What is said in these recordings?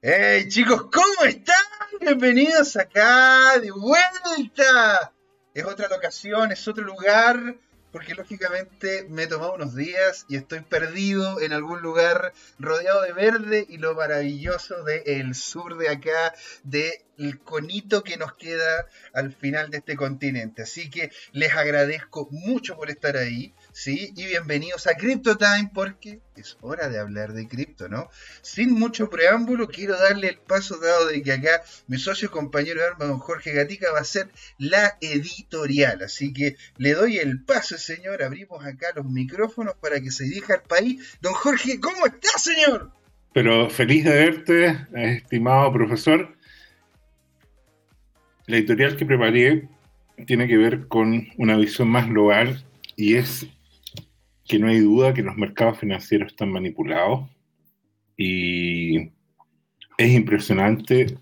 Hey chicos, ¿cómo están? Bienvenidos acá de vuelta. Es otra locación, es otro lugar, porque lógicamente me he tomado unos días y estoy perdido en algún lugar rodeado de verde y lo maravilloso del sur de acá, del conito que nos queda al final de este continente. Así que les agradezco mucho por estar ahí. ¿Sí? Y bienvenidos a Crypto Time porque es hora de hablar de cripto, ¿no? Sin mucho preámbulo, quiero darle el paso dado de que acá mi socio y compañero de arma, don Jorge Gatica, va a ser la editorial. Así que le doy el paso, señor. Abrimos acá los micrófonos para que se dirija al país. Don Jorge, ¿cómo está, señor? Pero feliz de verte, estimado profesor. La editorial que preparé tiene que ver con una visión más global y es que no hay duda que los mercados financieros están manipulados y es impresionante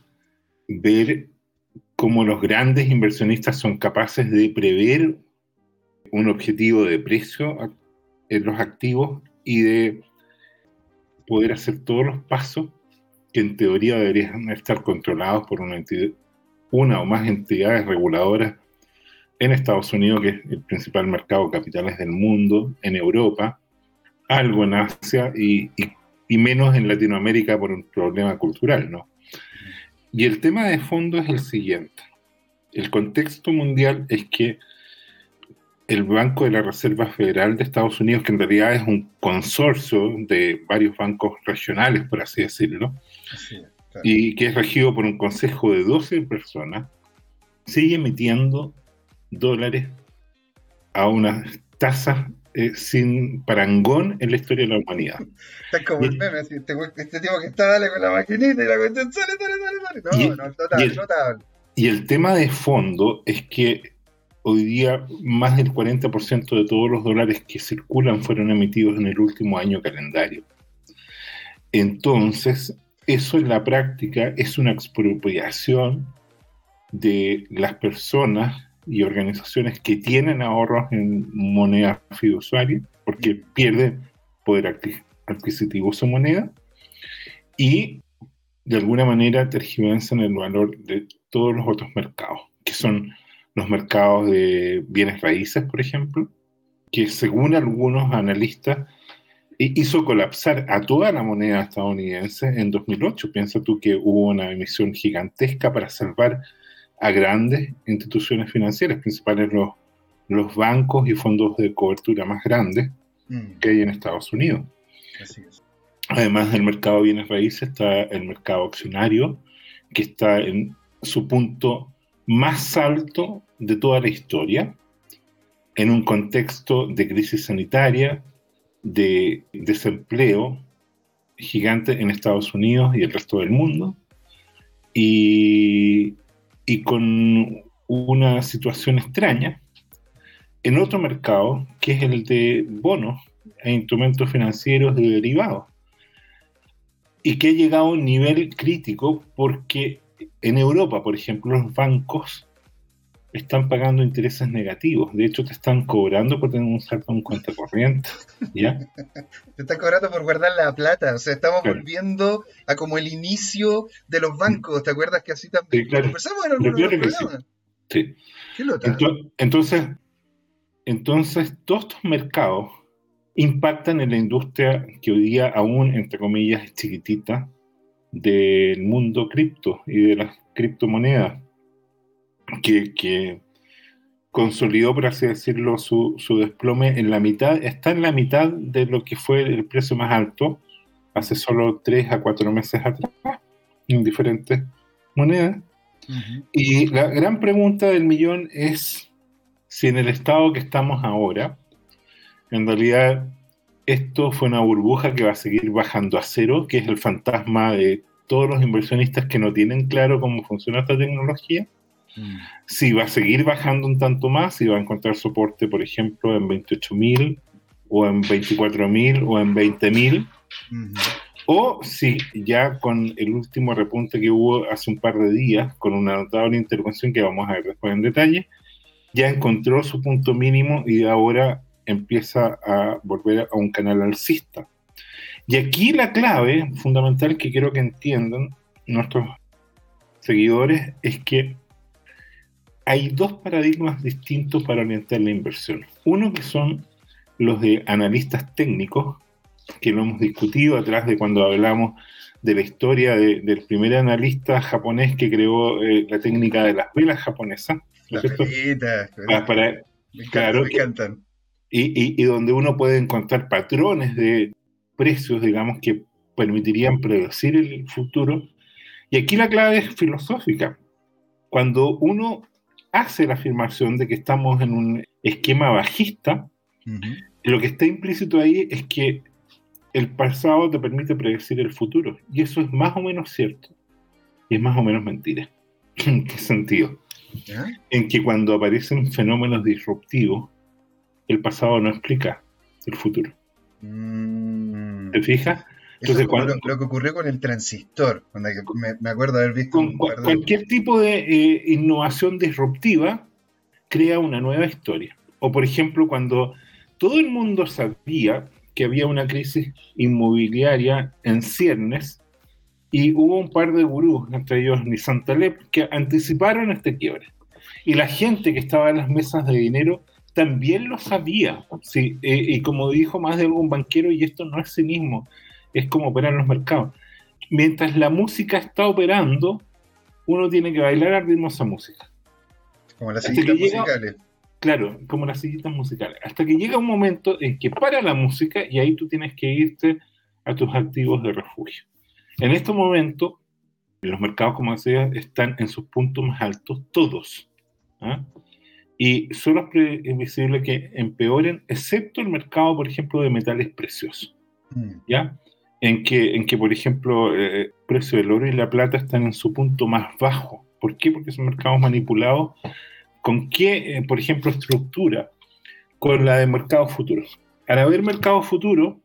ver cómo los grandes inversionistas son capaces de prever un objetivo de precio en los activos y de poder hacer todos los pasos que en teoría deberían estar controlados por una entidad, una o más entidades reguladoras en Estados Unidos, que es el principal mercado de capitales del mundo, en Europa, algo en Asia y, menos en Latinoamérica por un problema cultural, ¿no? Y el tema de fondo es el siguiente. El contexto mundial es que el Banco de la Reserva Federal de Estados Unidos, que en realidad es un consorcio de varios bancos regionales, por así decirlo, y que es regido por un consejo de 12 personas, sigue emitiendo dólares a una tasa eh, sin parangón en la historia de la humanidad. Está como el meme, este, este, tipo que está dale con la maquinita y la cuestión sale, dale, dale, dale. No, y, no, notable, y el, notable. Y el tema de fondo es que hoy día más del 40% de todos los dólares que circulan fueron emitidos en el último año calendario. Entonces, eso en la práctica es una expropiación de las personas y organizaciones que tienen ahorros en moneda fiduciaria, porque pierden poder adquisitivo su moneda, y de alguna manera tergiversan el valor de todos los otros mercados, que son los mercados de bienes raíces, por ejemplo, que según algunos analistas hizo colapsar a toda la moneda estadounidense en 2008. Piensa tú que hubo una emisión gigantesca para salvar a grandes instituciones financieras, principales los, los bancos y fondos de cobertura más grandes mm. que hay en Estados Unidos. Además del mercado de bienes raíces está el mercado accionario, que está en su punto más alto de toda la historia, en un contexto de crisis sanitaria, de desempleo gigante en Estados Unidos y el resto del mundo, y y con una situación extraña en otro mercado, que es el de bonos e instrumentos financieros de derivados, y que ha llegado a un nivel crítico porque en Europa, por ejemplo, los bancos están pagando intereses negativos. De hecho, te están cobrando por tener un salto en cuenta corriente. ¿ya? te están cobrando por guardar la plata. O sea, estamos volviendo a como el inicio de los bancos. ¿Te acuerdas que así también sí, claro. en Sí. entonces, entonces, todos estos mercados impactan en la industria que hoy día aún, entre comillas, es chiquitita del mundo cripto y de las criptomonedas que, consolidó, por así decirlo, su, desplome en la mitad, está en la mitad de lo que fue el precio más alto hace solo tres a cuatro meses atrás, en diferentes monedas. Y la gran pregunta del millón es si en el estado que estamos ahora, en realidad esto fue una burbuja que va a seguir bajando a cero, que es el fantasma de todos los inversionistas que no tienen claro cómo funciona esta tecnología, si va a seguir bajando un tanto más, si va a encontrar soporte, por ejemplo, en 28.000 o en 24.000 o en 20.000. O si ya con el último repunte que hubo hace un par de días, con una notable intervención que vamos a ver después en detalle, ya encontró su punto mínimo y ahora empieza a volver a un canal alcista. Y aquí la clave fundamental que quiero que entiendan nuestros seguidores es que hay dos paradigmas distintos para orientar la inversión. Uno que son los de analistas técnicos, que lo hemos discutido atrás de cuando hablamos de la historia del primer analista japonés que creó eh, la técnica de las velas japonesas. Las velitas, para, claro, me encantan. Y, y, donde uno puede encontrar patrones de precios, digamos, que permitirían predecir el futuro. Y aquí la clave es filosófica. Cuando uno hace la afirmación de que estamos en un esquema bajista, lo que está implícito ahí es que el pasado te permite predecir el futuro. Y eso es más o menos cierto. Y es más o menos mentira. ¿En qué sentido? En que cuando aparecen fenómenos disruptivos, el pasado no explica el futuro. Mm. ¿Te fijas? Entonces, lo, que ocurrió con el transistor, me, acuerdo haber visto. cualquier tipo de eh, innovación disruptiva crea una nueva historia. O, por ejemplo, cuando todo el mundo sabía que había una crisis inmobiliaria en ciernes y hubo un par de gurús, entre ellos Nissan Taleb, que anticiparon este quiebre. Y la gente que estaba en las mesas de dinero también lo sabía. Sí, eh, y como dijo más de algún banquero, y esto no es cinismo, es como operan los mercados. Mientras la música está operando, uno tiene que bailar al ritmo de esa música. Como las sillitas musicales. Claro, como las sillitas musicales. Hasta que llega un momento en que para la música y ahí tú tienes que irte a tus activos de refugio. En este momento, los mercados, como decía, están en sus puntos más altos, todos. ¿ah? Y solo es previsible que empeoren, excepto el mercado, por ejemplo, de metales preciosos. Mm. ¿Ya? En que, en que, por ejemplo, eh, el precio del oro y la plata están en su punto más bajo. ¿Por qué? Porque son mercados manipulados. ¿Con qué, eh, por ejemplo, estructura? Con la de mercados futuros. Al haber mercados futuros,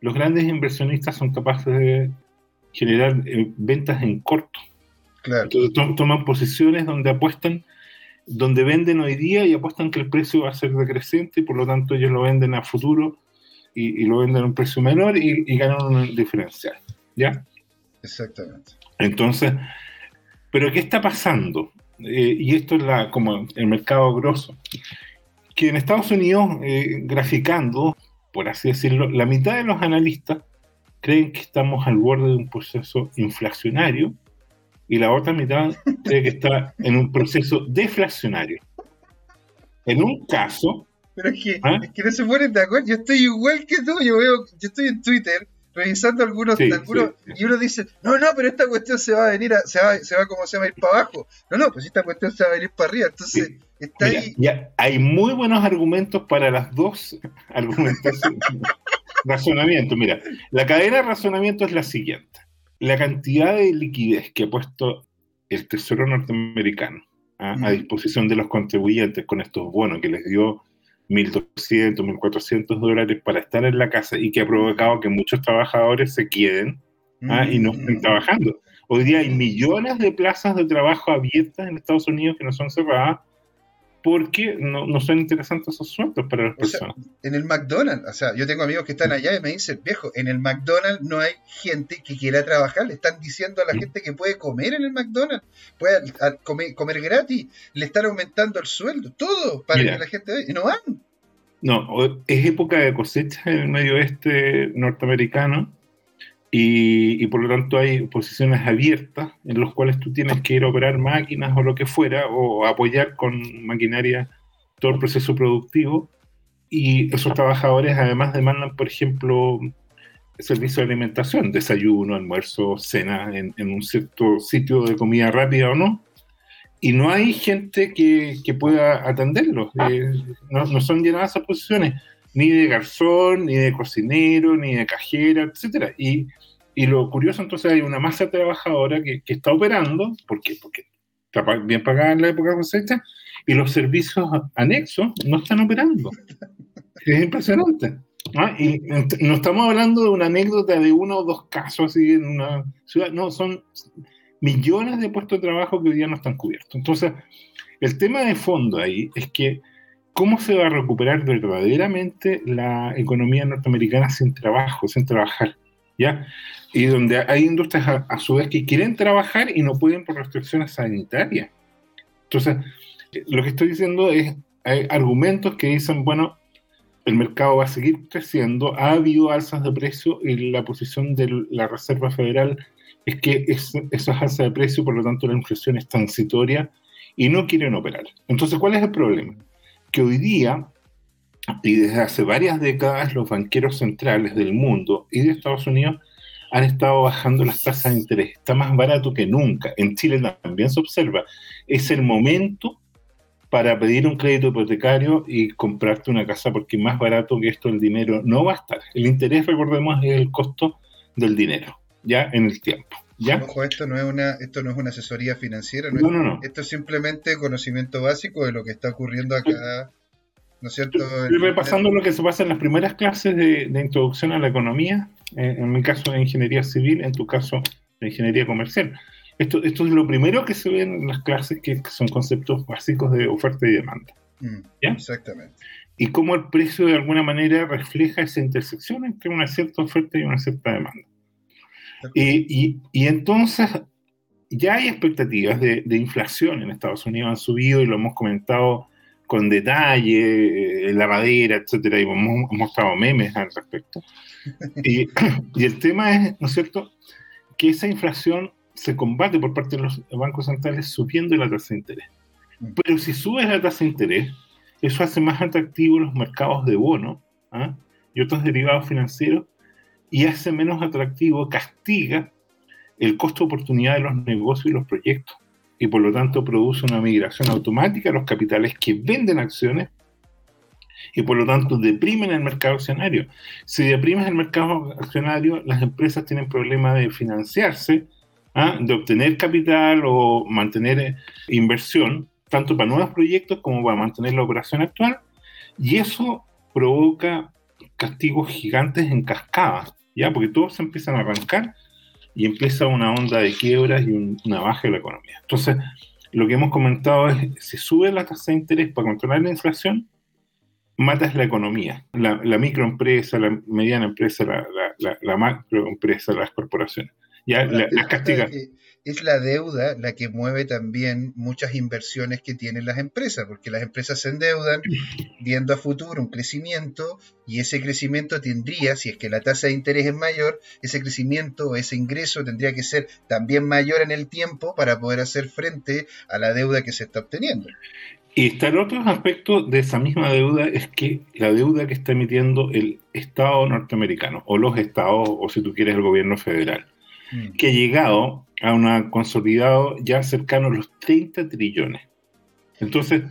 los grandes inversionistas son capaces de generar eh, ventas en corto. Claro. Entonces toman posiciones donde apuestan donde venden hoy día y apuestan que el precio va a ser decreciente y por lo tanto ellos lo venden a futuro y, lo venden a un precio menor y, ganan un diferencial. ¿Ya? Exactamente. Entonces, ¿pero qué está pasando? Eh, y esto es la, como el mercado grosso. Que en Estados Unidos, eh, graficando, por así decirlo, la mitad de los analistas creen que estamos al borde de un proceso inflacionario y la otra mitad cree que está en un proceso deflacionario. En un caso... Pero es que, ¿ah? es que no se ponen de acuerdo. Yo estoy igual que tú. Yo veo, yo estoy en Twitter revisando algunos, algunos y uno dice, no, no, pero esta cuestión se va a venir, a, se, va, se va como se va a ir para abajo. No, no, pues esta cuestión se va a venir para arriba. Entonces, está ahí. Ya, hay muy buenos argumentos para las dos argumentaciones. razonamiento. Mira, la cadena de razonamiento es la siguiente la cantidad de liquidez que ha puesto el Tesoro norteamericano ¿ah? a disposición de los contribuyentes con estos bonos que les dio 1.200, 1.400 dólares para estar en la casa y que ha provocado que muchos trabajadores se queden ¿ah? y no estén mm. trabajando. Hoy día hay millones de plazas de trabajo abiertas en Estados Unidos que no son cerradas porque no, no, son interesantes esos sueldos para las personas. en el McDonald's, o sea, yo tengo amigos que están allá y me dicen, viejo, en el McDonald's no hay gente que quiera trabajar, le están diciendo a la gente que puede comer en el McDonald's, puede comer, gratis, le están aumentando el sueldo, todo para que la gente vea, y no van. No, es época de cosecha en el medio oeste norteamericano y, por lo tanto hay posiciones abiertas en las cuales tú tienes que ir a operar máquinas o lo que fuera, o apoyar con maquinaria todo el proceso productivo. Y esos trabajadores además demandan, por ejemplo, servicio de alimentación, desayuno, almuerzo, cena, en, un cierto sitio de comida rápida o no. Y no hay gente que, que pueda atenderlos. Eh, no, no, son llenadas esas posiciones ni de garzón, ni de cocinero, ni de cajera, etcétera. Y, y lo curioso, entonces, hay una masa trabajadora que, que está operando, porque, porque está bien pagada en la época cosecha, y los servicios anexos no están operando. Es impresionante. ¿ah? Y no estamos hablando de una anécdota de uno o dos casos así en una ciudad, no, son millones de puestos de trabajo que hoy día no están cubiertos. Entonces, el tema de fondo ahí es que ¿Cómo se va a recuperar verdaderamente la economía norteamericana sin trabajo, sin trabajar? ¿ya? Y donde hay industrias a, su vez que quieren trabajar y no pueden por restricciones sanitarias. Entonces, lo que estoy diciendo es, hay argumentos que dicen, bueno, el mercado va a seguir creciendo, ha habido alzas de precio y la posición de la Reserva Federal es que es, esas alzas de precio, por lo tanto la inflación es transitoria y no quieren operar. Entonces, ¿cuál es el problema? Que hoy día, y desde hace varias décadas, los banqueros centrales del mundo y de Estados Unidos han estado bajando las tasas de interés. Está más barato que nunca. En Chile también se observa. Es el momento para pedir un crédito hipotecario y comprarte una casa porque más barato que esto el dinero no va a estar. El interés, recordemos, es el costo del dinero, ya en el tiempo. ¿Ya? Ojo, esto no es una, esto no es una asesoría financiera, no, no, no, Esto es simplemente conocimiento básico de lo que está ocurriendo acá, ¿no es cierto? Estoy repasando lo que se pasa en las primeras clases de, introducción a la economía, eh, en mi caso de ingeniería civil, en tu caso de ingeniería comercial. Esto, esto es lo primero que se ve en las clases que, son conceptos básicos de oferta y demanda. Mm, ¿Ya? Exactamente. Y cómo el precio de alguna manera refleja esa intersección entre una cierta oferta y una cierta demanda. Y, entonces ya hay expectativas de, inflación en Estados Unidos, han subido y lo hemos comentado con detalle, eh, la madera, etcétera, y hemos mostrado memes al respecto. Y, y, el tema es, ¿no es cierto?, que esa inflación se combate por parte de los bancos centrales subiendo la tasa de interés. Pero si subes la tasa de interés, eso hace más atractivos los mercados de bono ¿ah? y otros derivados financieros y hace menos atractivo, castiga el costo de oportunidad de los negocios y los proyectos. Y por lo tanto produce una migración automática a los capitales que venden acciones y por lo tanto deprimen el mercado accionario. Si deprimes el mercado accionario, las empresas tienen problemas de financiarse, ¿ah? de obtener capital o mantener eh, inversión, tanto para nuevos proyectos como para mantener la operación actual, y eso provoca castigos gigantes en cascada, ¿ya? Porque todos se empiezan a arrancar y empieza una onda de quiebras y una baja de la economía. Entonces, lo que hemos comentado es, si sube la tasa de interés para controlar la inflación, matas la economía, la, microempresa, la mediana empresa, la, la, la macroempresa, las corporaciones. Ya la, la castiga es la deuda la que mueve también muchas inversiones que tienen las empresas, porque las empresas se endeudan viendo a futuro un crecimiento y ese crecimiento tendría, si es que la tasa de interés es mayor, ese crecimiento o ese ingreso tendría que ser también mayor en el tiempo para poder hacer frente a la deuda que se está obteniendo. Y está el otro aspecto de esa misma deuda, es que la deuda que está emitiendo el Estado norteamericano, o los estados, o si tú quieres el gobierno federal, mm. que ha llegado a un consolidado ya cercano a los 30 trillones. Entonces,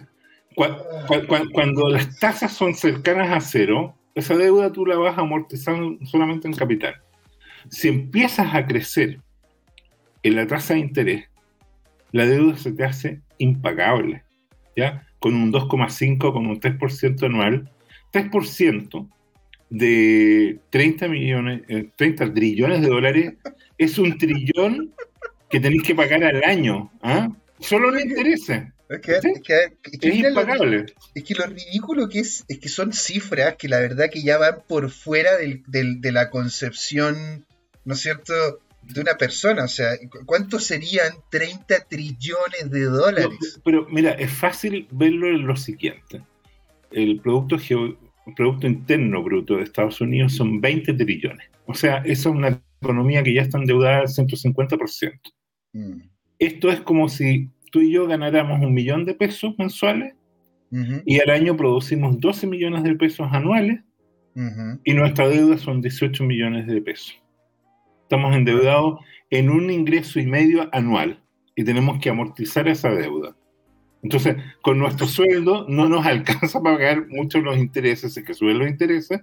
cuando las tasas son cercanas a cero, esa deuda tú la vas amortizando solamente en capital. Si empiezas a crecer en la tasa de interés, la deuda se te hace impagable, ¿ya? Con un 2,5, con un 3% anual, 3% de 30 millones, 30 eh, trillones de dólares es un trillón que tenéis que pagar al año. ¿ah? Solo le interesa. Es que, es, que, es, impagable. es que lo ridículo que es, es que son cifras que la verdad que ya van por fuera del, de la concepción, ¿no es cierto?, de una persona. O sea, ¿cuánto serían 30 trillones de dólares? pero mira, es fácil verlo en lo siguiente. El producto, el producto interno bruto de Estados Unidos son 20 trillones. O sea, eso es una economía que ya está endeudada al 150%. Mm. Esto es como si tú y yo ganáramos un millón de pesos mensuales y al año producimos 12 millones de pesos anuales y nuestra deuda son 18 millones de pesos. Estamos endeudados en un ingreso y medio anual y tenemos que amortizar esa deuda. Entonces, con nuestro sueldo no nos alcanza para pagar mucho los intereses, es que suben los intereses,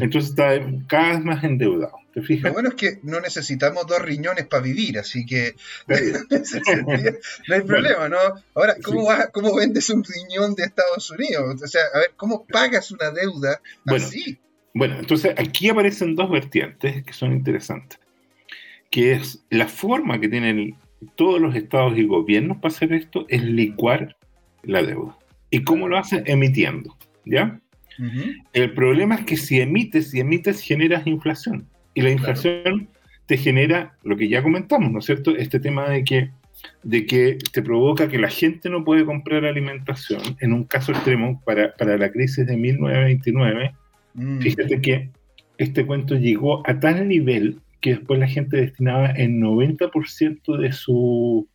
entonces está cada vez más endeudado. ¿Te fijas? Lo bueno es que no necesitamos dos riñones para vivir, así que no hay problema, ¿no? Ahora, ¿cómo, ¿cómo vendes un riñón de Estados Unidos? O sea, a ver, ¿cómo pagas una deuda así? Bueno, entonces aquí aparecen dos vertientes que son interesantes, que es la forma que tienen todos los estados y gobiernos para hacer esto es licuar la deuda. ¿Y cómo lo hacen? Emitiendo, ¿ya? El problema es que si emites y emites generas inflación. Y la inflación te genera lo que ya comentamos, ¿no es cierto? Este tema de que, de que te provoca que la gente no puede comprar alimentación. En un caso extremo, para, para la crisis de 1929, mm. fíjate que este cuento llegó a tal nivel que después la gente destinaba el 90% de su,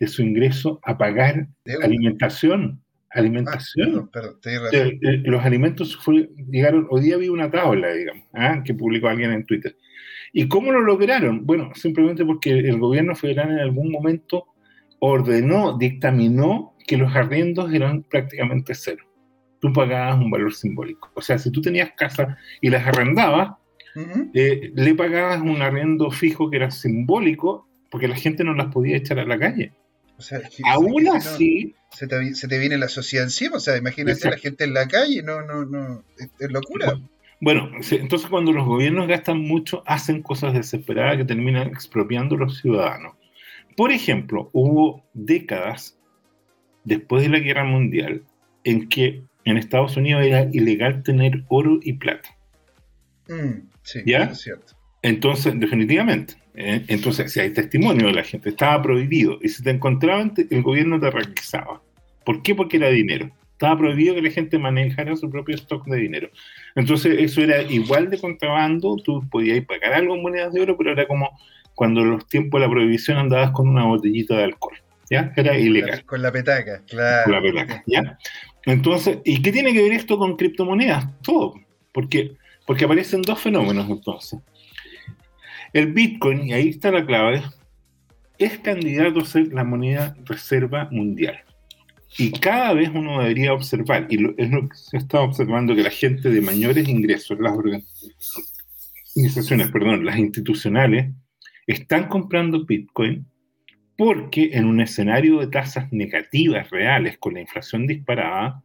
de su ingreso a pagar alimentación. Alimentación. Ah, eh, eh, los alimentos llegaron, hoy día vi una tabla, digamos, ¿ah? que publicó alguien en Twitter. ¿Y cómo lo lograron? Bueno, simplemente porque el gobierno federal en algún momento ordenó, dictaminó que los arriendos eran prácticamente cero. Tú pagabas un valor simbólico. O sea, si tú tenías casa y las arrendabas, eh, le pagabas un arriendo fijo que era simbólico porque la gente no las podía echar a la calle. O sea, Aún así... se, te, viene la sociedad encima, o sea, imagínate a la gente en la calle, no, no, no, es, locura. Bueno, entonces cuando los gobiernos gastan mucho, hacen cosas desesperadas que terminan expropiando a los ciudadanos. Por ejemplo, hubo décadas después de la guerra mundial en que en Estados Unidos era ilegal tener oro y plata. Mm, sí, ¿Ya? es cierto. Entonces, definitivamente. ¿eh? Entonces, si hay testimonio de la gente, estaba prohibido. Y si te encontraban, el gobierno te requisaba. ¿Por qué? Porque era dinero. Estaba prohibido que la gente manejara su propio stock de dinero. Entonces, eso era igual de contrabando. Tú podías pagar algo en monedas de oro, pero era como cuando en los tiempos de la prohibición andabas con una botellita de alcohol. ¿Ya? Era ilegal. Con la petaca, claro. Con la petaca, ¿ya? Entonces, ¿y qué tiene que ver esto con criptomonedas? Todo. Porque, porque aparecen dos fenómenos entonces. El Bitcoin, y ahí está la clave, es candidato a ser la moneda reserva mundial. Y cada vez uno debería observar, y es lo que se está observando, que la gente de mayores ingresos, las organizaciones, perdón, las institucionales, están comprando Bitcoin porque en un escenario de tasas negativas reales con la inflación disparada,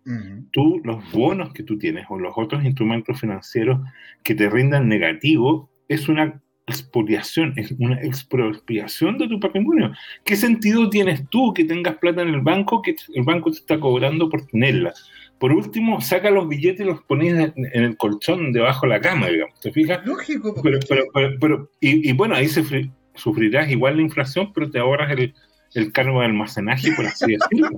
tú los bonos que tú tienes o los otros instrumentos financieros que te rindan negativo es una expoliación, es una expropiación de tu patrimonio. ¿Qué sentido tienes tú que tengas plata en el banco que el banco te está cobrando por tenerla? Por último, saca los billetes y los pones en, el colchón debajo de la cama, digamos. ¿Te fijas? Lógico. Pero, pero, y, bueno, ahí sufrirás igual la inflación, pero te ahorras el, el cargo de almacenaje, por así decirlo.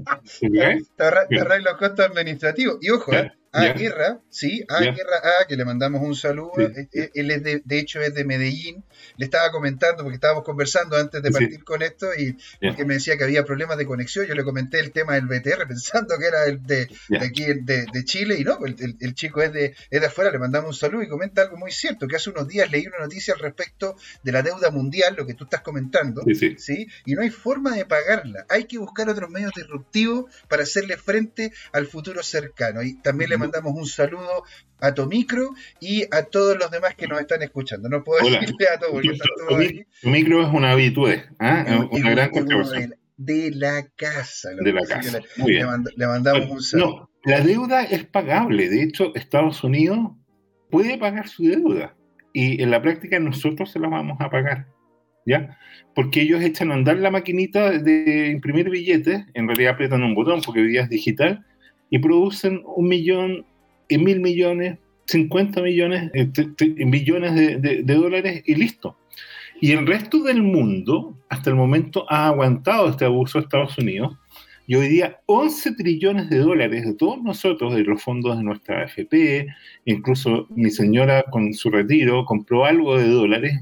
te, ahorras los costos administrativos. Y ojo, ¿eh? A Guerra, sí, a Guerra A, que le mandamos un saludo. Eh, él es de, de, hecho es de Medellín. Le estaba comentando, porque estábamos conversando antes de partir con esto, y porque me decía que había problemas de conexión. Yo le comenté el tema del BTR, pensando que era el de, aquí de, Chile, y no, el, chico es de, es de afuera. Le mandamos un saludo y comenta algo muy cierto: que hace unos días leí una noticia al respecto de la deuda mundial, lo que tú estás comentando, sí, y no hay forma de pagarla. Hay que buscar otros medios disruptivos para hacerle frente al futuro cercano. Y también le mandamos un saludo a Tomicro y a todos los demás que nos están escuchando. No puedo decirle a todos porque están Tomicro es una habitude, ¿eh? una gran contribución. De la casa. De la casa. Le, mandamos un saludo. No, la deuda es pagable. De hecho, Estados Unidos puede pagar su deuda. Y en la práctica nosotros se la vamos a pagar. ¿Ya? Porque ellos echan a andar la maquinita de imprimir billetes, en realidad aprietan un botón porque hoy día es digital, y producen un millón y mil millones, 50 millones, millones de, dólares y listo. Y el resto del mundo, hasta el momento, ha aguantado este abuso de Estados Unidos. Y hoy día 11 trillones de dólares de todos nosotros, de los fondos de nuestra AFP, incluso mi señora con su retiro compró algo de dólares,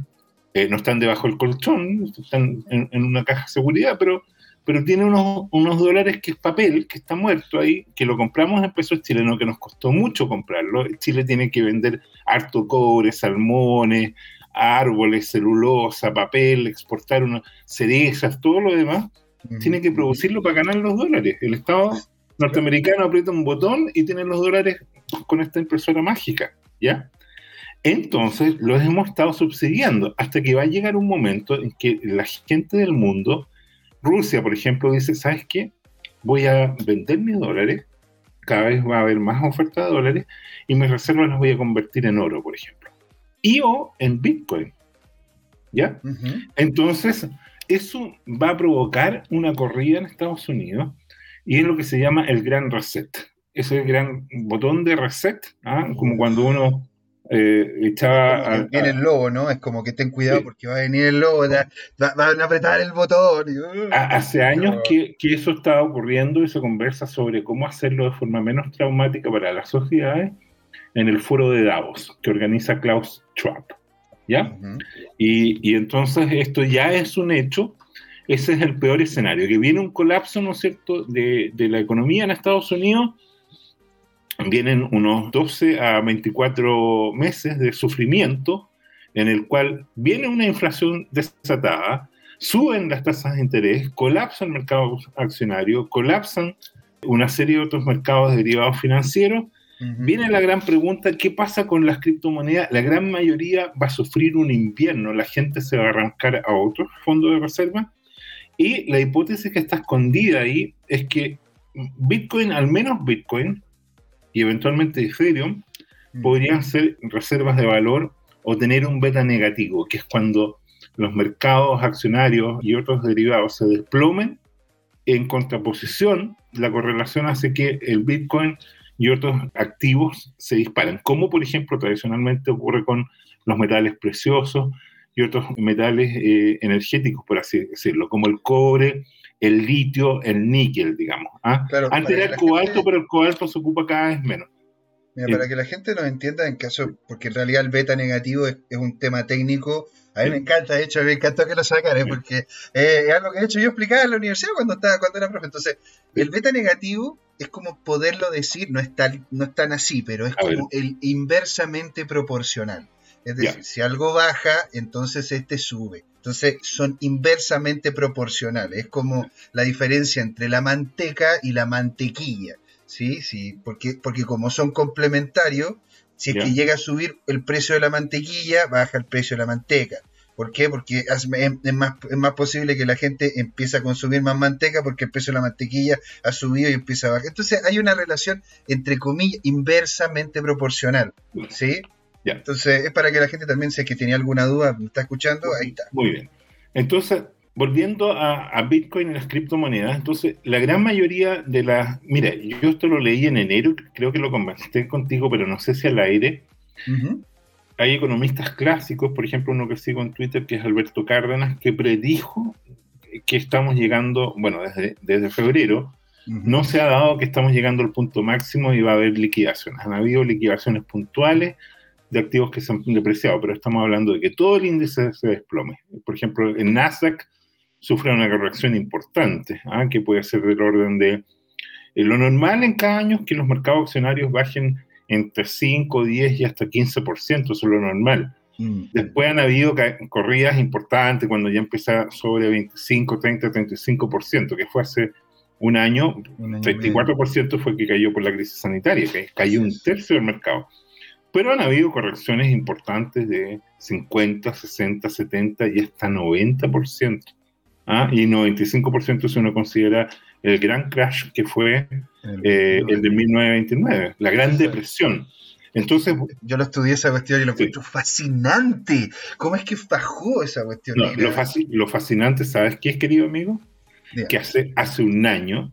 eh, no están debajo del colchón, están en, en, una caja de seguridad, pero pero tiene unos, unos dólares que es papel, que está muerto ahí, que lo compramos en pesos chilenos, que nos costó mucho comprarlo. Chile tiene que vender harto cobre, salmones, árboles, celulosa, papel, exportar unas cerezas, todo lo demás. Tiene que producirlo para ganar los dólares. El Estado norteamericano aprieta un botón y tiene los dólares con esta impresora mágica, ¿ya? Entonces los hemos estado subsidiando hasta que va a llegar un momento en que la gente del mundo Rusia, por ejemplo, dice, ¿sabes qué? Voy a vender mis dólares, cada vez va a haber más oferta de dólares y mis reservas las voy a convertir en oro, por ejemplo. Y o en Bitcoin. ¿Ya? Entonces, eso va a provocar una corrida en Estados Unidos y es lo que se llama el gran reset. Es el gran botón de reset, ¿ah? como cuando uno eh, echaba... viene el lobo, ¿no? Es como que ten cuidado porque va a venir el lobo, van a apretar el botón. Uh, hace años que, que, eso estaba ocurriendo y se conversa sobre cómo hacerlo de forma menos traumática para las sociedades en el foro de Davos que organiza Klaus Schwab. ¿Ya? y, y entonces esto ya es un hecho ese es el peor escenario, que viene un colapso, ¿no es cierto?, de, de, la economía en Estados Unidos vienen unos 12 a 24 meses de sufrimiento en el cual viene una inflación desatada, suben las tasas de interés, colapsa el mercado accionario, colapsan una serie de otros mercados derivados financieros. Viene la gran pregunta, ¿qué pasa con las criptomonedas? La gran mayoría va a sufrir un invierno, la gente se va a arrancar a otros fondos de reserva y la hipótesis que está escondida ahí es que Bitcoin, al menos Bitcoin, y eventualmente Ethereum mm. podrían ser reservas de valor o tener un beta negativo, que es cuando los mercados accionarios y otros derivados se desplomen en contraposición, la correlación hace que el Bitcoin y otros activos se disparen, como por ejemplo tradicionalmente ocurre con los metales preciosos y otros metales eh, energéticos, por así decirlo, como el cobre, el litio, el níquel, digamos. ¿ah? Antes era el cobalto, pero el cobalto se ocupa cada vez menos. Mira, para que la gente nos entienda, en caso, porque en realidad el beta negativo es, un tema técnico, a mí me encanta, de hecho, me encantó que lo sacaran, porque eh, es algo que de hecho yo explicaba en la universidad cuando estaba cuando era profe. Entonces, el beta negativo es como poderlo decir, no es tan, no es tan así, pero es como el inversamente proporcional. Es decir, si algo baja, entonces este sube. Entonces son inversamente proporcionales. Es como la diferencia entre la manteca y la mantequilla. ¿Sí? Sí, porque, porque como son complementarios, si es que llega a subir el precio de la mantequilla, baja el precio de la manteca. ¿Por qué? Porque es, más, es más posible que la gente empiece a consumir más manteca porque el precio de la mantequilla ha subido y empieza a bajar. Entonces hay una relación, entre comillas, inversamente proporcional. ¿Sí? Entonces, es para que la gente también, si que tenía alguna duda, me está escuchando, ahí está. Muy bien. Entonces, volviendo a, Bitcoin y las criptomonedas, entonces, la gran mayoría de las. Mira, yo esto lo leí en enero, creo que lo conversé contigo, pero no sé si al aire. Hay economistas clásicos, por ejemplo, uno que sigo en Twitter, que es Alberto Cárdenas, que predijo que estamos llegando, bueno, desde, desde febrero, no se ha dado que estamos llegando al punto máximo y va a haber liquidaciones. Han habido liquidaciones puntuales de activos que se han depreciado, pero estamos hablando de que todo el índice se desplome. Por ejemplo, el Nasdaq sufre una corrección importante, ¿ah? que puede ser del orden de... Eh, lo normal en cada año es que los mercados accionarios bajen entre 5, 10 y hasta 15%, eso es lo normal. Mm. Después han habido corridas importantes cuando ya empezó sobre 25, 30, 35%, que fue hace un año, un año 34% fue que cayó por la crisis sanitaria, que cayó un tercio del mercado. Pero han habido correcciones importantes de 50, 60, 70 y hasta 90%. ¿ah? Y 95% si uno considera el gran crash que fue el, eh, de 1929, la Gran Depresión. Entonces, yo lo estudié esa cuestión y lo encuentro fascinante. ¿Cómo es que bajó esa cuestión? lo, fascinante, ¿sabes qué es, querido amigo? Que hace, hace un año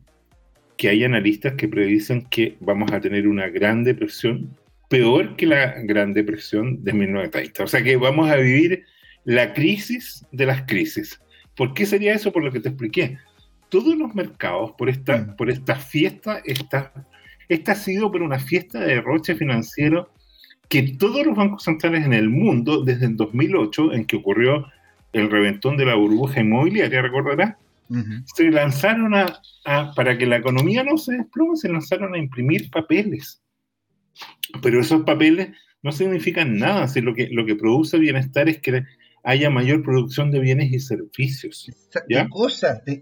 que hay analistas que predicen que vamos a tener una gran depresión peor que la Gran Depresión de 1930. O sea que vamos a vivir la crisis de las crisis. ¿Por qué sería eso? Por lo que te expliqué. Todos los mercados, por esta, mm. por esta fiesta, esta, esta ha sido por una fiesta de derroche financiero que todos los bancos centrales en el mundo, desde el 2008, en que ocurrió el reventón de la burbuja inmobiliaria, recordarás, se lanzaron a, para que la economía no se desplome, se lanzaron a imprimir papeles pero esos papeles no significan nada, si lo que, lo que produce bienestar es que haya mayor producción de bienes y servicios. De cosas, de,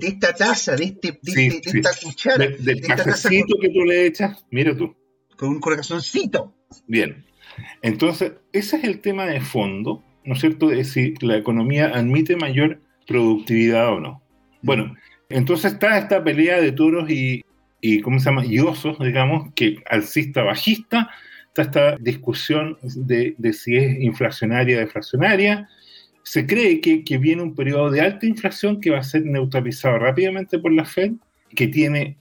esta taza, de, este, esta cuchara. del cafecito que tú le echas, mira tú. Con un corazoncito. Bien. Entonces, ese es el tema de fondo, ¿no es cierto? De si la economía admite mayor productividad o no. Bueno, entonces está esta pelea de toros y, y ¿cómo se llama? y osos, digamos, que alcista bajista, está esta discusión de, si es inflacionaria o deflacionaria. Se cree que, que, viene un periodo de alta inflación que va a ser neutralizado rápidamente por la Fed, que tiene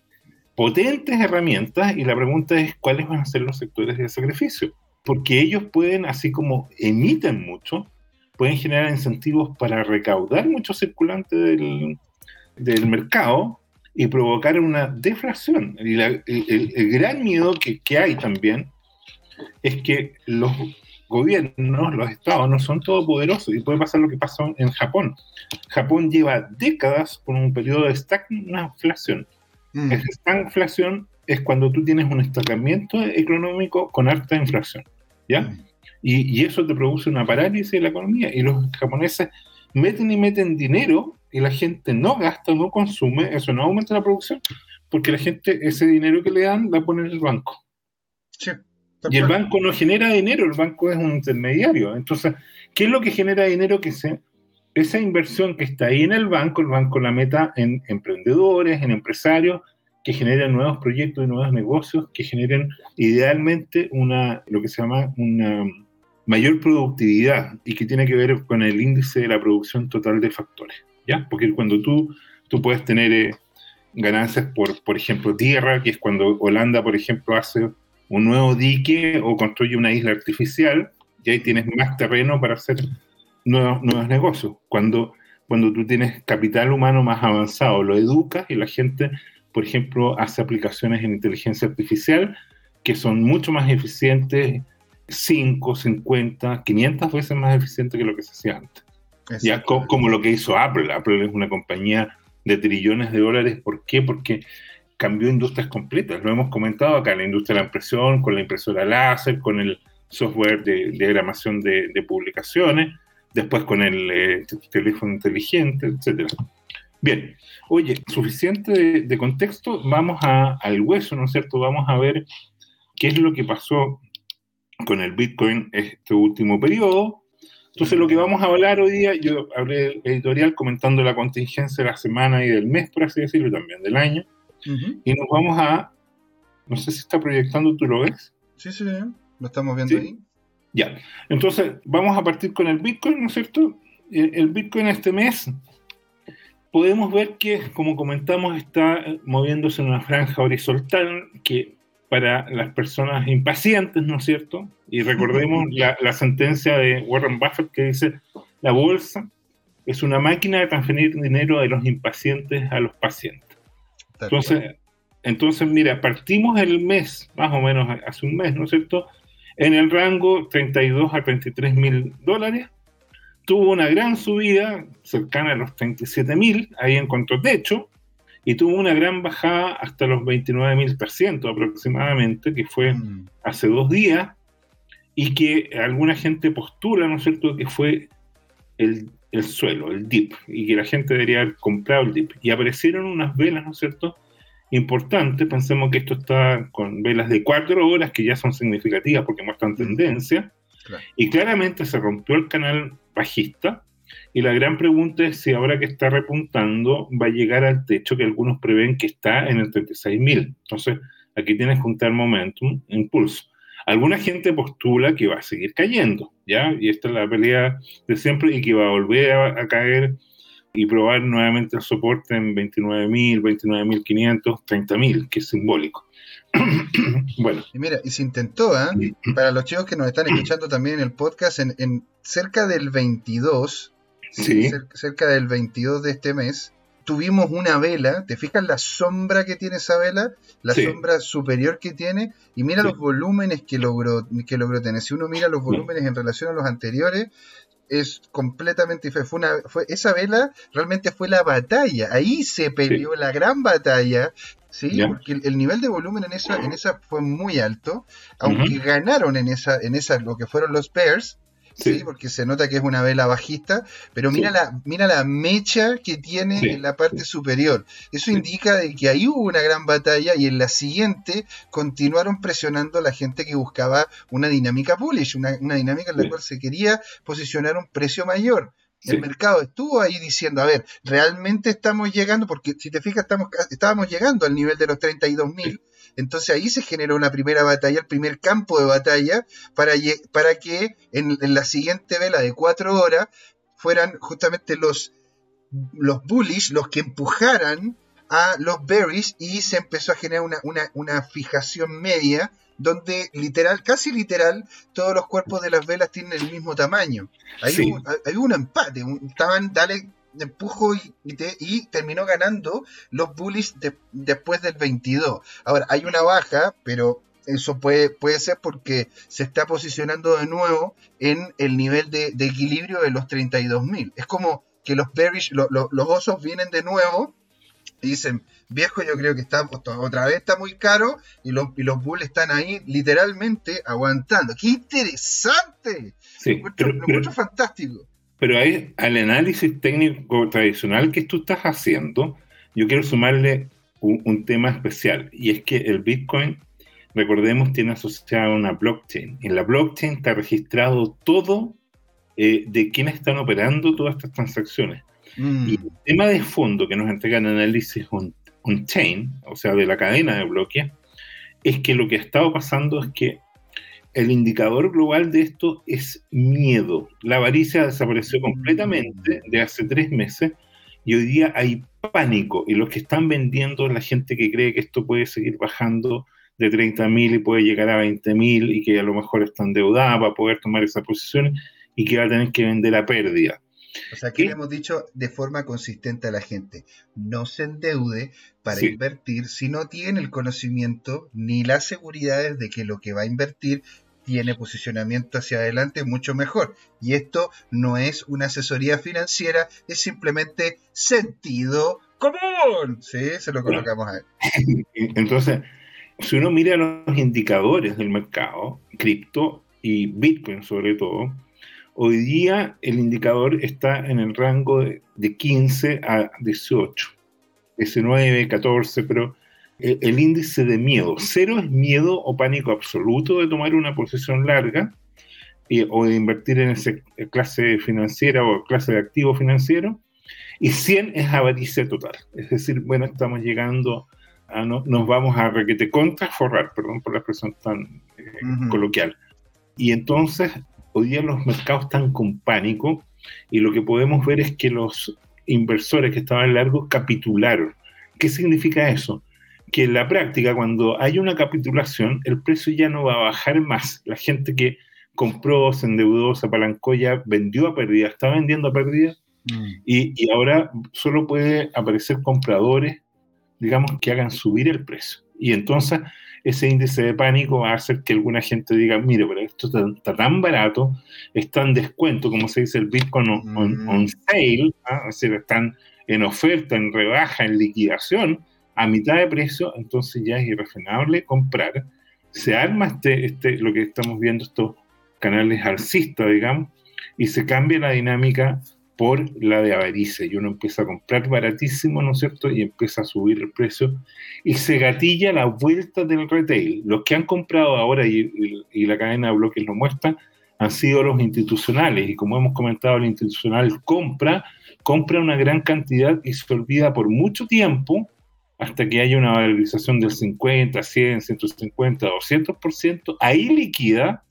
potentes herramientas y la pregunta es cuáles van a ser los sectores de sacrificio. porque ellos pueden, así como emiten mucho, pueden generar incentivos para recaudar mucho circulante del, del mercado y provocar una deflación. Y el, gran miedo que, que, hay también es que los gobiernos, los estados, no son todopoderosos y puede pasar lo que pasó en Japón. Japón lleva décadas con un periodo de estagflación. Mm. Esa estagflación es cuando tú tienes un estancamiento económico con alta inflación. ¿Ya? Mm. Y, y, eso te produce una parálisis de la economía. Y los japoneses meten y meten dinero y la gente no gasta, no consume, eso no aumenta la producción, porque la gente ese dinero que le dan la pone en el banco. y el banco no genera dinero, el banco es un intermediario. Entonces, ¿qué es lo que genera dinero? Que se, esa inversión que está ahí en el banco, el banco la meta en emprendedores, en empresarios, que generen nuevos proyectos y nuevos negocios, que generen idealmente una, lo que se llama una mayor productividad y que tiene que ver con el índice de la producción total de factores. Porque cuando tú, tú puedes tener eh, ganancias por, por ejemplo, tierra, que es cuando Holanda, por ejemplo, hace un nuevo dique o construye una isla artificial, y ahí tienes más terreno para hacer nuevos, nuevos negocios. Cuando, cuando tú tienes capital humano más avanzado, lo educas y la gente, por ejemplo, hace aplicaciones en inteligencia artificial que son mucho más eficientes, 5, 50, 500 veces más eficientes que lo que se hacía antes. Ya como lo que hizo Apple. Apple es una compañía de trillones de dólares. ¿Por qué? Porque cambió industrias completas. Lo hemos comentado acá, la industria de la impresión, con la impresora láser, con el software de diagramación de, publicaciones, después con el eh, teléfono inteligente, etc. Bien, oye, suficiente de, contexto, vamos al hueso, ¿no es cierto? Vamos a ver qué es lo que pasó con el Bitcoin este último periodo, entonces, lo que vamos a hablar hoy día, yo hablé el editorial comentando la contingencia de la semana y del mes, por así decirlo, también del año. Y nos vamos a. No sé si está proyectando, ¿tú lo ves? Sí, sí, lo estamos viendo ahí. Ya. Entonces, vamos a partir con el Bitcoin, ¿no es cierto? El Bitcoin este mes, podemos ver que, como comentamos, está moviéndose en una franja horizontal que para las personas impacientes, ¿no es cierto? Y recordemos la, sentencia de Warren Buffett que dice, la bolsa es una máquina de transferir dinero de los impacientes a los pacientes. Entonces, entonces, mira, partimos el mes, más o menos hace un mes, ¿no es cierto? En el rango 32 a 33 mil dólares. Tuvo una gran subida cercana a los 37 mil, ahí encontró techo, y tuvo una gran bajada hasta los 29.300 aproximadamente, que fue mm. hace dos días, y que alguna gente postula, ¿no es cierto?, que fue el, el, suelo, el dip, y que la gente debería haber comprado el dip. Y aparecieron unas velas, ¿no es cierto?, importantes, pensemos que esto está con velas de cuatro horas, que ya son significativas porque muestran mm. tendencia, y claramente se rompió el canal bajista, y la gran pregunta es si ahora que está repuntando va a llegar al techo que algunos prevén que está en el 36.000. Entonces, aquí tienes que juntar momentum, impulso. Alguna gente postula que va a seguir cayendo, ¿ya? Y esta es la pelea de siempre y que va a volver a, caer y probar nuevamente el soporte en 29.000, 29.500, 30.000, que es simbólico. bueno. Y mira, y se intentó, ¿eh? Para los chicos que nos están escuchando también en el podcast, en, en cerca del 22, cerca del 22 de este mes, tuvimos una vela, ¿te fijas la sombra que tiene esa vela? La sombra superior que tiene, y mira los volúmenes que logró, que logró tener. Si uno mira los volúmenes en relación a los anteriores, es completamente fue una fue esa vela realmente fue la batalla. Ahí se peleó la gran batalla sí porque el, nivel de volumen en esa en esa fue muy alto aunque ganaron en esa en esa lo que fueron los Bears Sí. porque se nota que es una vela bajista, pero mira, la, mira la mecha que tiene en la parte superior. Eso indica de que ahí hubo una gran batalla y en la siguiente continuaron presionando a la gente que buscaba una dinámica bullish, una, dinámica en la cual se quería posicionar un precio mayor. El mercado estuvo ahí diciendo, a ver, realmente estamos llegando, porque si te fijas, estamos, estábamos llegando al nivel de los 32 mil. Entonces ahí se generó una primera batalla, el primer campo de batalla, para, para que en, la siguiente vela de cuatro horas fueran justamente los, los bullish los que empujaran a los berries y se empezó a generar una, una, fijación media donde literal, casi literal, todos los cuerpos de las velas tienen el mismo tamaño. Hay, un, hay un empate, estaban, dale, empujo y, y, terminó ganando los bullies después del 22. Ahora, hay una baja, pero eso puede, puede ser porque se está posicionando de nuevo en el nivel de, equilibrio de los 32.000. Es como que los bearish, los osos vienen de nuevo y dicen, viejo, yo creo que está otra vez está muy caro y los, y los bulls están ahí literalmente aguantando. ¡Qué interesante! Sí, lo encuentro, fantástico. Pero ahí, al análisis técnico tradicional que tú estás haciendo, yo quiero sumarle un, tema especial, y es que el Bitcoin, recordemos, tiene asociada una blockchain. En la blockchain está registrado todo eh, de quiénes están operando todas estas transacciones. Mm. Y el tema de fondo que nos entrega el análisis on-chain, o sea, de la cadena de bloques, es que lo que ha estado pasando es que el indicador global de esto es miedo. La avaricia desapareció completamente de hace tres meses y hoy día hay pánico. Y los que están vendiendo es la gente que cree que esto puede seguir bajando de 30.000 y puede llegar a 20.000 y que a lo mejor está endeudada para poder tomar esa posición y que va a tener que vender a pérdida. O sea, que le hemos dicho de forma consistente a la gente, no se endeude para invertir si no tiene el conocimiento ni las seguridades de que lo que va a invertir tiene posicionamiento hacia adelante mucho mejor. Y esto no es una asesoría financiera, es simplemente sentido común. Sí, se lo colocamos. Entonces, si uno mira los indicadores del mercado, cripto y Bitcoin sobre todo, hoy día el indicador está en el rango de, de 15 a 18, 19, 14, pero el, índice de miedo. Cero es miedo o pánico absoluto de tomar una posición larga o de invertir en esa clase financiera o clase de activo financiero. Y 100 es avaricia total. Es decir, bueno, estamos llegando a no, nos vamos a requete contra forrar, perdón por la expresión tan eh, coloquial. Y entonces, hoy día los mercados están con pánico y lo que podemos ver es que los inversores que estaban largos capitularon. ¿Qué significa eso? Que en la práctica, cuando hay una capitulación, el precio ya no va a bajar más. La gente que compró, se endeudó, se apalancó, ya vendió a pérdida, está vendiendo a pérdida, mm. y, ahora solo puede aparecer compradores, digamos, que hagan subir el precio. Y entonces ese índice de pánico va a hacer que alguna gente diga, mire, pero esto está, tan barato, está en descuento, como se dice el Bitcoin on, mm. sale, ¿ah? es decir, están en oferta, en rebaja, en liquidación, a mitad de precio, entonces ya es irrefrenable comprar. Se arma este, este, lo que estamos viendo, estos canales alcistas, digamos, y se cambia la dinámica por la de avaricia. Y uno empieza a comprar baratísimo, ¿no es cierto? Y empieza a subir el precio. Y se gatilla la vuelta del retail. Los que han comprado ahora, y, y la cadena de bloques lo muestra, han sido los institucionales. Y como hemos comentado, el institucional compra, compra una gran cantidad y se olvida por mucho tiempo hasta que haya una valorización del 50, 100, 150, 200%, ahí liquida,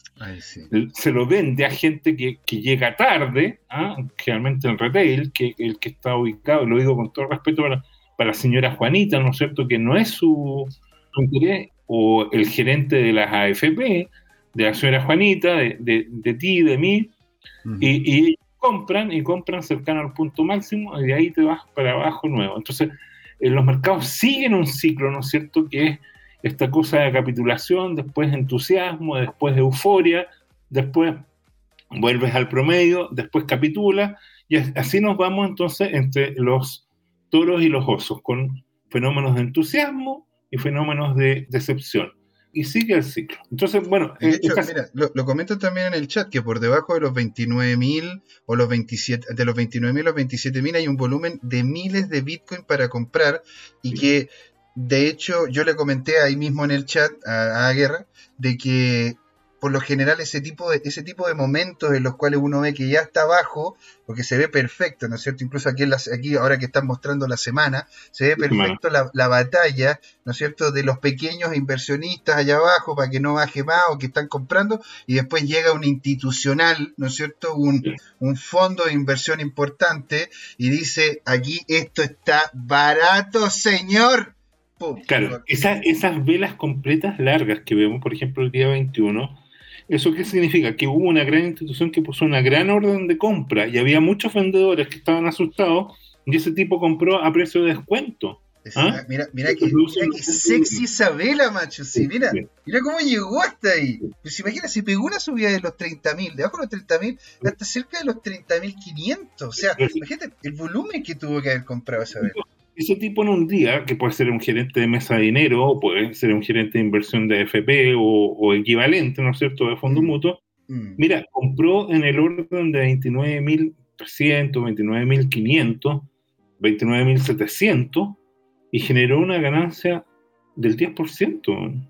se lo vende a gente que, llega tarde, ¿ah? generalmente en retail, que el que está ubicado, lo digo con todo respeto para, para la señora Juanita, ¿no es cierto?, que no es su, interés, o el gerente de las AFP, de la señora Juanita, de, de, ti, de mí, y, y compran y compran cercano al punto máximo y de ahí te vas para abajo nuevo. Entonces, en los mercados siguen un ciclo, ¿no es cierto?, que es esta cosa de capitulación, después entusiasmo, después euforia, después vuelves al promedio, después capitula, y así nos vamos entonces entre los toros y los osos, con fenómenos de entusiasmo y fenómenos de decepción y sigue el ciclo. Entonces, bueno. De eh, hecho, mira, lo, lo comentan también en el chat que por debajo de los 29.000 o los 27, de los 29.000 a los 27.000 hay un volumen de miles de Bitcoin para comprar y que, de hecho, yo le comenté ahí mismo en el chat a, a Guerra de que por lo general ese tipo de ese tipo de momentos en los cuales uno ve que ya está abajo porque se ve perfecto no es cierto incluso aquí aquí ahora que están mostrando la semana se ve perfecto la, batalla no es cierto de los pequeños inversionistas allá abajo para que no baje más o que están comprando y después llega un institucional no es cierto un, un fondo de inversión importante y dice aquí esto está barato señor Claro, esas velas completas largas que vemos, por ejemplo, el día 21, ¿eso qué significa? Que hubo una gran institución que puso una gran orden de compra y había muchos vendedores que estaban asustados y ese tipo compró a precio de descuento. ¿Ah? Mira, mira que, sexy Isabela, macho. Sí, mira, mira cómo llegó hasta ahí. Pues imagina, si pegó una subida de los 30.000, debajo de los 30.000, hasta cerca de los 30.500. O sea, imagínate el volumen que tuvo que haber comprado Isabela. Ese tipo en un día, que puede ser un gerente de mesa de dinero, o puede ser un gerente de inversión de FP o, equivalente, ¿no es cierto?, de fondo mm. mutuo. Mm. Mira, compró en el orden de 29.300, 29.500, 29.700 y generó una ganancia del 10%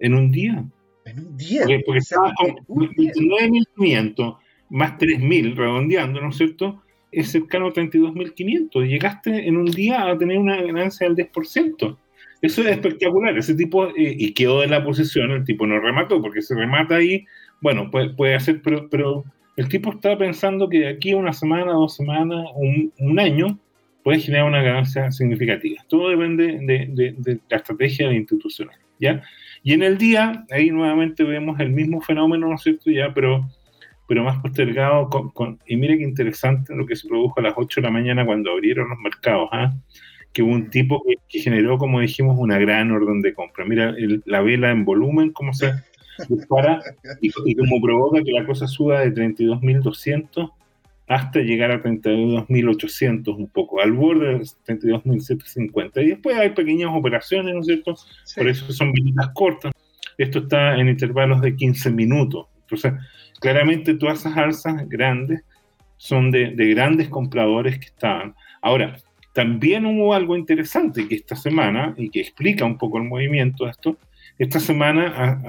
en un día. En un día. Porque, estaba con 29.500 más 3.000, redondeando, ¿no es cierto? Es cercano a 32.500. Llegaste en un día a tener una ganancia del 10%. Eso es espectacular. Ese tipo, eh, y quedó de la posición, el tipo no remató, porque se remata ahí, bueno, puede, puede hacer, pero, pero el tipo estaba pensando que de aquí a una semana, dos semanas, un, un año, puede generar una ganancia significativa. Todo depende de, la estrategia institucional, ¿ya? Y en el día, ahí nuevamente vemos el mismo fenómeno, ¿no es cierto? Ya, pero, pero más postergado. Con, y mire qué interesante lo que se produjo a las 8 de la mañana cuando abrieron los mercados, ¿ah? Que hubo un tipo que, generó, como dijimos, una gran orden de compra. Mira la vela en volumen, cómo se dispara y, y cómo provoca que la cosa suba de 32.200 hasta llegar a 32.800 un poco, al borde de 32.750. Y después hay pequeñas operaciones, ¿no es cierto? Por eso son visitas cortas. Esto está en intervalos de 15 minutos. Entonces, claramente todas esas alzas grandes son de, grandes compradores que estaban. Ahora, también hubo algo interesante que esta semana, y que explica un poco el movimiento de esto, esta semana,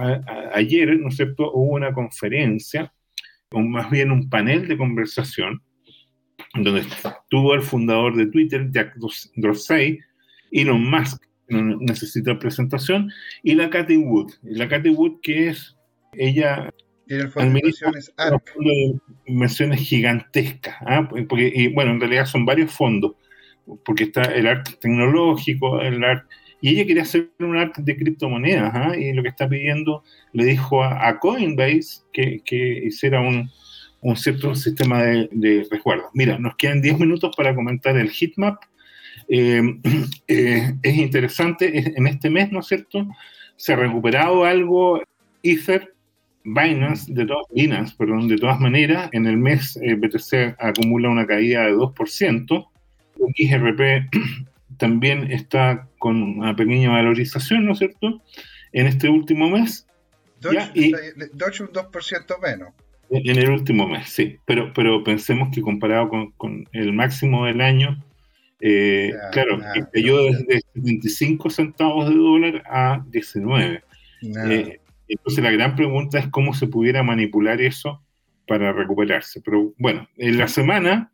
ayer, ¿no es hubo una conferencia o más bien un panel de conversación donde estuvo el fundador de Twitter, Jack Dorsey, Elon Musk, no necesita presentación, y la Cathy Wood. La Cathy Wood, que es ella el fondo de inversiones inversiones gigantescas, ¿ah? porque, y, bueno, en realidad son varios fondos, porque está el arte tecnológico, el arte y ella quería hacer un arte de criptomonedas, ¿ah? y lo que está pidiendo, le dijo a, Coinbase que, que, hiciera un, un cierto sistema de, de, resguardo. Mira, nos quedan 10 minutos para comentar el heatmap. Eh, eh, es interesante, en este mes, ¿no es cierto? Se ha recuperado algo Ether, Binance, de todas, Binance, perdón, de todas maneras, en el mes eh, BTC acumula una caída de 2%, XRP también está con una pequeña valorización, ¿no es cierto?, en este último mes. Dodge, y, Dodge un 2% menos. En el último mes, sí, pero, pero pensemos que comparado con, el máximo del año, eh, claro, cayó desde 75 centavos de dólar a 19. Eh, entonces la gran pregunta es cómo se pudiera manipular eso para recuperarse. Pero bueno, en la semana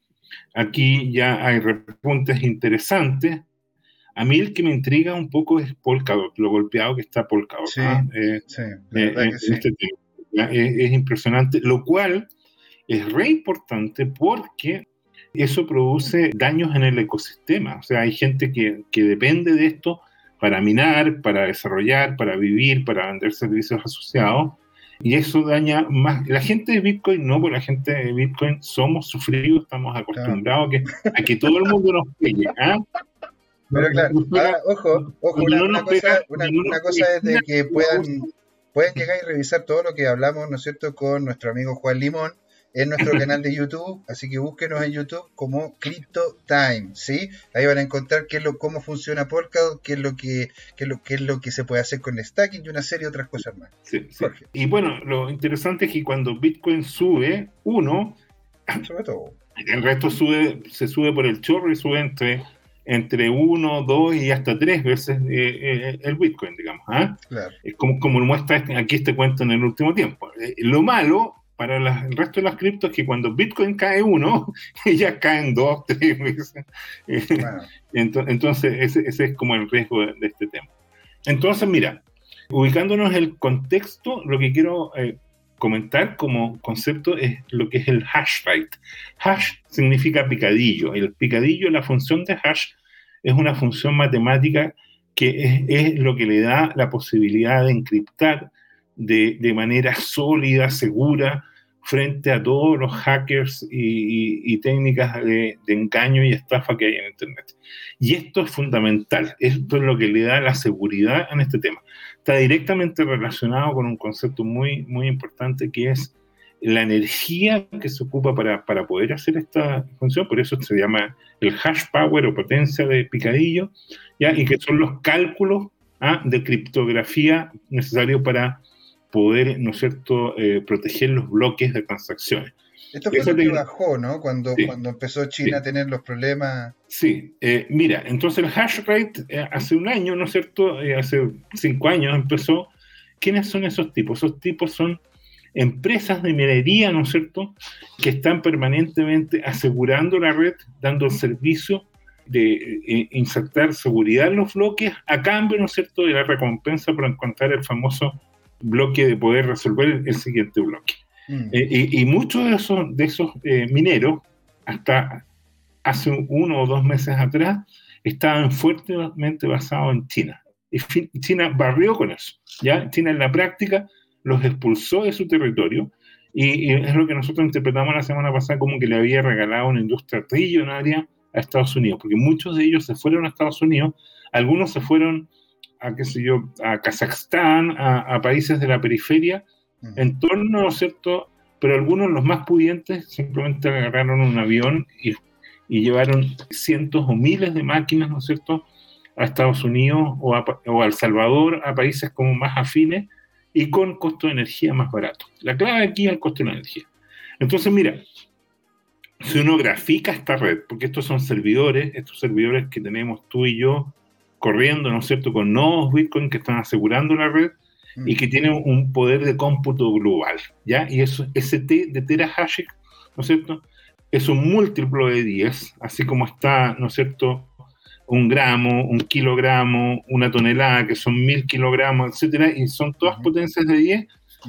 aquí ya hay repuntes interesantes. A mí el que me intriga un poco es Polkadot, lo golpeado que está Polkadot. Sí, eh, sí, eh, este es, impresionante, lo cual es re importante porque eso produce daños en el ecosistema. O sea, hay gente que, que depende de esto para minar, para desarrollar, para vivir, para vender servicios asociados. Y eso daña más. La gente de Bitcoin no, porque la gente de Bitcoin somos sufridos, estamos acostumbrados a, que, a que todo el mundo nos pegue. ¿ah? Pero claro, ahora, ojo, ojo, una, cosa, una, cosa es de que puedan, pueden llegar y revisar todo lo que hablamos, ¿no es cierto?, con nuestro amigo Juan Limón en nuestro canal de YouTube, así que búsquenos en YouTube como Crypto Time, ¿sí? Ahí van a encontrar qué es lo, cómo funciona Polkadot, qué es lo que, qué es lo, qué es lo que se puede hacer con stacking y una serie de otras cosas más. Sí, sí. Y bueno, lo interesante es que cuando Bitcoin sube, uno, sobre todo, el resto sube, se sube por el chorro y sube entre entre uno, dos y hasta tres veces eh, eh, el Bitcoin, digamos. ¿ah? Es como, como muestra aquí este cuento en el último tiempo. Eh, lo malo para el resto de las criptos es que cuando Bitcoin cae uno, ya caen dos, tres veces. Entonces, ese, ese, es como el riesgo de, este tema. Entonces, mira, ubicándonos en el contexto, lo que quiero comentar como concepto es lo que es el hash rate. Hash significa picadillo. El picadillo, la función de hash, es una función matemática que es, lo que le da la posibilidad de encriptar de, de manera sólida, segura, frente a todos los hackers y, técnicas de, engaño y estafa que hay en Internet. Y esto es fundamental, esto es lo que le da la seguridad en este tema. Está directamente relacionado con un concepto muy, muy importante que es la energía que se ocupa para, para poder hacer esta función, por eso se llama el hash power o potencia de picadillo, ¿ya? y que son los cálculos ¿ah? de criptografía necesarios para poder, ¿no es cierto?, eh, proteger los bloques de transacciones. Esto fue lo que bajó, ¿no? Cuando, cuando empezó China a tener los problemas. Sí, eh, mira, entonces el hash rate eh, hace un año, ¿no es cierto? hace cinco años empezó. ¿Quiénes son esos tipos? Esos tipos son empresas de minería, ¿no es cierto?, que están permanentemente asegurando la red, dando el servicio de insertar seguridad en los bloques a cambio, ¿no es cierto?, de la recompensa por encontrar el famoso bloque de poder resolver el, siguiente bloque. Mm. Eh, y, muchos de esos, de esos eh, mineros, hasta hace uno o dos meses atrás, estaban fuertemente basados en China. Y China barrió con eso. ¿ya? China en la práctica los expulsó de su territorio y, es lo que nosotros interpretamos la semana pasada como que le había regalado una industria trillonaria a Estados Unidos, porque muchos de ellos se fueron a Estados Unidos, algunos se fueron a qué sé yo, a Kazajstán, a, países de la periferia, en torno, ¿no es cierto? Pero algunos, los más pudientes, simplemente agarraron un avión y, llevaron cientos o miles de máquinas, ¿no es cierto?, a Estados Unidos o a, o a El Salvador, a países como más afines y con costo de energía más barato. La clave aquí es el costo de la energía. Entonces, mira, si uno grafica esta red, porque estos son servidores, estos servidores que tenemos tú y yo, corriendo, ¿no es cierto?, con nuevos Bitcoin que están asegurando la red y mm. que tienen un poder de cómputo global, ¿ya? Y eso, ese T de terahash, ¿no es cierto?, es un múltiplo de 10, así como está, ¿no es cierto?, un gramo, un kilogramo, una tonelada, que son mil kilogramos, etcétera, y son todas potencias de 10.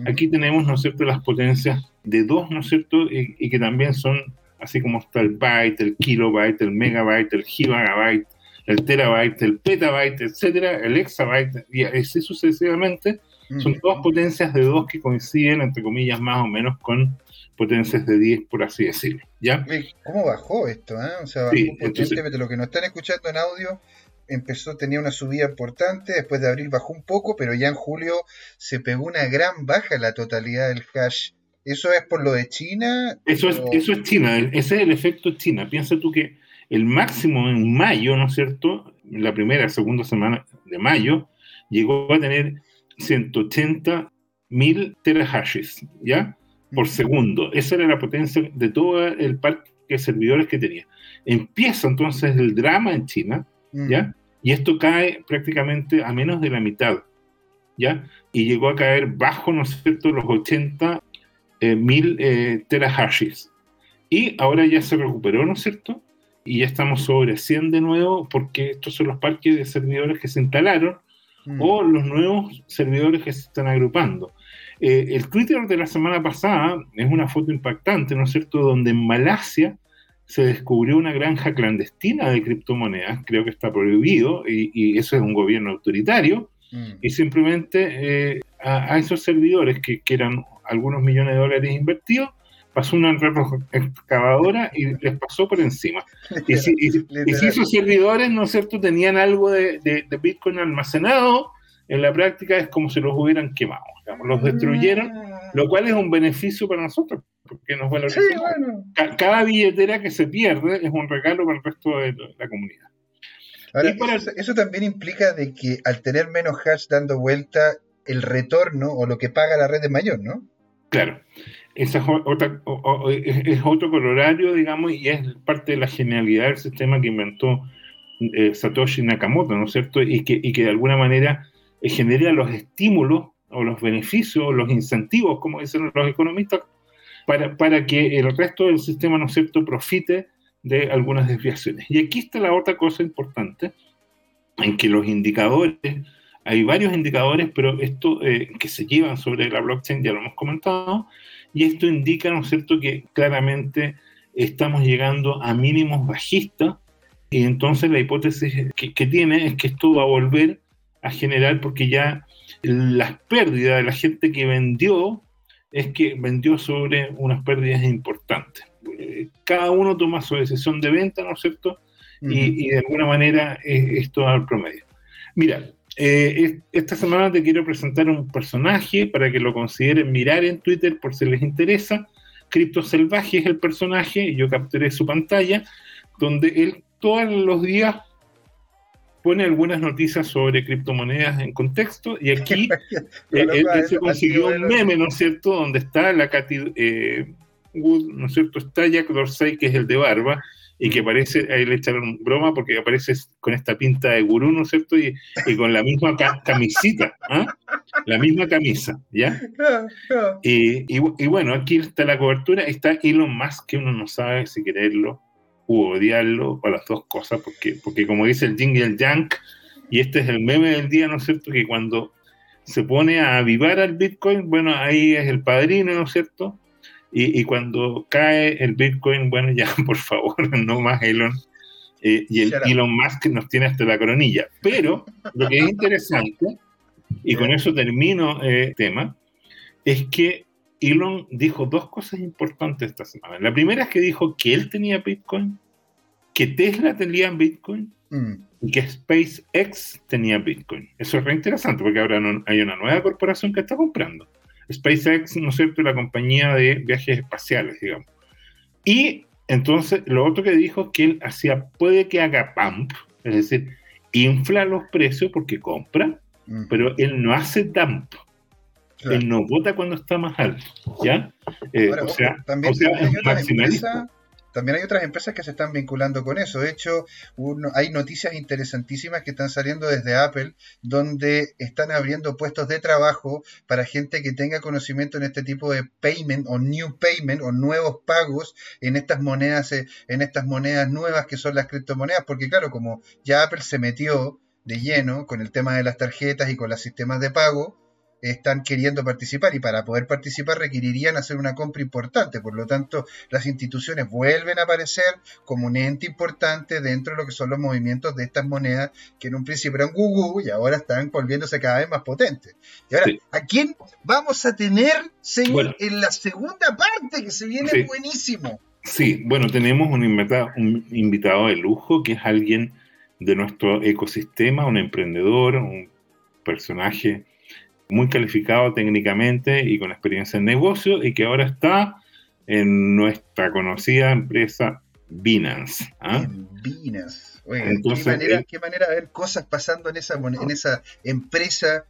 Aquí tenemos, ¿no es cierto?, las potencias de 2, ¿no es cierto?, y, y, que también son, así como está el byte, el kilobyte, el megabyte, el gigabyte, el terabyte, el petabyte, etcétera, el exabyte, y así sucesivamente, son todas potencias de 2 que coinciden, entre comillas, más o menos con potencias de 10, por así decirlo. ¿ya? ¿Cómo bajó esto? Eh? O sea, bajó potentemente. lo que nos están escuchando en audio empezó, tenía una subida importante, después de abril bajó un poco, pero ya en julio se pegó una gran baja en la totalidad del hash. ¿Eso es por lo de China? Eso, es, eso es China, ese es el efecto China. Piensa tú que el máximo en mayo, ¿no es cierto? La primera, segunda semana de mayo, llegó a tener 180 mil terahashes, ¿ya? Por segundo. Esa era la potencia de todo el parque de servidores que tenía. Empieza entonces el drama en China, ¿ya? Y esto cae prácticamente a menos de la mitad, ¿ya? Y llegó a caer bajo, ¿no es cierto?, los 80 eh, mil eh, terahashes. Y ahora ya se recuperó, ¿no es cierto? Y ya estamos sobre 100 de nuevo porque estos son los parques de servidores que se instalaron mm. o los nuevos servidores que se están agrupando. Eh, el Twitter de la semana pasada es una foto impactante, ¿no es cierto?, donde en Malasia se descubrió una granja clandestina de criptomonedas, creo que está prohibido, y, eso es un gobierno autoritario, mm. y simplemente eh, a, esos servidores que, que eran algunos millones de dólares invertidos, pasó una excavadora y les pasó por encima. Y si, esos servidores, ¿no es cierto?, tenían algo de, Bitcoin almacenado, en la práctica es como si los hubieran quemado, los destruyeron, ah. lo cual es un beneficio para nosotros, porque nos valoriza. Cada billetera que se pierde es un regalo para el resto de la comunidad. eso, eso también implica de que al tener menos hash dando vuelta, el retorno o lo que paga la red es mayor, ¿no? Claro. Esa es, otra, otro colorario, digamos, y es parte de la genialidad del sistema que inventó eh, Satoshi Nakamoto, ¿no es cierto? Y que, y de alguna manera eh, genera los estímulos o los beneficios o los incentivos, como dicen los economistas, para, para que el resto del sistema, ¿no es cierto?, profite de algunas desviaciones. Y aquí está la otra cosa importante, en que los indicadores, hay varios indicadores, pero esto eh, que se llevan sobre la blockchain, ya lo hemos comentado, y esto indica, ¿no es cierto?, que claramente estamos llegando a mínimos bajistas Y entonces la hipótesis que, tiene es que esto va a volver a generar, porque ya las pérdidas de la gente que vendió es que vendió sobre unas pérdidas importantes. Eh, cada uno toma su decisión de venta, ¿no es cierto? y, de alguna manera esto va al promedio. Mira, eh, esta semana te quiero presentar un personaje para que lo consideren mirar en Twitter por si les interesa. Cripto Salvaje es el personaje, yo capturé su pantalla, donde él todos los días pone algunas noticias sobre criptomonedas en contexto y aquí él, se consiguió un meme, ¿no es cierto?, donde está la Katy eh, Wood, ¿no es cierto?, está Jack Dorsey, que es el de barba, y que parece, ahí le echaron broma porque aparece con esta pinta de gurú, ¿no es cierto? Y, con la misma camisita, ¿ah? la misma camisa, ¿ya? Y, y, bueno, aquí está la cobertura, está Elon Musk, que uno no sabe si quererlo u odiarlo, o las dos cosas, porque, porque como dice el jingle Yank, y este es el meme del día, ¿no es cierto? Que cuando se pone a avivar al Bitcoin, bueno, ahí es el padrino, ¿no es cierto? Y, cuando cae el Bitcoin, bueno, ya por favor, no más Elon. Eh, y el Elon Musk nos tiene hasta la coronilla. Pero lo que es interesante, y con eso termino el eh, tema, es que Elon dijo dos cosas importantes esta semana. La primera es que dijo que él tenía Bitcoin, que Tesla tenía Bitcoin mm. y que SpaceX tenía Bitcoin. Eso es re interesante porque ahora hay una nueva corporación que está comprando. SpaceX, ¿no es cierto?, la compañía de viajes espaciales, digamos. Y entonces, lo otro que dijo es que él hacía, puede que haga pump, es decir, infla los precios porque compra, pero él no hace dump. Él no vota cuando está más alto, ¿ya? Eh, o sea, también, o sea, también hay otras empresas que se están vinculando con eso. De hecho, hay noticias interesantísimas que están saliendo desde Apple, donde están abriendo puestos de trabajo para gente que tenga conocimiento en este tipo de payment o new payment o nuevos pagos en estas monedas, eh, en estas monedas nuevas que son las criptomonedas. Porque claro, como ya Apple se metió de lleno con el tema de las tarjetas y con los sistemas de pago, están queriendo participar y para poder participar requerirían hacer una compra importante. Por lo tanto, las instituciones vuelven a aparecer como un ente importante dentro de lo que son los movimientos de estas monedas que en un principio eran Google y ahora están volviéndose cada vez más potentes. Y ahora, ¿a quién vamos a tener en la segunda parte que se viene buenísimo? Sí, bueno, tenemos un invitado, un invitado de lujo que es alguien de nuestro ecosistema, un emprendedor, un personaje muy calificado técnicamente y con experiencia en negocio y que ahora está en nuestra conocida empresa Binance. ¿ah? Binance. ¿qué, manera, ¿qué, manera, de ver cosas pasando en esa, en esa empresa,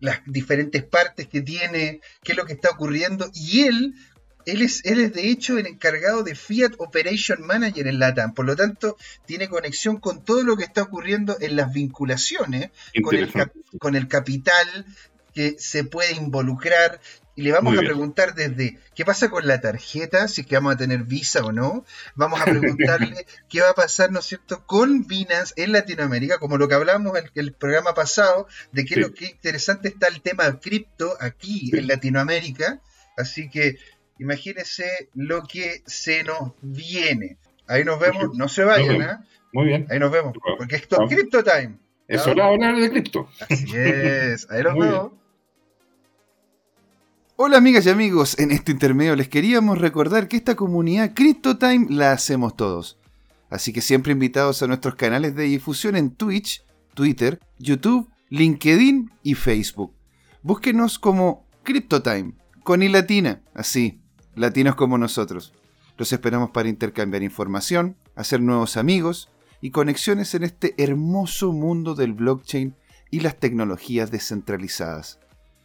las diferentes partes que tiene, qué es lo que está ocurriendo. Y él, él es, él es de hecho el encargado de Fiat Operation Manager en LATAM. Por lo tanto, tiene conexión con todo lo que está ocurriendo en las vinculaciones, con el, con el capital que se puede involucrar. Y le vamos a preguntar desde qué pasa con la tarjeta, si es que vamos a tener visa o no. Vamos a preguntarle qué va a pasar, ¿no es cierto?, con Binance en Latinoamérica, como lo que hablamos en el programa pasado, de qué lo que interesante está el tema cripto aquí en Latinoamérica. Así que imagínense lo que se nos viene. Ahí nos vemos, no se vayan, ¿eh? Muy bien. Ahí nos vemos, porque esto es Crypto Time. Es hora de hablar de cripto. Así es, ahí nos vemos. Hola amigas y amigos, en este intermedio les queríamos recordar que esta comunidad CryptoTime la hacemos todos. Así que siempre invitados a nuestros canales de difusión en Twitch, Twitter, YouTube, LinkedIn y Facebook. Búsquenos como CryptoTime, con i latina, así, latinos como nosotros. Los esperamos para intercambiar información, hacer nuevos amigos y conexiones en este hermoso mundo del blockchain y las tecnologías descentralizadas.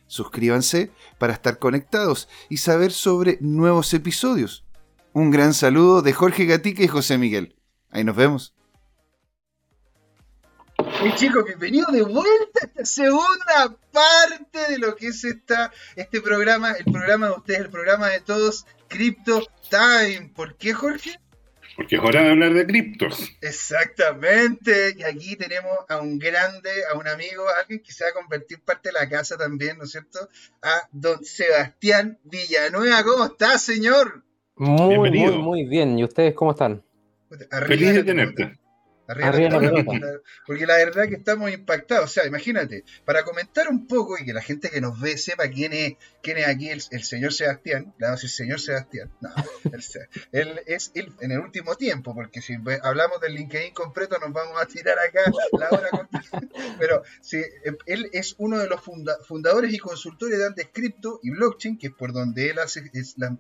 Suscríbanse para estar conectados y saber sobre nuevos episodios. Un gran saludo de Jorge Gatica y José Miguel. Ahí nos vemos. Mi chicos, bienvenido de vuelta a esta segunda parte de lo que es esta, este programa, el programa de ustedes, el programa de todos, Crypto Time. ¿Por qué, Jorge? Porque es hora de hablar de criptos. Exactamente. Y aquí tenemos a un grande, a un amigo, a alguien que se va a convertir parte de la casa también, ¿no es cierto? A don Sebastián Villanueva. ¿Cómo está, señor? Muy, muy, muy bien. ¿Y ustedes cómo están? Feliz de tenerte. Arriba, la pelota. Porque la verdad que estamos impactados. O sea, imagínate, para comentar un poco y que la gente que nos ve sepa quién es, quién es aquí el, señor Sebastián, le vamos a decir señor Sebastián. No, él, es en el último tiempo, porque si hablamos del LinkedIn completo nos vamos a tirar acá la hora completa. Pero sí, él es uno de los fundadores y consultores de Antes Crypto y Blockchain, que es por donde él hace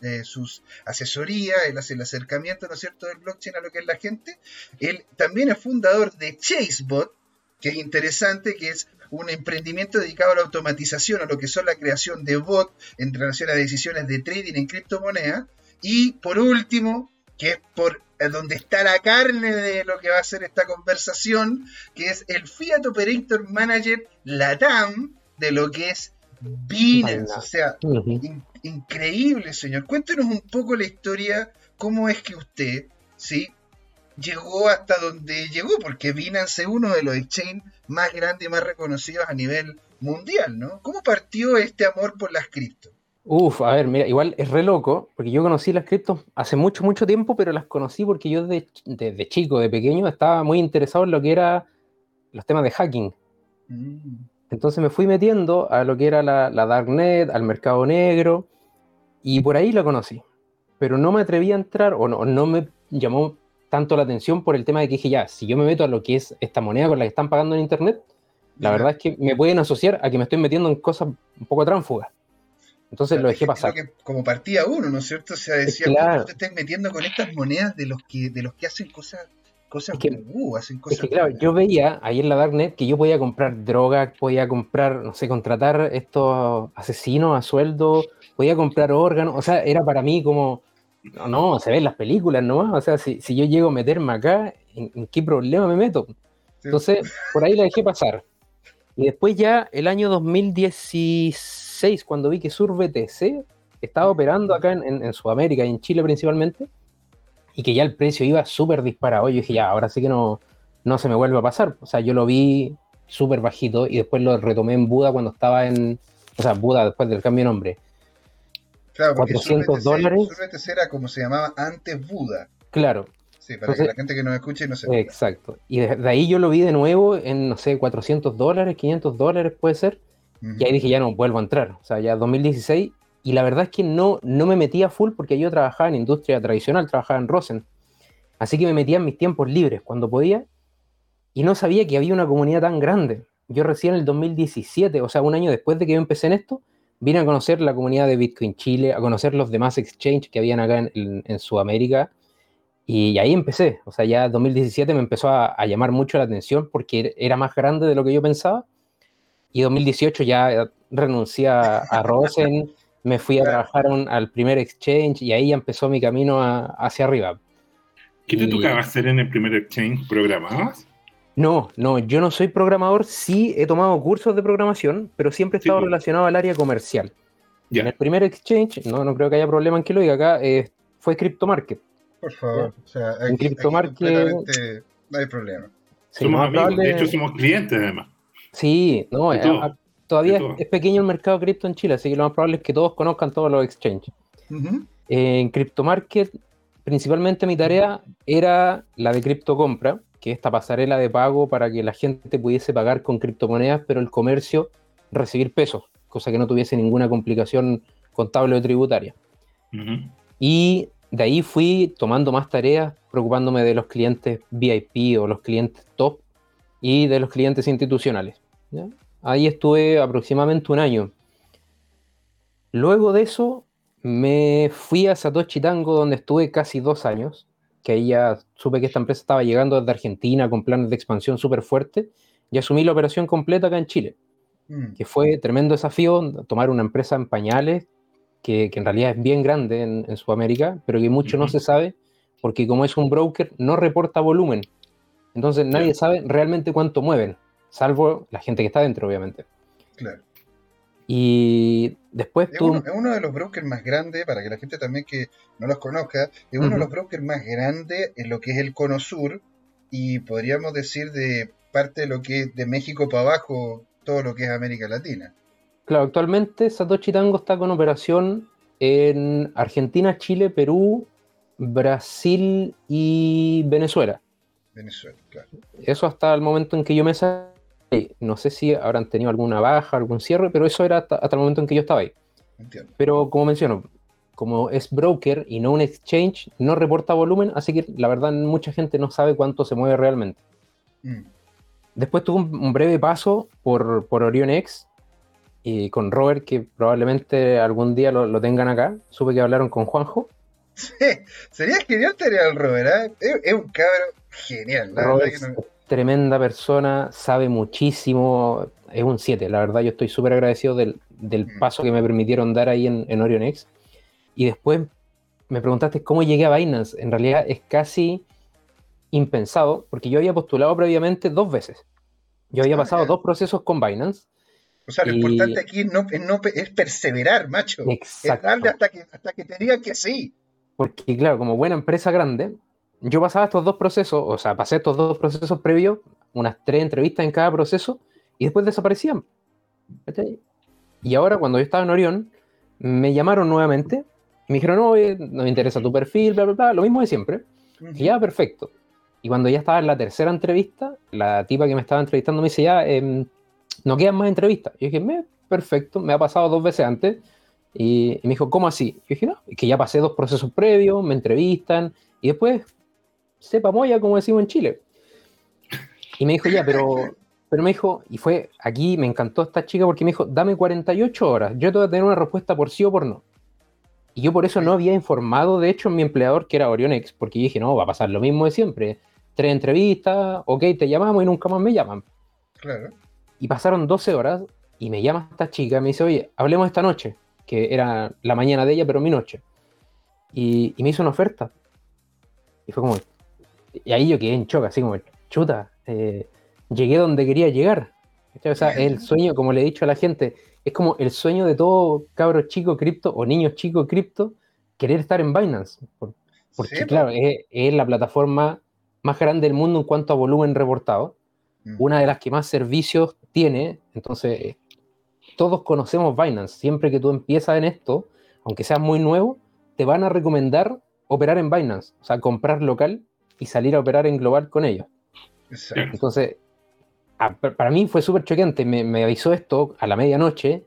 eh, sus asesorías, él hace el acercamiento, ¿no es cierto?, del blockchain a lo que es la gente. Él también es fundador de ChaseBot, que es interesante, que es un emprendimiento dedicado a la automatización, a lo que son la creación de bots en relación a decisiones de trading en criptomonedas. Y por último, que es por donde está la carne de lo que va a ser esta conversación, que es el Fiat Operator Manager LATAM de lo que es Binance. O sea, increíble, señor. Cuéntenos un poco la historia, cómo es que usted, ¿sí? Llegó hasta donde llegó, porque Binance es uno de los exchanges más grandes y más reconocidos a nivel mundial, ¿no? ¿Cómo partió este amor por las criptos? Uf, a ver, mira, igual es re loco, porque yo conocí las criptos hace mucho, mucho tiempo, pero las conocí porque yo desde, chico, de pequeño, estaba muy interesado en lo que era los temas de hacking. Mm. Entonces me fui metiendo a lo que era la, la Darknet, al mercado negro, y por ahí la conocí. Pero no me atreví a entrar, o no, no me llamó tanto la atención por el tema de que dije, ya, si yo me meto a lo que es esta moneda con la que están pagando en Internet, la verdad es que me pueden asociar a que me estoy metiendo en cosas un poco tránfugas. Entonces lo dejé pasar. como partía uno, ¿no es cierto? O sea, decía, claro. te estás metiendo con estas monedas de los que, de los que hacen cosas cosas que, uh, hacen cosas. que, claro, yo veía ahí en la Darknet que yo podía comprar droga, podía comprar, no sé, contratar estos asesinos a sueldo, podía comprar órganos, o sea, era para mí como, no, no, se ven las películas nomás. O sea, si, yo llego a meterme acá, ¿en, qué problema me meto? Entonces, por ahí la dejé pasar. Y después ya, el año 2016, cuando vi que SurBTC estaba operando acá en, Sudamérica y en Chile principalmente, y que ya el precio iba súper disparado, yo dije, ya, ahora sí que no, no se me vuelve a pasar. O sea, yo lo vi súper bajito y después lo retomé en Buda cuando estaba en, o sea, Buda después del cambio de nombre, Claro, 400 dólares. era como se llamaba antes Buda. Claro. Sí, para que la gente que nos escuche no sepa. Exacto. Y de, ahí yo lo vi de nuevo en, no sé, 400 dólares, 500 dólares puede ser. Y ahí dije, ya no vuelvo a entrar. O sea, ya 2016. Y la verdad es que no, no me metía full porque yo trabajaba en industria tradicional, trabajaba en Rosen. Así que me metía en mis tiempos libres cuando podía. Y no sabía que había una comunidad tan grande. Yo recién en el 2017, o sea, un año después de que yo empecé en esto, vine a conocer la comunidad de Bitcoin Chile, a conocer los demás exchanges que habían acá en, Sudamérica. Y ahí empecé. O sea, ya 2017 me empezó a, llamar mucho la atención porque era más grande de lo que yo pensaba. Y 2018 ya renuncié a, Rosen, me fui a trabajar al primer exchange y ahí ya empezó mi camino hacia arriba. ¿Qué te tocaba hacer en el primer exchange? ¿Programabas? No, no, yo no soy programador, sí he tomado cursos de programación, pero siempre he estado pues. relacionado al área comercial. En el primer exchange, no, no creo que haya problema en que lo diga acá, eh, fue CryptoMarket. Por favor, o sea, en CryptoMarket no hay problema. somos amigos, de hecho somos clientes además. Sí, no, eh, todavía es, pequeño el mercado cripto en Chile, así que lo más probable es que todos conozcan todos los exchanges. en CryptoMarket, principalmente mi tarea era la de cripto compra que esta pasarela de pago para que la gente pudiese pagar con criptomonedas, pero el comercio recibir pesos, cosa que no tuviese ninguna complicación contable o tributaria. Y de ahí fui tomando más tareas, preocupándome de los clientes VIP o los clientes top y de los clientes institucionales. Ahí estuve aproximadamente un año. Luego de eso me fui a Satoshi Tango, donde estuve casi dos años que ahí ya supe que esta empresa estaba llegando desde Argentina con planes de expansión súper fuertes y asumí la operación completa acá en Chile, mm. que fue tremendo desafío tomar una empresa en pañales, que, en realidad es bien grande en, Sudamérica, pero que mucho no se sabe, porque como es un broker, no reporta volumen. Entonces nadie sabe realmente cuánto mueven, salvo la gente que está dentro, obviamente. Claro. Y después tú... es uno, de los brokers más grandes, para que la gente también que no los conozca, es uno de los brokers más grandes en lo que es el cono sur y podríamos decir de parte de lo que es de México para abajo, todo lo que es América Latina. Claro, actualmente Satoshi Tango está con operación en Argentina, Chile, Perú, Brasil y Venezuela. Venezuela, claro. Eso hasta el momento en que yo me salí. No sé si habrán tenido alguna baja, algún cierre, pero eso era hasta, hasta el momento en que yo estaba ahí. Entiendo. Pero como menciono, como es broker y no un exchange, no reporta volumen, así que la verdad mucha gente no sabe cuánto se mueve realmente. Mm. Después tuve un, breve paso por, por Orion X y con Robert, que probablemente algún día lo, tengan acá. Supe que hablaron con Juanjo. Sí, sería genial tener al Robert, ¿eh? es, un cabrón genial. Robert es tremenda persona, sabe muchísimo, es un 7. La verdad, yo estoy súper agradecido del, mm. paso que me permitieron dar ahí en, en Orion X. Y después me preguntaste cómo llegué a Binance. En realidad es casi impensado, porque yo había postulado previamente dos veces. Yo había ah, pasado dos procesos con Binance. O sea, lo importante aquí no, es perseverar, macho. Exacto. Es darle hasta que, hasta que te digan que sí. Porque, claro, como buena empresa grande, yo pasaba estos dos procesos, o sea, pasé estos dos procesos previos, unas tres entrevistas en cada proceso, y después desaparecían. Y ahora, cuando yo estaba en Orión, me llamaron nuevamente me dijeron, no, no me interesa tu perfil, bla, bla, bla, lo mismo de siempre. Y ya, perfecto. Y cuando ya estaba en la tercera entrevista, la tipa que me estaba entrevistando me dice, ya, em, no quedan más entrevistas. Y yo dije, me, perfecto, me ha pasado dos veces antes. Y, me dijo, ¿cómo así? Yo dije, no, es que ya pasé dos procesos previos, me entrevistan, y después, sepa moya, como decimos en Chile. Y me dijo, ya, pero, pero me dijo, y fue aquí, me encantó esta chica porque me dijo, dame 48 horas, yo te voy a tener una respuesta por sí o por no. Y yo por eso no había informado, de hecho, a mi empleador, que era Orionex, porque dije, no, va a pasar lo mismo de siempre. Tres entrevistas, ok, te llamamos y nunca más me llaman. Claro. Y pasaron 12 horas y me llama esta chica, me dice, oye, hablemos esta noche, que era la mañana de ella, pero mi noche. Y, me hizo una oferta. Y fue como, y ahí yo quedé en choque, así como, chuta, eh, llegué donde quería llegar. O sea, el sueño, como le he dicho a la gente, es como el sueño de todo cabro chico cripto o niño chico cripto querer estar en Binance. porque, claro, es, la plataforma más grande del mundo en cuanto a volumen reportado. Mm. Una de las que más servicios tiene. Entonces, todos conocemos Binance. Siempre que tú empiezas en esto, aunque seas muy nuevo, te van a recomendar operar en Binance. O sea, comprar local y salir a operar en global con ellos. Entonces, para mí fue súper choqueante. Me, avisó esto a la medianoche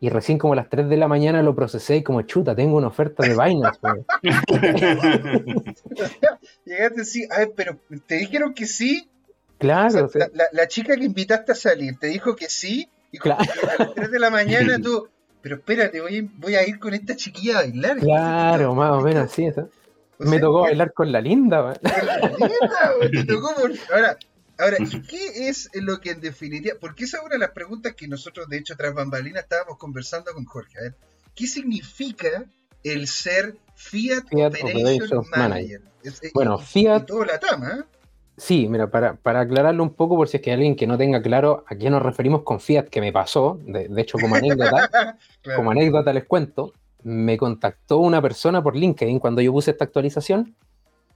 y recién como a las 3 de la mañana lo procesé y como chuta, tengo una oferta de vainas. Llegaste sí, a ver, pero te dijeron que sí. Claro. la, chica que invitaste a salir te dijo que sí y a las 3 de la mañana tú, pero espérate, voy, voy a ir con esta chiquilla a bailar. Claro, más o menos así. Me tocó bailar con la linda. Con la linda, me tocó por... Ahora, Ahora, ¿y qué es lo que en definitiva, porque esa es una de las preguntas que nosotros, de hecho, tras bambalinas estábamos conversando con Jorge. A ver, ¿qué significa el ser Fiat, Operation, Manager? bueno, Fiat... todo la tama, ¿eh? Sí, mira, para, para, aclararlo un poco, por si es que hay alguien que no tenga claro a qué nos referimos con Fiat, que me pasó, de, hecho, como anécdota, como anécdota les cuento, me contactó una persona por LinkedIn cuando yo puse esta actualización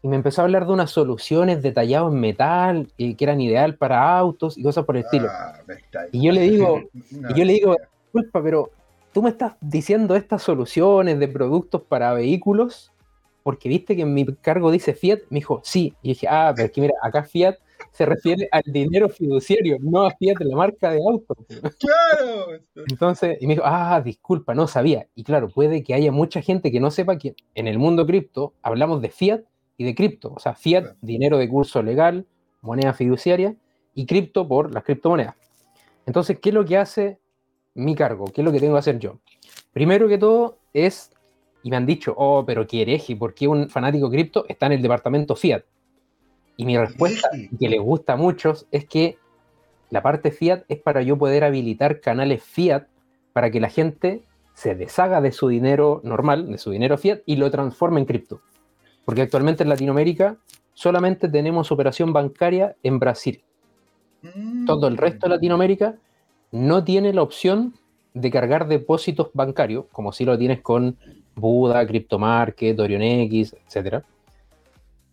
y me empezó a hablar de unas soluciones detalladas en metal que eran ideal para autos y cosas por el estilo. Ah, y yo le digo, y yo le digo, disculpa, pero tú me estás diciendo estas soluciones de productos para vehículos porque viste que en mi cargo dice Fiat, me dijo, sí, y dije, ah, pero es que mira, acá Fiat se refiere al dinero fiduciario, no a Fiat, la marca de autos. Claro. Entonces, y me dijo, ah, disculpa, no sabía. Y claro, puede que haya mucha gente que no sepa que en el mundo cripto hablamos de Fiat y de cripto. O sea, fiat, dinero de curso legal, moneda fiduciaria, y cripto por las criptomonedas. Entonces, ¿qué es lo que hace mi cargo? ¿Qué es lo que tengo que hacer yo? Primero que todo es, y me han dicho, oh, pero qué hereje, ¿por qué un fanático cripto está en el departamento fiat? Y mi respuesta, que les gusta a muchos, es que la parte fiat es para yo poder habilitar canales fiat para que la gente se deshaga de su dinero normal, de su dinero fiat, y lo transforme en cripto. Porque actualmente en Latinoamérica solamente tenemos operación bancaria en Brasil. Mm. Todo el resto de Latinoamérica no tiene la opción de cargar depósitos bancarios, como si lo tienes con Buda, CryptoMarket, OrionX, etc.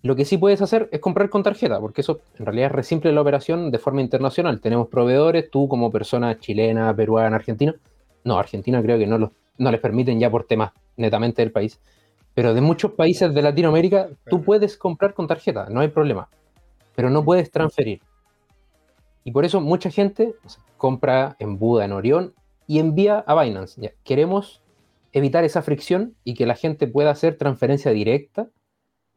Lo que sí puedes hacer es comprar con tarjeta, porque eso en realidad es re simple la operación de forma internacional. Tenemos proveedores, tú como persona chilena, peruana, argentina. No, Argentina creo que no, no les permiten ya por temas netamente del país. Pero de muchos países de Latinoamérica, tú puedes comprar con tarjeta, no hay problema. pero no puedes transferir. Y por eso mucha gente compra en Buda, en Orión, y envía a Binance. queremos evitar esa fricción y que la gente pueda hacer transferencia directa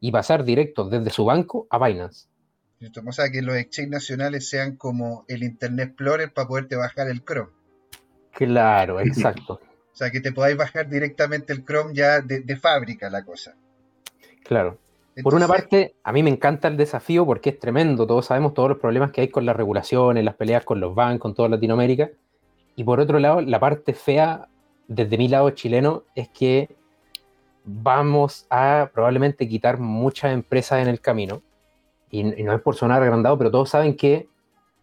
y pasar directo desde su banco a Binance. O sea, que los exchanges nacionales sean como el Internet Explorer para poderte bajar el Chrome. Claro, exacto. o sea, que te podáis bajar directamente el Chrome ya de, fábrica la cosa. Claro. Por una parte, a mí me encanta el desafío porque es tremendo. Todos sabemos todos los problemas que hay con las regulaciones, las peleas con los bancos en toda Latinoamérica. Y por otro lado, la parte fea desde mi lado chileno es que vamos a probablemente quitar muchas empresas en el camino. Y, no es por sonar agrandado, pero todos saben que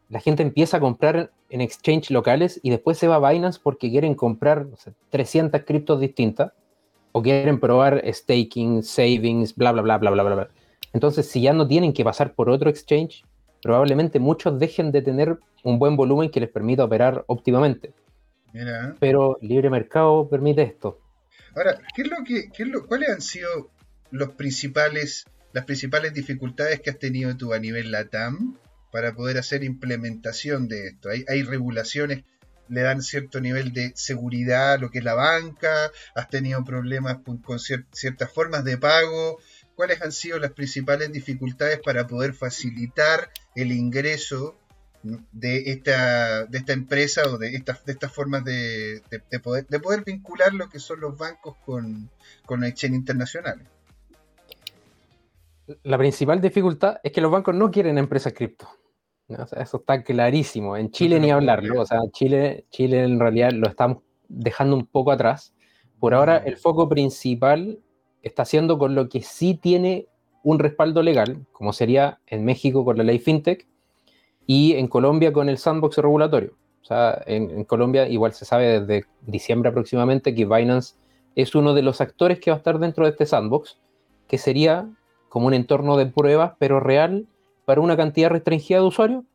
la gente empieza a comprar en exchange locales y después se va a Binance porque quieren comprar 300 criptos distintas o quieren probar staking, savings, bla, bla, bla, bla, bla, bla. Entonces, si ya no tienen que pasar por otro exchange, probablemente muchos dejen de tener un buen volumen que les permita operar óptimamente. Pero libre mercado permite esto. Ahora, ¿qué es lo que, qué es lo, ¿cuáles han sido los principales, las principales dificultades que has tenido tú a nivel LATAM para poder hacer implementación de esto? Hay, hay regulaciones, le dan cierto nivel de seguridad a lo que es la banca, has tenido problemas con ciertas formas de pago. ¿Cuáles han sido las principales dificultades para poder facilitar el ingreso de esta, de esta empresa o de estas, de estas formas de, poder, de poder vincular lo que son los bancos con, con exchange internacionales. La principal dificultad es que los bancos no quieren empresas cripto. eso está clarísimo. En Chile ni hablarlo. O sea, Chile, Chile en realidad lo estamos dejando un poco atrás. Por ahora, el foco principal está siendo con lo que sí tiene un respaldo legal, como sería en México con la ley FinTech, y en Colombia con el sandbox regulatorio. O sea, en, Colombia igual se sabe desde diciembre aproximadamente que Binance es uno de los actores que va a estar dentro de este sandbox, que sería como un entorno de pruebas, pero real, para una cantidad restringida de usuarios,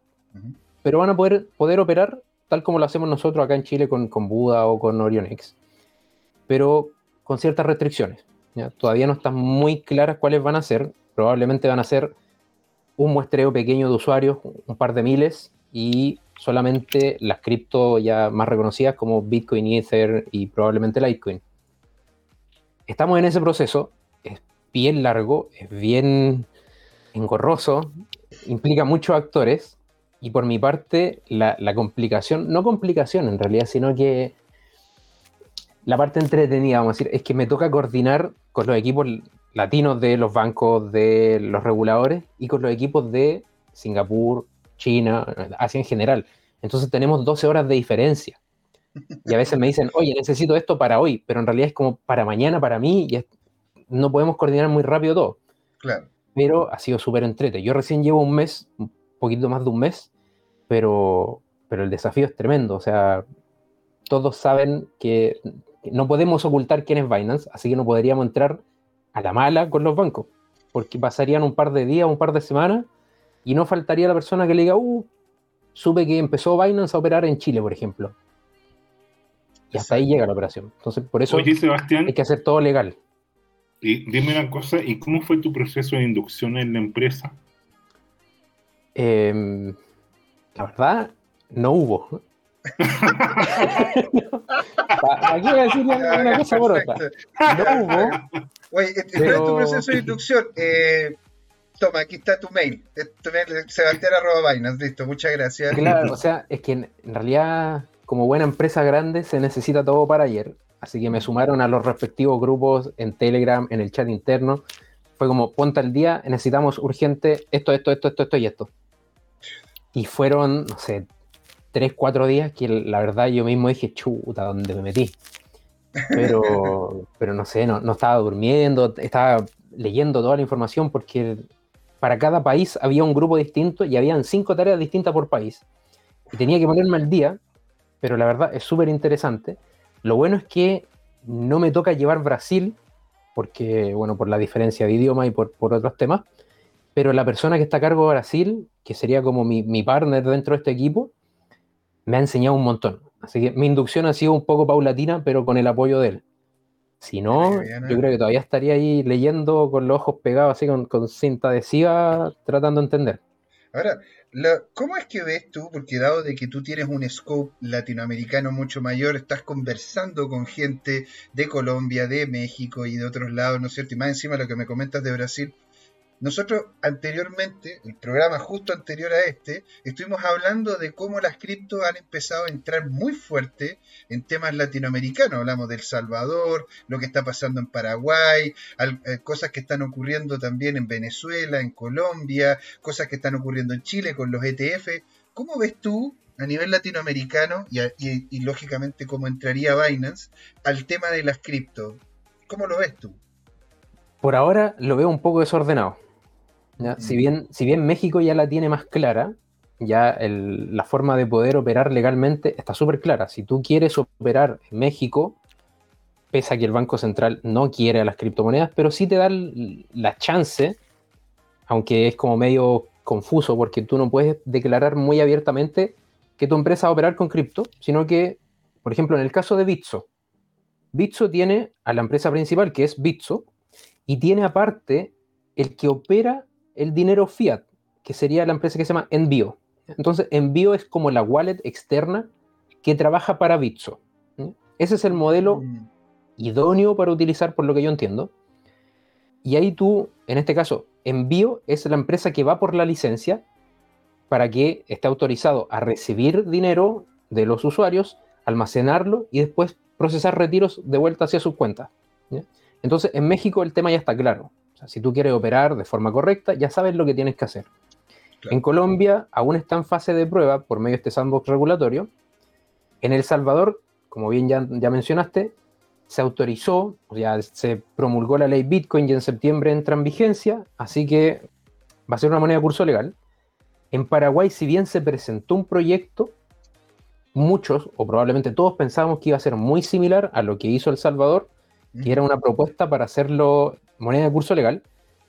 pero van a poder, poder operar tal como lo hacemos nosotros acá en Chile con, con Buda o con OrionX, pero con ciertas restricciones. Todavía no están muy claras cuáles van a ser, probablemente van a ser un muestreo pequeño de usuarios, un par de miles, y solamente las cripto ya más reconocidas como Bitcoin, Ether y probablemente Litecoin. Estamos en ese proceso, es bien largo, es bien engorroso, implica muchos actores, y por mi parte, la, la complicación, no complicación en realidad, sino que la parte entretenida, vamos a decir, es que me toca coordinar con los equipos latinos de los bancos, de los reguladores y con los equipos de Singapur, China, Asia en general. Entonces tenemos 12 horas de diferencia. Y a veces me dicen, oye, necesito esto para hoy, pero en realidad es como para mañana, para mí, y no podemos coordinar muy rápido todo. Claro. Pero ha sido súper entrete. Yo recién llevo un mes, un poquito más de un mes, pero, pero el desafío es tremendo. O sea, todos saben que no podemos ocultar quién es Binance, así que no podríamos entrar a la mala con los bancos, porque pasarían un par de días, un par de semanas, y no faltaría la persona que le diga, uh, supe que empezó Binance a operar en Chile, por ejemplo. Y hasta ahí llega la operación. Entonces, por eso hay que hacer todo legal. Y dime una cosa, ¿y cómo fue tu proceso de inducción en la empresa? Em, la verdad, no hubo. Aquí voy a decir una, cosa por otra. No hubo, Oye, este es tu proceso de inducción. Eh, toma, aquí está tu mail. Sebastián arroba listo, muchas gracias. Claro, o sea, es que en, realidad, como buena empresa grande, se necesita todo para ayer. Así que me sumaron a los respectivos grupos en Telegram, en el chat interno. Fue como, ponte al día, necesitamos urgente esto, esto, esto, esto, esto y esto. Y fueron, no sé, tres, cuatro días que la verdad yo mismo dije, chuta, ¿dónde me metí? Pero, pero no sé, no, no estaba durmiendo, estaba leyendo toda la información porque para cada país había un grupo distinto y habían cinco tareas distintas por país. Y tenía que ponerme al día, pero la verdad es súper interesante. Lo bueno es que no me toca llevar Brasil, porque, bueno, por la diferencia de idioma y por, por otros temas, pero la persona que está a cargo de Brasil, que sería como mi, mi partner dentro de este equipo, me ha enseñado un montón. Así que mi inducción ha sido un poco paulatina, pero con el apoyo de él. Si no, yo creo que todavía estaría ahí leyendo con los ojos pegados, así con, cinta adhesiva, tratando de entender. Ahora, ¿cómo es que ves tú? Porque dado de que tú tienes un scope latinoamericano mucho mayor, estás conversando con gente de Colombia, de México y de otros lados, ¿no es cierto? Y más encima lo que me comentas de Brasil, nosotros anteriormente, el programa justo anterior a este, estuvimos hablando de cómo las criptos han empezado a entrar muy fuerte en temas latinoamericanos. Hablamos del Salvador, lo que está pasando en Paraguay, eh, cosas que están ocurriendo también en Venezuela, en Colombia, cosas que están ocurriendo en Chile con los ETF. ¿Cómo ves tú a nivel latinoamericano y, lógicamente cómo entraría Binance al tema de las criptos? ¿Cómo lo ves tú? Por ahora lo veo un poco desordenado. Si, bien, si bien México ya la tiene más clara, ya la forma de poder operar legalmente está súper clara. Si tú quieres operar en México, pese a que el Banco Central no quiere a las criptomonedas, pero sí te da la chance, aunque es como medio confuso porque tú no puedes declarar muy abiertamente que tu empresa va a operar con cripto, sino que, por ejemplo, en el caso de Bitso, Bitso tiene a la empresa principal que es Bitso y tiene aparte el que opera el dinero fiat, que sería la empresa que se llama Envío. Entonces, Envío es como la wallet externa que trabaja para Bitso. Ese es el modelo mm. idóneo para utilizar, por lo que yo entiendo. Y ahí tú, en este caso, Envío es la empresa que va por la licencia para que esté autorizado a recibir dinero de los usuarios, almacenarlo y después procesar retiros de vuelta hacia sus cuentas. Entonces, en México el tema ya está claro si tú quieres operar de forma correcta, ya sabes lo que tienes que hacer. En Colombia aún está en fase de prueba por medio de este sandbox regulatorio. En El Salvador, como bien ya, ya mencionaste, se autorizó, ya se promulgó la ley Bitcoin y en septiembre entra en vigencia, así que va a ser una moneda de curso legal. En Paraguay, si bien se presentó un proyecto, muchos o probablemente todos pensábamos que iba a ser muy similar a lo que hizo El Salvador, que era una propuesta para hacerlo moneda de curso legal.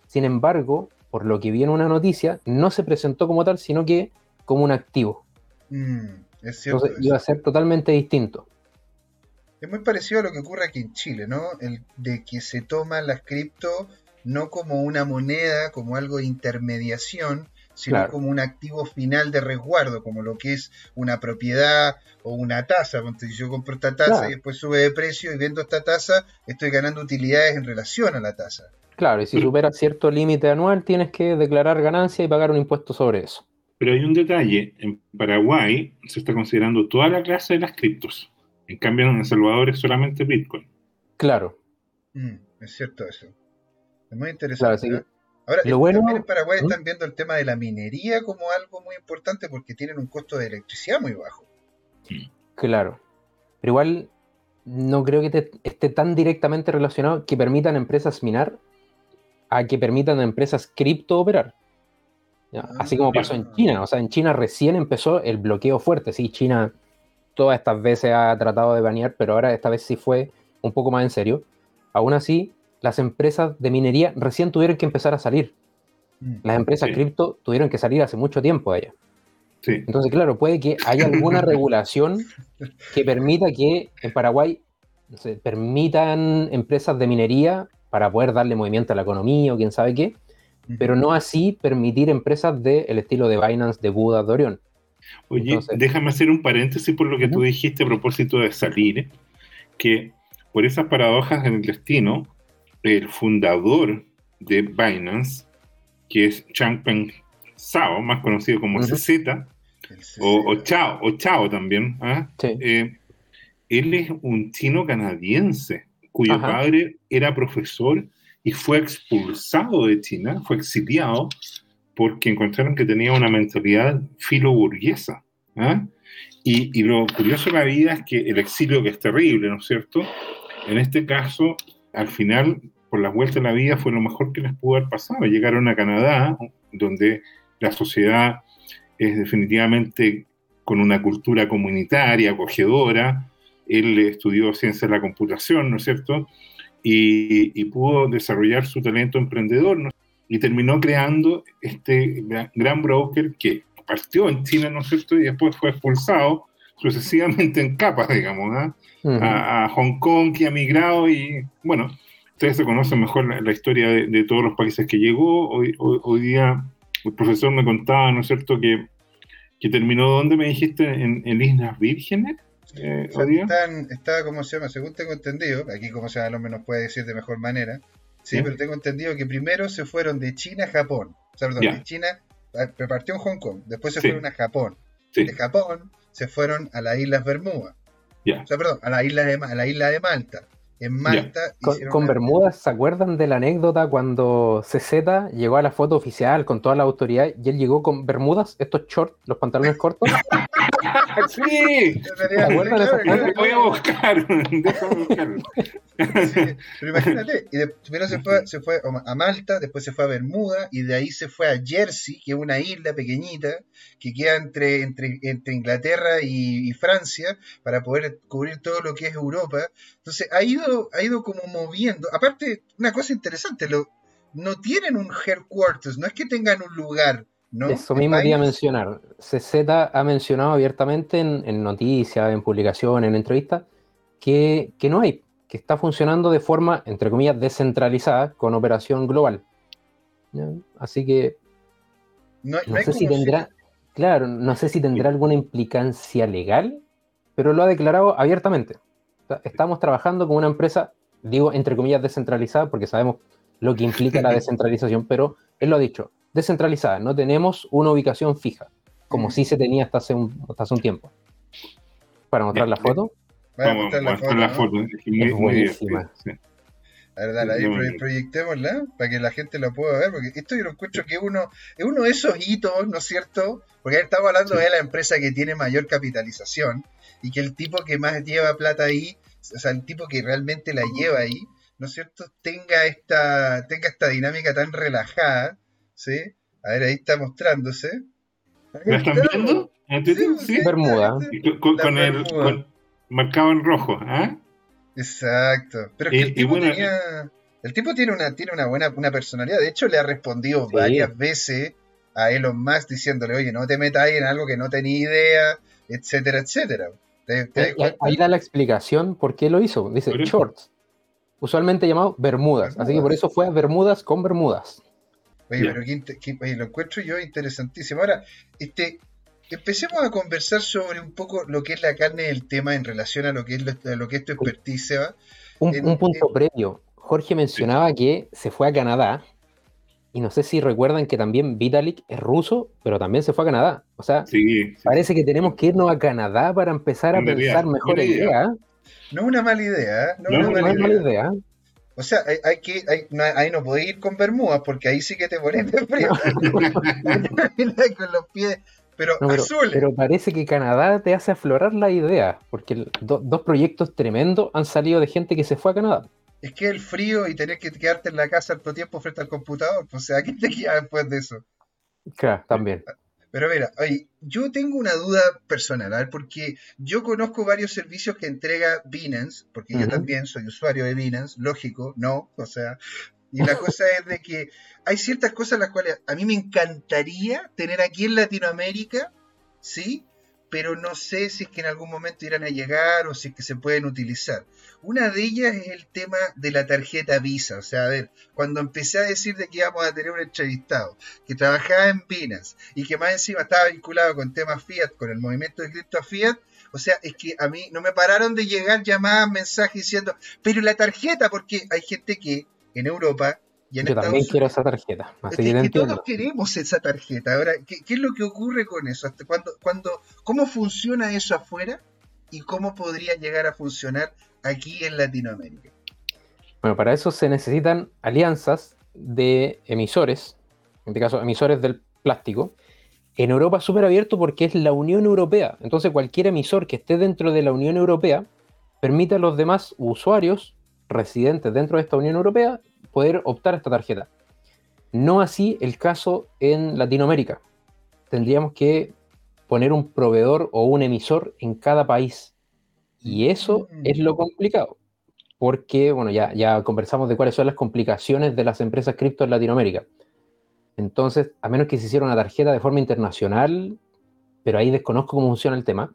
Sin embargo, por lo que vi en una noticia, no se presentó como tal, sino que como un activo. Mm, es cierto, Entonces iba a ser totalmente distinto. Es muy parecido a lo que ocurre aquí en Chile, ¿no? El de que se toma las cripto no como una moneda, como algo de intermediación, sino como un activo final de resguardo, como lo que es una propiedad o una tasa. Si yo compro esta tasa y después sube de precio y vendo esta tasa, estoy ganando utilidades en relación a la tasa. Claro, y si supera cierto límite anual, tienes que declarar ganancia y pagar un impuesto sobre eso. Pero hay un detalle, en Paraguay se está considerando toda la clase de las criptos. En cambio, en El Salvador es solamente Bitcoin. Claro. Mm, es cierto eso. Es muy interesante. ¿eh? Ahora, también en Paraguay ¿Mm? están viendo el tema de la minería como algo muy importante porque tienen un costo de electricidad muy bajo. Claro. Pero igual no creo que esté tan directamente relacionado que permitan empresas minar a que permitan a empresas cripto operar. Así como pasó en ah. China. O sea, en China recién empezó el bloqueo fuerte. Sí, China todas estas veces ha tratado de banear, pero ahora esta vez sí fue un poco más en serio. Aún así, las empresas de minería recién tuvieron que empezar a salir. Mm. Las empresas cripto tuvieron que salir hace mucho tiempo de allá. Entonces, claro, puede que haya alguna regulación que permita que en Paraguay se permitan empresas de minería para poder darle movimiento a la economía o quién sabe qué, pero no así permitir empresas del estilo de Binance, de Buda, de Orión. Oye, déjame hacer un paréntesis por lo que tú dijiste a propósito de salir, que por esas paradojas en el destino, el fundador de Binance, que es Changpeng Zhao, más conocido como CZ, o, Chao, o Chao también. ¿ah? Eh, él es un chino canadiense cuyo padre era profesor y fue expulsado de China, fue exiliado porque encontraron que tenía una mentalidad filoburguesa. ¿ah? Y, y, lo curioso de la vida es que el exilio, que es terrible, ¿no es cierto? En este caso, al final por las vueltas de la vida fue lo mejor que les pudo haber pasado. Llegaron a Canadá, donde la sociedad es definitivamente con una cultura comunitaria, acogedora. Él estudió ciencia de la computación, ¿no es cierto? Y, pudo desarrollar su talento emprendedor, ¿no? Y terminó creando este gran broker que partió en China, ¿no es cierto? Y después fue expulsado sucesivamente en capas, digamos, ¿ah? a, a, Hong Kong, que ha migrado y, bueno, ustedes se conocen mejor la, historia de, todos los países que llegó. Hoy, hoy, día el profesor me contaba, ¿no es cierto?, que, que terminó, ¿dónde me dijiste? ¿En, en Islas Vírgenes? Eh, está, como se llama, según tengo entendido, aquí como se llama el hombre nos puede decir de mejor manera, sí, pero tengo entendido que primero se fueron de China a Japón, o sea, perdón, de China, partió en Hong Kong, después se fueron a Japón, de Japón se fueron a las Islas Bermuda, o sea, perdón, a la isla de, a la isla de Malta, en Malta. Con, Bermudas, ¿se acuerdan de la anécdota cuando CZ llegó a la foto oficial con toda la autoridad y él llegó con Bermudas, estos shorts, los pantalones cortos? sí, voy a buscar. pero imagínate, y primero se fue, se fue a Malta, después se fue a Bermuda y de ahí se fue a Jersey, que es una isla pequeñita que queda entre, entre, entre Inglaterra y, Francia para poder cubrir todo lo que es Europa. Entonces ha ido, ha ido como moviendo. Aparte, una cosa interesante, lo, no tienen un headquarters, no es que tengan un lugar eso mismo quería mencionar. CZ ha mencionado abiertamente en, noticias, en publicaciones, en entrevistas, que, no hay, que está funcionando de forma, entre comillas, descentralizada, con operación global. Así que no, sé si tendrá, claro, no sé si tendrá alguna implicancia legal, pero lo ha declarado abiertamente. Estamos trabajando con una empresa, digo, entre comillas, descentralizada, porque sabemos lo que implica la descentralización, pero él lo ha dicho, descentralizada, no tenemos una ubicación fija, como sí se tenía hasta hace un, hasta hace un tiempo. Para mostrar la foto. Vamos a mostrar la foto. Es, buenísima. A ver, dale, ahí proyectémosla para que la gente lo pueda ver, porque esto yo lo encuentro que uno, es uno de esos hitos, ¿no es cierto? Porque estamos hablando de la empresa que tiene mayor capitalización y que el tipo que más lleva plata ahí, o sea, el tipo que realmente la lleva ahí, ¿no es cierto? Tenga esta, tenga esta dinámica tan relajada ¿sí? A ver, ahí está mostrándose. ¿La están viendo? Sí, Bermuda. Con, el marcado en rojo, ¿ah? Exacto. Pero es que el tipo tenía. El tipo tiene una, tiene una buena una personalidad. De hecho, le ha respondido varias veces a Elon Musk diciéndole, oye, no te metas ahí en algo que no tenía idea, etcétera, etcétera. Eh, ahí da la explicación por qué lo hizo. Dice shorts, usualmente llamado Bermudas. Así que por eso fue a Bermudas con Bermudas. Oye, pero lo encuentro yo interesantísimo. Ahora, este, empecemos a conversar sobre un poco lo que es la carne del tema en relación a lo que es lo, que esto expertise. Un, un punto previo. Jorge mencionaba que se fue a Canadá. Y no sé si recuerdan que también Vitalik es ruso, pero también se fue a Canadá. O sea, parece que tenemos que irnos a Canadá para empezar a pensar mejor idea. No es una mala idea. ¿eh? No, es una mala idea. O sea, hay, que, hay, no, ahí no podéis ir con Bermudas porque ahí sí que te pones de frío. con los pies, pero, azules. Pero parece que Canadá te hace aflorar la idea, porque dos proyectos tremendos han salido de gente que se fue a Canadá. Es que el frío y tener que quedarte en la casa todo tiempo frente al computador, pues, o sea, ¿qué te queda después de eso? Claro, también. Pero mira, oye, yo tengo una duda personal, porque yo conozco varios servicios que entrega Binance, porque yo también soy usuario de Binance, lógico, no, o sea, y la cosa es de que hay ciertas cosas las cuales a mí me encantaría tener aquí en Latinoamérica, ¿sí? Pero no sé si es que en algún momento irán a llegar o si es que se pueden utilizar. Una de ellas es el tema de la tarjeta Visa. O sea, a ver, cuando empecé a decir de que íbamos a tener un entrevistado que trabajaba en Binance y que más encima estaba vinculado con temas Fiat, con el movimiento de cripto Fiat, o sea, es que a mí no me pararon de llegar llamadas, mensajes diciendo, pero la tarjeta, porque hay gente que en Europa yo también quiero esa tarjeta. Así que, todos queremos esa tarjeta. Ahora, ¿qué, es lo que ocurre con eso? ¿Hasta cuando, ¿Cómo funciona eso afuera y cómo podría llegar a funcionar aquí en Latinoamérica? Bueno, para eso se necesitan alianzas de emisores, en este caso emisores del plástico. En Europa es súper abierto porque es la Unión Europea. Entonces cualquier emisor que esté dentro de la Unión Europea permite a los demás usuarios residentes dentro de esta Unión Europea poder optar a esta tarjeta. No así el caso en Latinoamérica. Tendríamos que poner un proveedor o un emisor en cada país. Y eso mm. es lo complicado. Porque, bueno, ya, ya conversamos de cuáles son las complicaciones de las empresas cripto en Latinoamérica. Entonces, a menos que se hiciera una tarjeta de forma internacional, pero ahí desconozco cómo funciona el tema.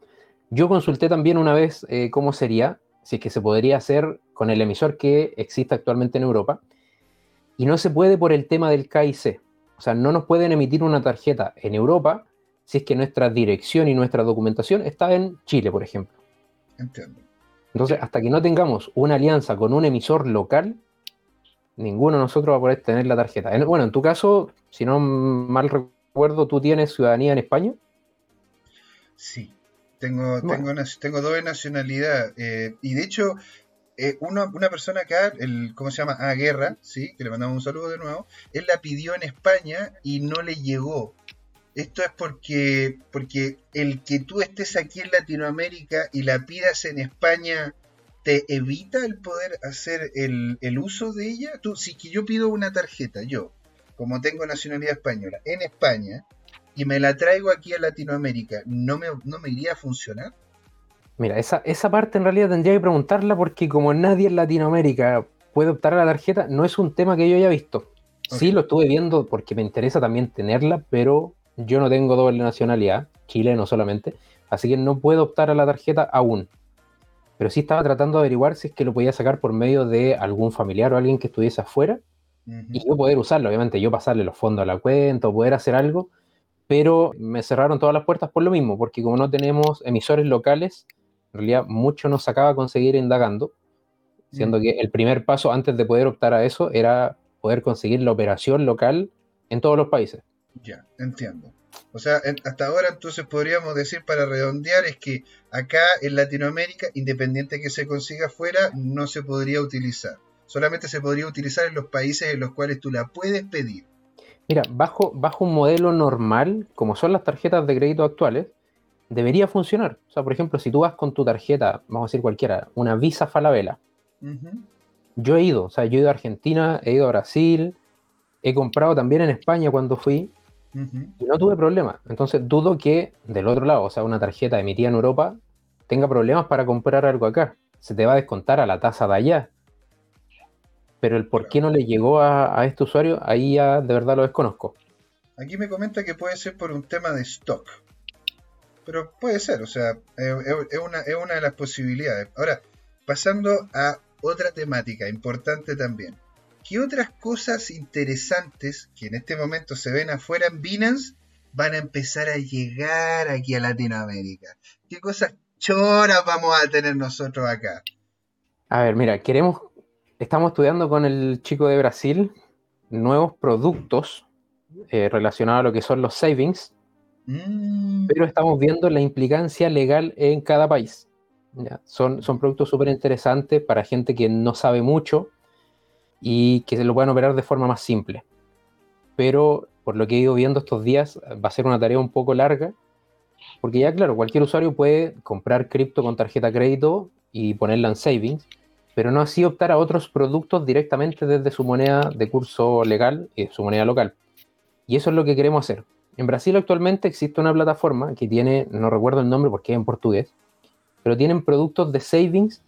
Yo consulté también una vez eh, cómo sería, si es que se podría hacer con el emisor que existe actualmente en Europa, y no se puede por el tema del KIC. O sea, no nos pueden emitir una tarjeta en Europa si es que nuestra dirección y nuestra documentación está en Chile, por ejemplo. Entiendo. Entonces, hasta que no tengamos una alianza con un emisor local, ninguno de nosotros va a poder tener la tarjeta. bueno, en tu caso, si no mal recuerdo, ¿tú tienes ciudadanía en España? Sí, tengo, tengo, tengo doble nacionalidad. Eh, y de hecho, eh, una, persona acá, ¿cómo se llama? Ah, Guerra, sí, que le mandamos un saludo de nuevo. Él la pidió en España y no le llegó. Esto es porque, porque el que tú estés aquí en Latinoamérica y la pidas en España te evita el poder hacer el, el uso de ella. Tú, si que yo pido una tarjeta, yo, como tengo nacionalidad española, en España, y me la traigo aquí a Latinoamérica, ¿no me, no me iría a funcionar? Mira, esa, esa parte en realidad tendría que preguntarla porque como nadie en Latinoamérica puede optar a la tarjeta, no es un tema que yo haya visto. Sí lo estuve viendo porque me interesa también tenerla, pero yo no tengo doble nacionalidad, chileno solamente, así que no puedo optar a la tarjeta aún. Pero sí estaba tratando de averiguar si es que lo podía sacar por medio de algún familiar o alguien que estuviese afuera y yo poder usarlo, obviamente yo pasarle los fondos a la cuenta o poder hacer algo, pero me cerraron todas las puertas por lo mismo, porque como no tenemos emisores locales, en realidad mucho nos sacaba conseguir indagando, siendo mm. que el primer paso antes de poder optar a eso era poder conseguir la operación local en todos los países. Ya, entiendo. O sea, hasta ahora entonces podríamos decir para redondear es que acá en Latinoamérica, independiente que se consiga afuera, no se podría utilizar. Solamente se podría utilizar en los países en los cuales tú la puedes pedir. Mira, bajo, bajo un modelo normal, como son las tarjetas de crédito actuales, debería funcionar. O sea, por ejemplo, si tú vas con tu tarjeta, vamos a decir cualquiera, una Visa Falabella. Yo he ido, o sea, yo he ido a Argentina, he ido a Brasil, he comprado también en España cuando fui y no tuve problema. Entonces dudo que del otro lado, o sea, una tarjeta emitida en Europa, tenga problemas para comprar algo acá. Se te va a descontar a la tasa de allá. Pero el por qué no le llegó a, a este usuario, ahí ya de verdad lo desconozco. Aquí me comenta que puede ser por un tema de stock pero puede ser, o sea, es, una, es una de las posibilidades. Ahora, pasando a otra temática importante también. ¿Qué otras cosas interesantes que en este momento se ven afuera en Binance van a empezar a llegar aquí a Latinoamérica? ¿Qué cosas choras vamos a tener nosotros acá? A ver, mira, queremos, estamos estudiando con el chico de Brasil nuevos productos eh, relacionados a lo que son los savings Mm. Pero estamos viendo la implicancia legal en cada país. Son, son productos súper interesantes para gente que no sabe mucho y que se lo puedan operar de forma más simple. Pero por lo que he ido viendo estos días, va a ser una tarea un poco larga, porque ya claro, cualquier usuario puede comprar cripto con tarjeta crédito y ponerla en savings, pero no así optar a otros productos directamente desde su moneda de curso legal y su moneda local. Y eso es lo que queremos hacer. En Brasil actualmente existe una plataforma que tiene, no recuerdo el nombre porque es en portugués, pero tienen productos de savings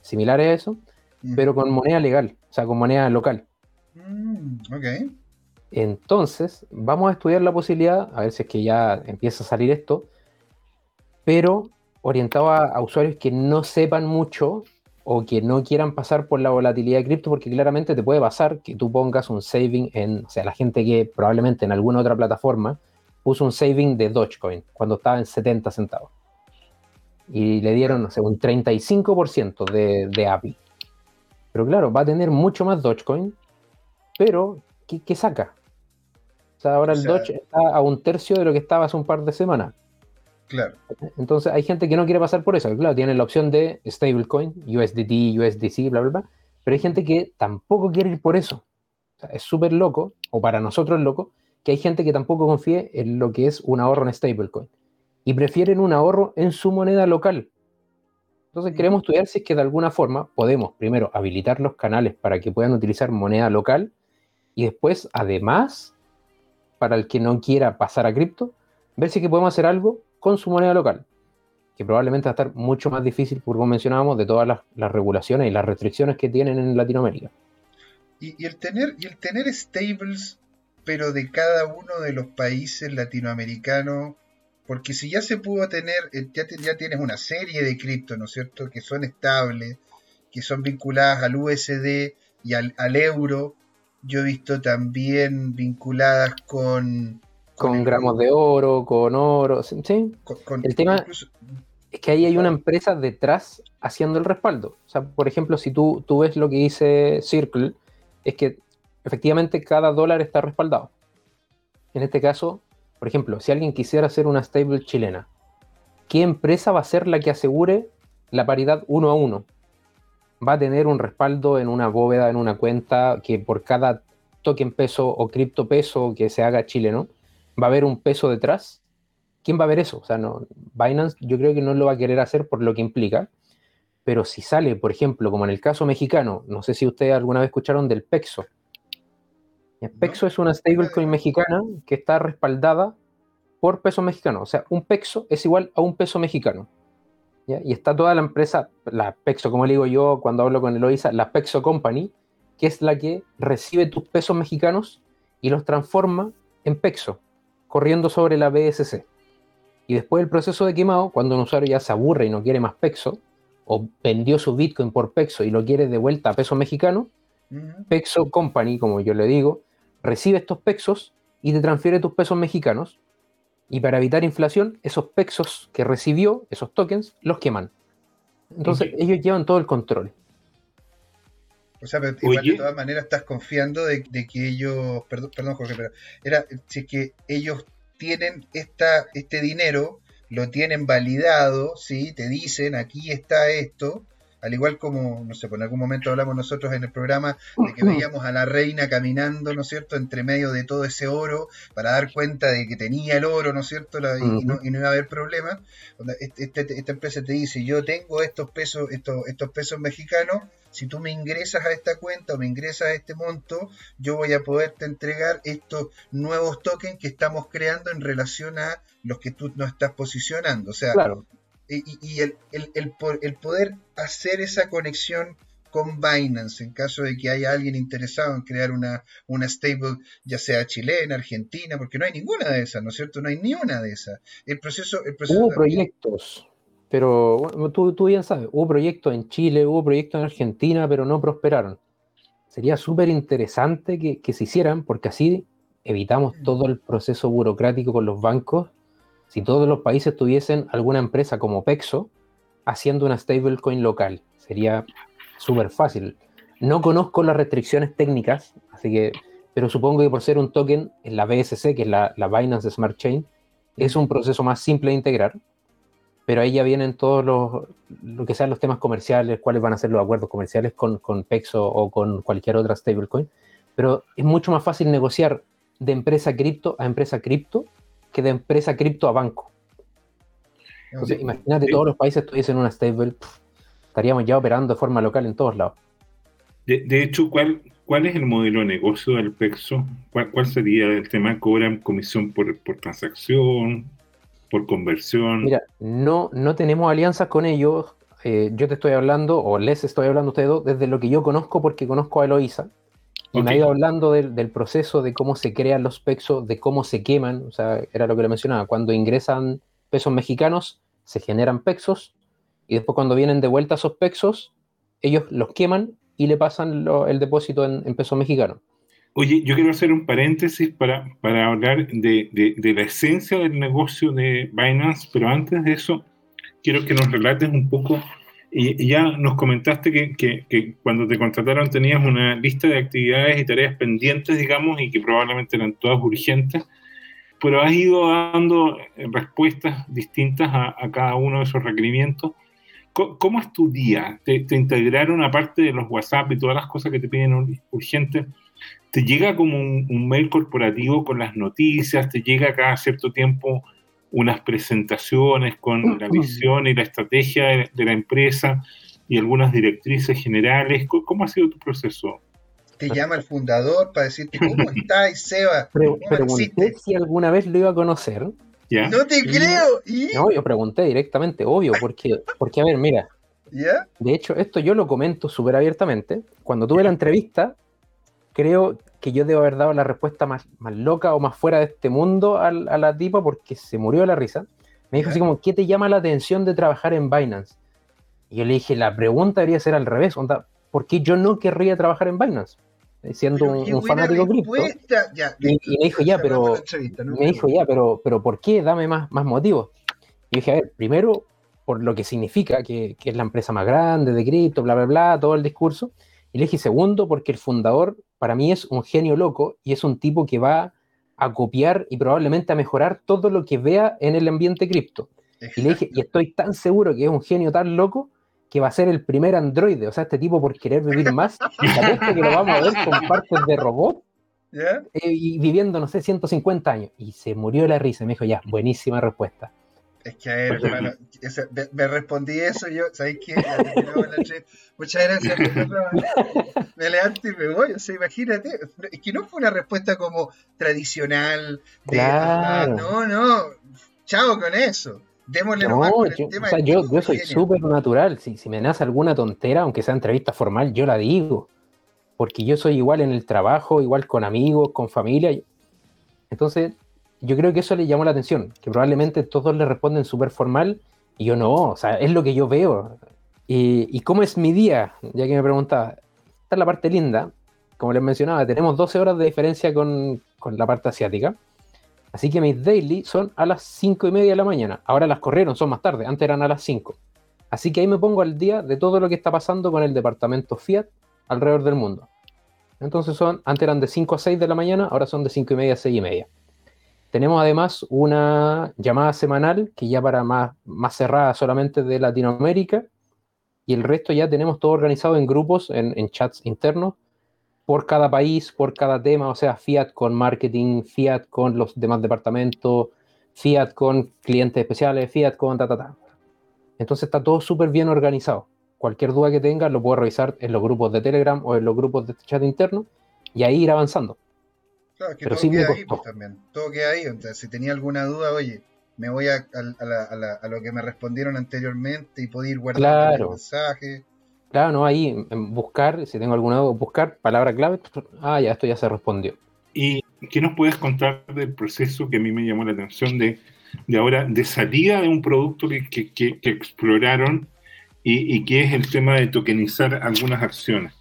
similares a eso, mm. pero con moneda legal, o sea, con moneda local. Mm, ok. Entonces, vamos a estudiar la posibilidad, a ver si es que ya empieza a salir esto, pero orientado a usuarios que no sepan mucho o que no quieran pasar por la volatilidad de cripto, porque claramente te puede pasar que tú pongas un saving en, o sea, la gente que probablemente en alguna otra plataforma puso un saving de Dogecoin cuando estaba en 70 centavos. Y le dieron, no sé, un 35% de, de API. Pero claro, va a tener mucho más Dogecoin, pero ¿qué, saca? O sea, ahora el Doge está a un tercio de lo que estaba hace un par de semanas. Claro. Entonces hay gente que no quiere pasar por eso. Claro, tiene la opción de stablecoin, USDT, USDC, bla, bla, bla. Pero hay gente que tampoco quiere ir por eso. es súper loco, o para nosotros es loco, que hay gente que tampoco confíe en lo que es un ahorro en stablecoin. Y prefieren un ahorro en su moneda local. Entonces queremos estudiar si es que de alguna forma podemos primero habilitar los canales para que puedan utilizar moneda local y después, además, para el que no quiera pasar a cripto, ver si es que podemos hacer algo con su moneda local, que probablemente va a estar mucho más difícil, como mencionábamos, de todas las, regulaciones y las restricciones que tienen en Latinoamérica. Y, el tener, y el tener stables, pero de cada uno de los países latinoamericanos, porque si ya se pudo tener, eh, ya, ya tienes una serie de cripto, ¿no es cierto?, que son estables, que son vinculadas al USD y al, al euro, yo he visto también vinculadas con... Con, gramos de oro, con oro, sí. el tema es que ahí hay una empresa detrás haciendo el respaldo. O sea, por ejemplo, si tú, tú ves lo que dice Circle, es que efectivamente cada dólar está respaldado. En este caso, por ejemplo, si alguien quisiera hacer una stable chilena, ¿qué empresa va a ser la que asegure la paridad uno a uno? Va a tener un respaldo en una bóveda, en una cuenta, que por cada token peso o cripto peso que se haga chileno, va a haber un peso detrás. ¿Quién va a ver eso? O sea, no, Binance yo creo que no lo va a querer hacer por lo que implica. Pero si sale, por ejemplo, como en el caso mexicano, no sé si ustedes alguna vez escucharon del PEXO, Pexo es una stablecoin mexicana que está respaldada por peso mexicano. O sea, un Pexo es igual a un peso mexicano. Y está toda la empresa, la Pexo, como le digo yo cuando hablo con Eloisa, la Pexo Company, que es la que recibe tus pesos mexicanos y los transforma en Pexo, corriendo sobre la BSC. Y después del proceso de quemado, cuando un usuario ya se aburre y no quiere más Pexo, o vendió su Bitcoin por Pexo y lo quiere de vuelta a peso mexicano, Pexo Company, como yo le digo, recibe estos pesos y te transfiere tus pesos mexicanos. Y para evitar inflación, esos pesos que recibió, esos tokens, los queman. Entonces ellos llevan todo el control. O sea, pero igual de todas maneras estás confiando de, que ellos, perdón, perdón Jorge, pero era si es que ellos tienen esta, este dinero, lo tienen validado, ¿sí? te dicen aquí está esto, al igual como, no sé, por algún momento hablamos nosotros en el programa de que veíamos a la reina caminando, ¿no es cierto?, entre medio de todo ese oro para dar cuenta de que tenía el oro, ¿no es cierto?, y, no, iba a haber problema. Este, este, esta empresa te dice, yo tengo estos pesos, estos, estos pesos mexicanos, si tú me ingresas a esta cuenta o me ingresas a este monto, yo voy a poderte entregar estos nuevos tokens que estamos creando en relación a los que tú no estás posicionando. O sea, claro y, el, el, poder hacer esa conexión con Binance en caso de que haya alguien interesado en crear una, una stable, ya sea chilena, argentina, porque no hay ninguna de esas, ¿no es cierto? No hay ni una de esas. El proceso... El proceso hubo proyectos, pero tú, tú, bien sabes, hubo proyectos en Chile, hubo proyectos en Argentina, pero no prosperaron. Sería súper interesante que, que se hicieran, porque así evitamos todo el proceso burocrático con los bancos si todos los países tuviesen alguna empresa como Pexo haciendo una stablecoin local. Sería súper fácil. No conozco las restricciones técnicas, así que, pero supongo que por ser un token en la BSC, que es la, Binance Smart Chain, es un proceso más simple de integrar, pero ahí ya vienen todos los, lo que sean los temas comerciales, cuáles van a ser los acuerdos comerciales con, con Pexo o con cualquier otra stablecoin, pero es mucho más fácil negociar de empresa cripto a empresa cripto que de empresa cripto a banco. imagínate, todos los países tuviesen una stable, estaríamos ya operando de forma local en todos lados. De, hecho, ¿cuál, ¿cuál es el modelo de negocio del PEXO? ¿Cuál, sería el tema? ¿Cobran comisión por, transacción? ¿Por conversión? Mira, no, no tenemos alianzas con ellos. Eh, yo te estoy hablando, o les estoy hablando a ustedes dos, desde lo que yo conozco, porque conozco a Eloisa. Y me ha ido hablando del, proceso de cómo se crean los pesos, de cómo se queman, o sea, era lo que le mencionaba, cuando ingresan pesos mexicanos, se generan pesos, y después cuando vienen de vuelta esos pesos, ellos los queman y le pasan el depósito en, pesos mexicanos. Oye, yo quiero hacer un paréntesis para, para hablar de, de, la esencia del negocio de Binance, pero antes de eso, quiero que nos relates un poco y, ya nos comentaste que, cuando te contrataron tenías una lista de actividades y tareas pendientes, digamos, y que probablemente eran todas urgentes, pero has ido dando respuestas distintas a, cada uno de esos requerimientos. ¿Cómo, es tu día? ¿Te, integraron aparte de los WhatsApp y todas las cosas que te piden urgentes? ¿Te llega como un mail corporativo con las noticias? ¿Te llega cada cierto tiempo unas presentaciones con la visión y la estrategia de, la empresa y algunas directrices generales. ¿Cómo ha sido tu proceso? Te llama el fundador para decirte cómo estás, Seba. pregunté si alguna vez lo iba a conocer. No te creo. No, yo pregunté directamente, obvio, porque, porque a ver, mira. De hecho, esto yo lo comento súper abiertamente. Cuando tuve la entrevista, creo que yo debo haber dado la respuesta más, más loca o más fuera de este mundo a, la tipa porque se murió de la risa. Me dijo así como, ¿qué te llama la atención de trabajar en Binance? Y yo le dije, la pregunta debería ser al revés, onda, ¿por qué yo no querría trabajar en Binance? siendo un, fanático cripto. y, me dijo, ya, pero, me dijo, ya, pero, pero ¿por qué? Dame más, más motivos. Y dije, a ver, primero, por lo que significa, que, que es la empresa más grande de cripto, bla, bla, bla, todo el discurso. Y le dije, segundo, porque el fundador para mí es un genio loco y es un tipo que va a copiar y probablemente a mejorar todo lo que vea en el ambiente cripto. Y le dije, y estoy tan seguro que es un genio tan loco que va a ser el primer androide, o sea, este tipo por querer vivir más, que lo vamos a ver con partes de robot eh, y viviendo, no sé, 150 años. Y se murió la risa, me dijo, ya, buenísima respuesta. Es que a ver, hermano, me, respondí eso yo, ¿sabes qué? Muchas gracias. me levanto y me voy, o sea, imagínate. Es que no fue una respuesta como tradicional. De, claro. no, no, chao con eso. Démosle no, con el yo, tema o sea, yo, yo soy súper natural. Si, si me nace alguna tontera, aunque sea entrevista formal, yo la digo. Porque yo soy igual en el trabajo, igual con amigos, con familia. Entonces, yo creo que eso le llamó la atención, que probablemente todos le responden súper formal y yo no, o sea, es lo que yo veo. Y, cómo es mi día, ya que me preguntaba, esta es la parte linda, como les mencionaba, tenemos 12 horas de diferencia con, con la parte asiática, así que mis daily son a las 5 y media de la mañana, ahora las corrieron, son más tarde, antes eran a las 5. Así que ahí me pongo al día de todo lo que está pasando con el departamento Fiat alrededor del mundo. Entonces son, antes eran de 5 a 6 de la mañana, ahora son de 5 y media a 6 y media. Tenemos además una llamada semanal que ya para más, más cerrada solamente de Latinoamérica y el resto ya tenemos todo organizado en grupos, en, chats internos, por cada país, por cada tema, o sea, Fiat con marketing, Fiat con los demás departamentos, Fiat con clientes especiales, Fiat con ta, ta, ta. Entonces está todo súper bien organizado. Cualquier duda que tengas lo puedes revisar en los grupos de Telegram o en los grupos de chat interno y ahí ir avanzando. Claro, que todo queda ahí pues, también. Todo queda ahí. Entonces, si tenía alguna duda, oye, me voy a, a, lo que me respondieron anteriormente y puedo ir guardando el mensaje. Claro, no, ahí en buscar, si tengo alguna duda, buscar palabra clave. Ah, ya, esto ya se respondió. ¿Y qué nos puedes contar del proceso que a mí me llamó la atención de, de ahora, de salida de un producto que, que, que, exploraron y, y que es el tema de tokenizar algunas acciones?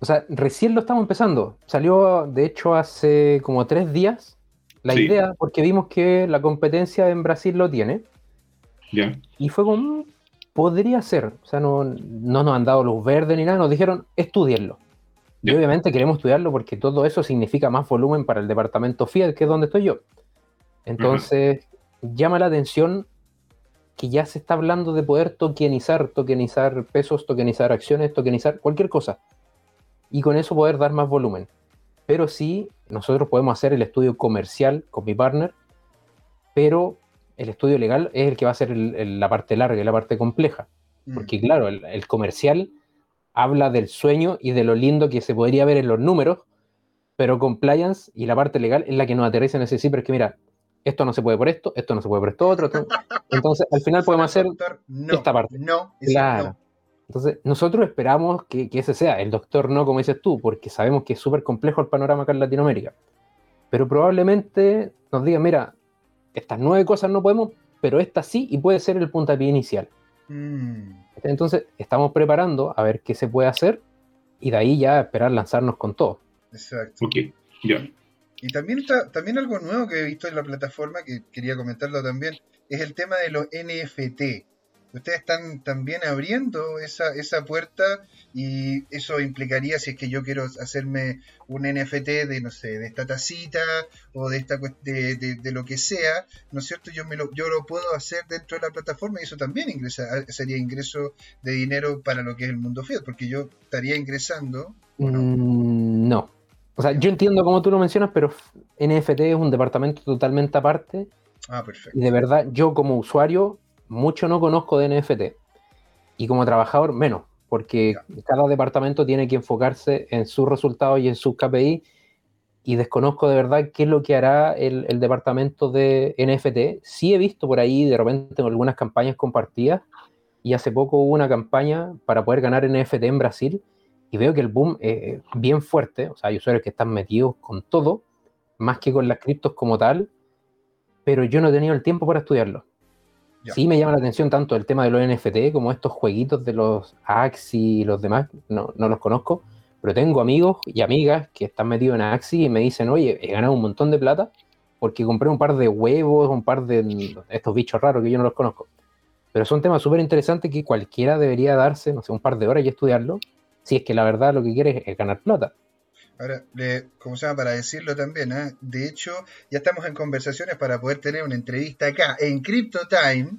O sea, recién lo estamos empezando. Salió, de hecho, hace como tres días la idea, porque vimos que la competencia en Brasil lo tiene. Ya. Y fue como, mm, podría ser. O sea, no, no, nos han dado luz verde ni nada, nos dijeron, estudienlo. Y obviamente queremos estudiarlo porque todo eso significa más volumen para el departamento Fiat, que es donde estoy yo. Entonces, llama la atención que ya se está hablando de poder tokenizar, tokenizar pesos, tokenizar acciones, tokenizar cualquier cosa y con eso poder dar más volumen. Pero sí, nosotros podemos hacer el estudio comercial con mi partner, pero el estudio legal es el que va a ser la parte larga y la parte compleja. Mm. Porque claro, el, comercial habla del sueño y de lo lindo que se podría ver en los números, pero compliance y la parte legal es la que nos aterriza en ese sí, pero es que mira, esto no se puede por esto, esto no se puede por esto otro. Entonces, al final podemos hacer esta parte. No, claro. Entonces, nosotros esperamos que, ese sea, el doctor no, como dices tú, porque sabemos que es súper complejo el panorama acá en Latinoamérica. Pero probablemente nos digan, mira, estas nueve cosas no podemos, pero esta sí y puede ser el puntapié inicial. Mm. Entonces, estamos preparando a ver qué se puede hacer y de ahí ya esperar lanzarnos con todo. Exacto. Ok, ya. Y también está, también algo nuevo que he visto en la plataforma, que quería comentarlo también, es el tema de los NFT ustedes están también abriendo esa, esa puerta y eso implicaría si es que yo quiero hacerme un NFT de, no sé, de esta tacita o de, esta, de, de, lo que sea, ¿no es cierto? Yo, me lo, yo lo puedo hacer dentro de la plataforma y eso también ingresa, sería ingreso de dinero para lo que es el mundo Fiat, porque yo estaría ingresando. no? Mm, no. O sea, yo entiendo cómo tú lo mencionas, pero NFT es un departamento totalmente aparte. Ah, perfecto. Y de verdad, yo como usuario mucho no conozco de NFT. Y como trabajador, menos, porque cada departamento tiene que enfocarse en sus resultados y en sus KPI. Y desconozco de verdad qué es lo que hará el, departamento de NFT. Sí he visto por ahí de repente algunas campañas compartidas. Y hace poco hubo una campaña para poder ganar NFT en Brasil. Y veo que el boom es bien fuerte. O sea, hay usuarios que están metidos con todo, más que con las criptos como tal. Pero yo no he tenido el tiempo para estudiarlo. Sí me llama la atención tanto el tema de los NFT como estos jueguitos de los Axi y los demás, no, no los conozco, Pero tengo amigos y amigas que están metidos en Axi y me dicen, oye, he ganado un montón de plata porque compré un par de huevos, un par de estos bichos raros que yo no los conozco. Pero son temas súper interesantes que cualquiera debería darse, no sé, un par de horas y estudiarlo, si es que la verdad lo que quiere es ganar plata. Ahora, como se llama, para decirlo también, ¿eh? de hecho, ya estamos en conversaciones para poder tener una entrevista acá en Crypto Time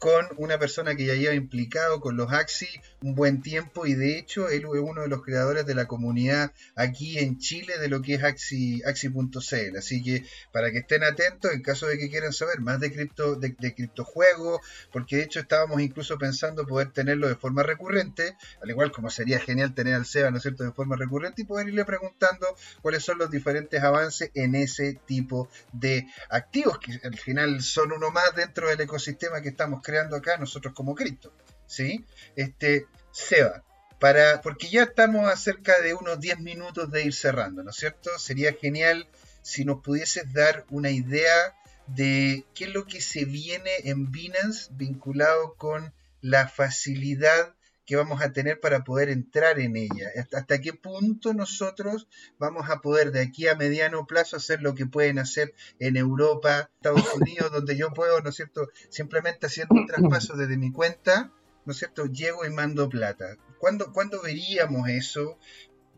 con una persona que ya lleva implicado con los Axi un buen tiempo y de hecho él es uno de los creadores de la comunidad aquí en Chile de lo que es Axi, Axi.cl. Así que para que estén atentos en caso de que quieran saber más de cripto, de, de criptojuegos, porque de hecho estábamos incluso pensando poder tenerlo de forma recurrente, al igual como sería genial tener al SEBA, ¿no es cierto?, de forma recurrente y poder irle preguntando cuáles son los diferentes avances en ese tipo de activos, que al final son uno más dentro del ecosistema que estamos creando creando acá nosotros como Cristo. ¿sí? Este, Seba, para, porque ya estamos a cerca de unos 10 minutos de ir cerrando, ¿no es cierto? Sería genial si nos pudieses dar una idea de qué es lo que se viene en Binance vinculado con la facilidad que vamos a tener para poder entrar en ella. Hasta qué punto nosotros vamos a poder de aquí a mediano plazo hacer lo que pueden hacer en Europa, Estados Unidos, donde yo puedo, ¿no es cierto?, simplemente haciendo un traspaso desde mi cuenta, ¿no es cierto?, llego y mando plata. ¿Cuándo, ¿cuándo veríamos eso?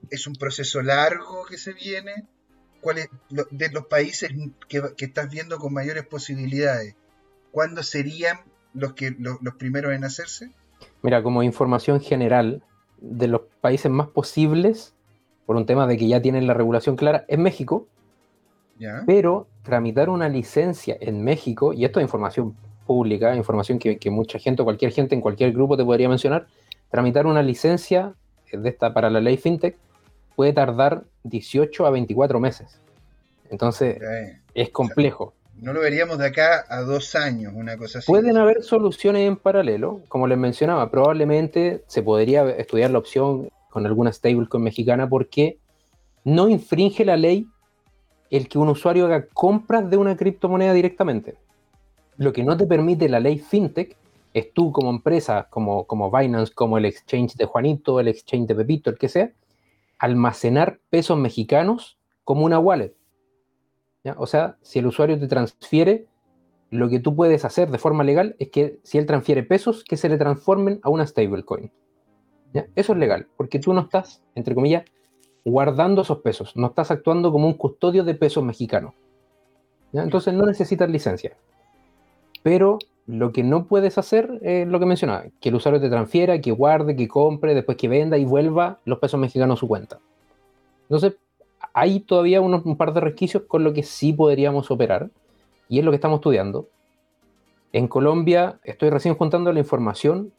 ¿Es un proceso largo que se viene? ¿Cuáles de los países que, estás viendo con mayores posibilidades? ¿Cuándo serían los, que, los primeros en hacerse? Mira, como información general, de los países más posibles, por un tema de que ya tienen la regulación clara, es México. Pero tramitar una licencia en México, y esto es información pública, información que, mucha gente, cualquier gente en cualquier grupo te podría mencionar, tramitar una licencia de esta para la ley FinTech puede tardar 18 a 24 meses. Entonces, es complejo no lo veríamos de acá a dos años, una cosa así. Pueden haber soluciones en paralelo, como les mencionaba, probablemente se podría estudiar la opción con alguna stablecoin mexicana porque no infringe la ley el que un usuario haga compras de una criptomoneda directamente. Lo que no te permite la ley fintech es tú como empresa, como, como Binance, como el exchange de Juanito, el exchange de Pepito, el que sea, almacenar pesos mexicanos como una wallet. O sea, si el usuario te transfiere, lo que tú puedes hacer de forma legal es que si él transfiere pesos, que se le transformen a una stablecoin. Eso es legal, porque tú no estás, entre comillas, guardando esos pesos, no estás actuando como un custodio de pesos mexicanos. Entonces no necesitas licencia. Pero lo que no puedes hacer es lo que mencionaba, que el usuario te transfiera, que guarde, que compre, después que venda y vuelva los pesos mexicanos a su cuenta. Entonces, hay todavía unos, un par de resquicios con lo que sí podríamos operar, y es lo que estamos estudiando. En Colombia estoy recién juntando la información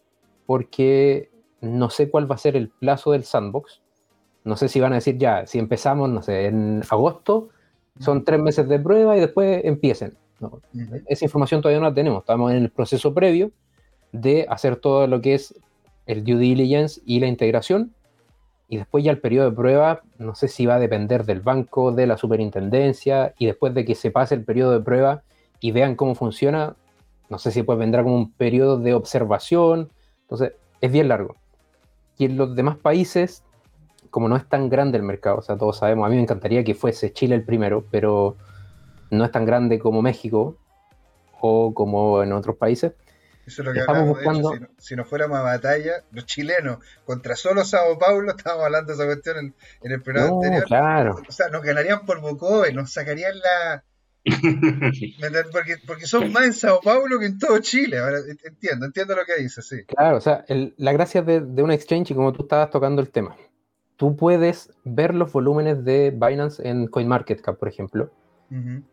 porque no sé cuál va a ser el plazo del sandbox. No sé si van a decir ya, si empezamos, no sé, en agosto, son tres meses de prueba y después empiecen. esa información todavía no la tenemos. Estamos en el proceso previo de hacer todo lo que es el due diligence y la integración y después ya el periodo de prueba, no sé si va a depender del banco, de la superintendencia, y después de que se pase el periodo de prueba y vean cómo funciona, no sé si pues vendrá como un periodo de observación, entonces es bien largo. Y en los demás países, como no es tan grande el mercado, o sea, todos sabemos, a mí me encantaría que fuese Chile el primero, pero no es tan grande como México o como en otros países, eso es lo que Estamos buscando... si, no, fuéramos a batalla, los chilenos contra solo Sao Paulo, estábamos hablando de esa cuestión en, el programa anterior. Claro. O sea, nos ganarían por Bocove, nos sacarían la. porque, porque son más en Sao Paulo que en todo Chile. Ahora, entiendo, entiendo lo que dices, sí. Claro, o sea, la gracia de, de un exchange, y como tú estabas tocando el tema, tú puedes ver los volúmenes de Binance en CoinMarketCap, por ejemplo,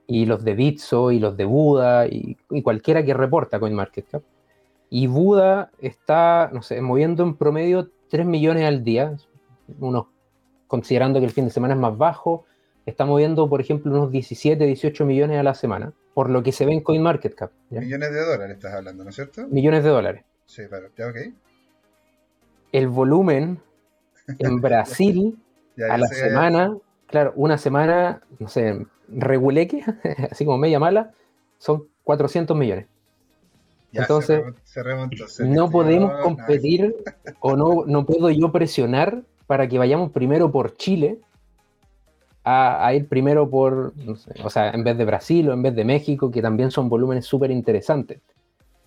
y los de Bitso, y los de Buda, y, y cualquiera que reporta CoinMarketCap y Buda está, no sé, moviendo en promedio 3 millones al día, unos, considerando que el fin de semana es más bajo, está moviendo, por ejemplo, unos 17, 18 millones a la semana, por lo que se ve en CoinMarketCap. Millones de dólares estás hablando, ¿no es cierto? Millones de dólares. Sí, claro, ya ok. El volumen en Brasil a la semana, claro, una semana, no sé, reguleque, así como media mala, son 400 millones. Entonces, no podemos competir o no, no puedo yo presionar para que vayamos primero por Chile a, ir primero por, no sé, o sea, en vez de Brasil o en vez de México, que también son volúmenes súper interesantes.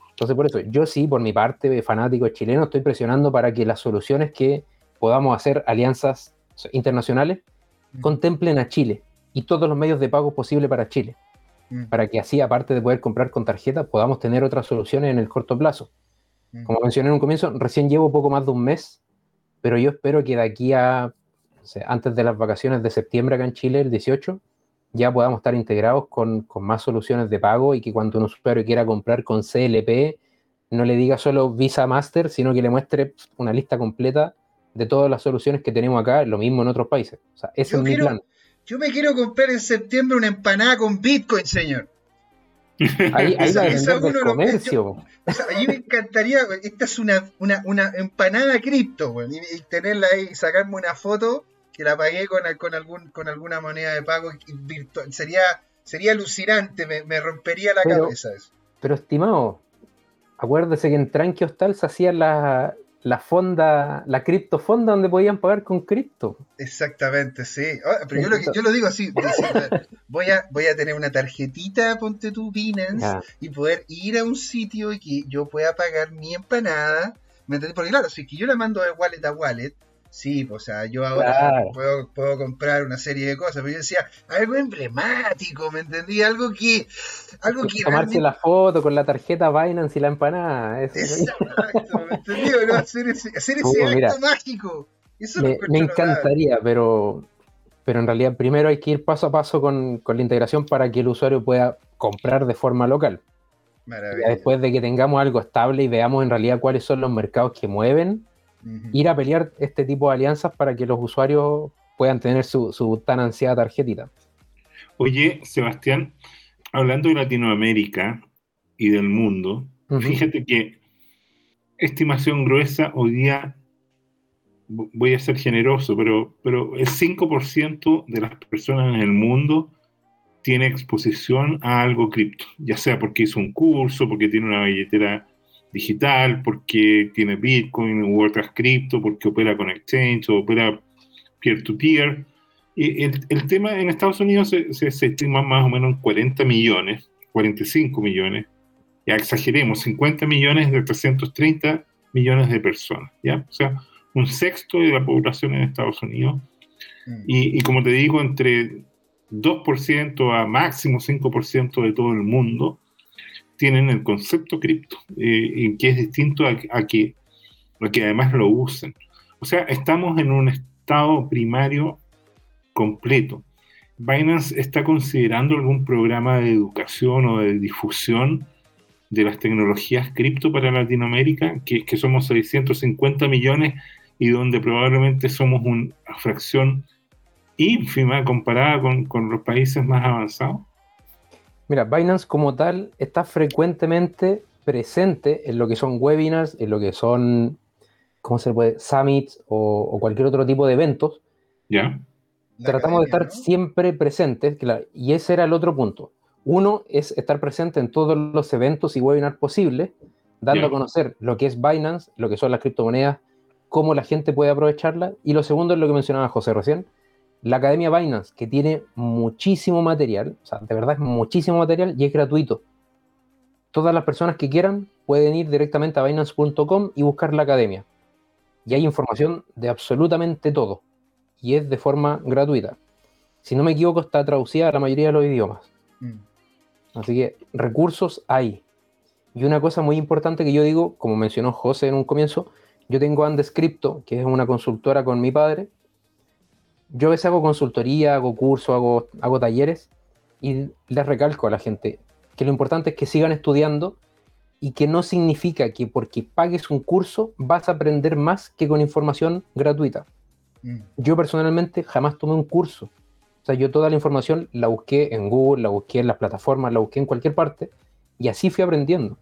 Entonces, por eso, yo sí, por mi parte, fanático chileno, estoy presionando para que las soluciones que podamos hacer alianzas internacionales mm. contemplen a Chile y todos los medios de pago posibles para Chile. Mm. Para que así, aparte de poder comprar con tarjeta, podamos tener otras soluciones en el corto plazo. Mm. Como mencioné en un comienzo, recién llevo poco más de un mes, pero yo espero que de aquí a antes de las vacaciones de septiembre acá en Chile, el 18, ya podamos estar integrados con, más soluciones de pago y que cuando un usuario quiera comprar con CLP, no le diga solo Visa Master, sino que le muestre una lista completa de todas las soluciones que tenemos acá, lo mismo en otros países. O sea, ese es mi plan. Yo me quiero comprar en septiembre una empanada con Bitcoin, señor. Ahí, ahí va a comercio. a mí me encantaría, esta es una, una, empanada cripto, y, tenerla ahí, y sacarme una foto que la pagué con, con, algún, con alguna moneda de pago virtual. Sería, sería alucinante, me, rompería la cabeza eso. Pero estimado, acuérdese que en Tranqui Hostal se hacía la, la fonda, la criptofonda donde podían pagar con cripto. Exactamente, sí. Oh, pero yo lo, yo lo, digo así, voy a, voy a tener una tarjetita, ponte tu Binance, y poder ir a un sitio y que yo pueda pagar mi empanada. ¿Me Porque claro, si que yo la mando de wallet a wallet, Sí, pues, o sea, yo ahora puedo, puedo, comprar una serie de cosas, pero yo decía, algo emblemático, ¿me entendí? Algo que... Algo que Tomarse la foto con la tarjeta Binance y la empanada. Exacto, ¿me entendí? ¿no? Hacer ese, hacer ese evento mágico. Eso me, me encantaría, pero, pero en realidad primero hay que ir paso a paso con, con la integración para que el usuario pueda comprar de forma local. Después de que tengamos algo estable y veamos en realidad cuáles son los mercados que mueven, ir a pelear este tipo de alianzas para que los usuarios puedan tener su, tan ansiada tarjetita. Oye, Sebastián, hablando de Latinoamérica y del mundo, fíjate que estimación gruesa hoy día, voy a ser generoso, pero, pero el 5% de las personas en el mundo tiene exposición a algo cripto, ya sea porque hizo un curso, porque tiene una billetera digital, porque tiene Bitcoin u otras cripto, porque opera con exchange o opera peer-to-peer. Y el, tema en Estados Unidos se, estima más o menos en 40 millones, 45 millones, ya exageremos, 50 millones de 330 millones de personas, ¿ya? O sea, un sexto de la población en Estados Unidos. Mm. Y, y como te digo, entre 2% a máximo 5% de todo el mundo tienen el concepto cripto, eh, que es distinto a, que, a que además lo usen. O sea, estamos en un estado primario completo. Binance está considerando algún programa de educación o de difusión de las tecnologías cripto para Latinoamérica, que, que somos 650 millones y donde probablemente somos una fracción ínfima comparada con, con los países más avanzados. Mira, Binance como tal está frecuentemente presente en lo que son webinars, en lo que son, ¿cómo se puede? Summits o, cualquier otro tipo de eventos. Ya. Tratamos de estar siempre presentes, y ese era el otro punto. Uno es estar presente en todos los eventos y webinars posibles, dando a conocer lo que es Binance, lo que son las criptomonedas, cómo la gente puede aprovecharla. Y lo segundo es lo que mencionaba José recién, la Academia Binance, que tiene muchísimo material, o sea, de verdad es muchísimo material y es gratuito. Todas las personas que quieran pueden ir directamente a binance.com y buscar la academia. Y hay información de absolutamente todo. Y es de forma gratuita. Si no me equivoco, está traducida a la mayoría de los idiomas. Mm. Así que recursos hay. Y una cosa muy importante que yo digo, como mencionó José en un comienzo, yo tengo Andescripto, que es una consultora con mi padre, yo a veces hago consultoría, hago cursos, hago, hago talleres y les recalco a la gente que lo importante es que sigan estudiando y que no significa que porque pagues un curso vas a aprender más que con información gratuita. Mm. Yo personalmente jamás tomé un curso. O sea, yo toda la información la busqué en Google, la busqué en las plataformas, la busqué en cualquier parte y así fui aprendiendo.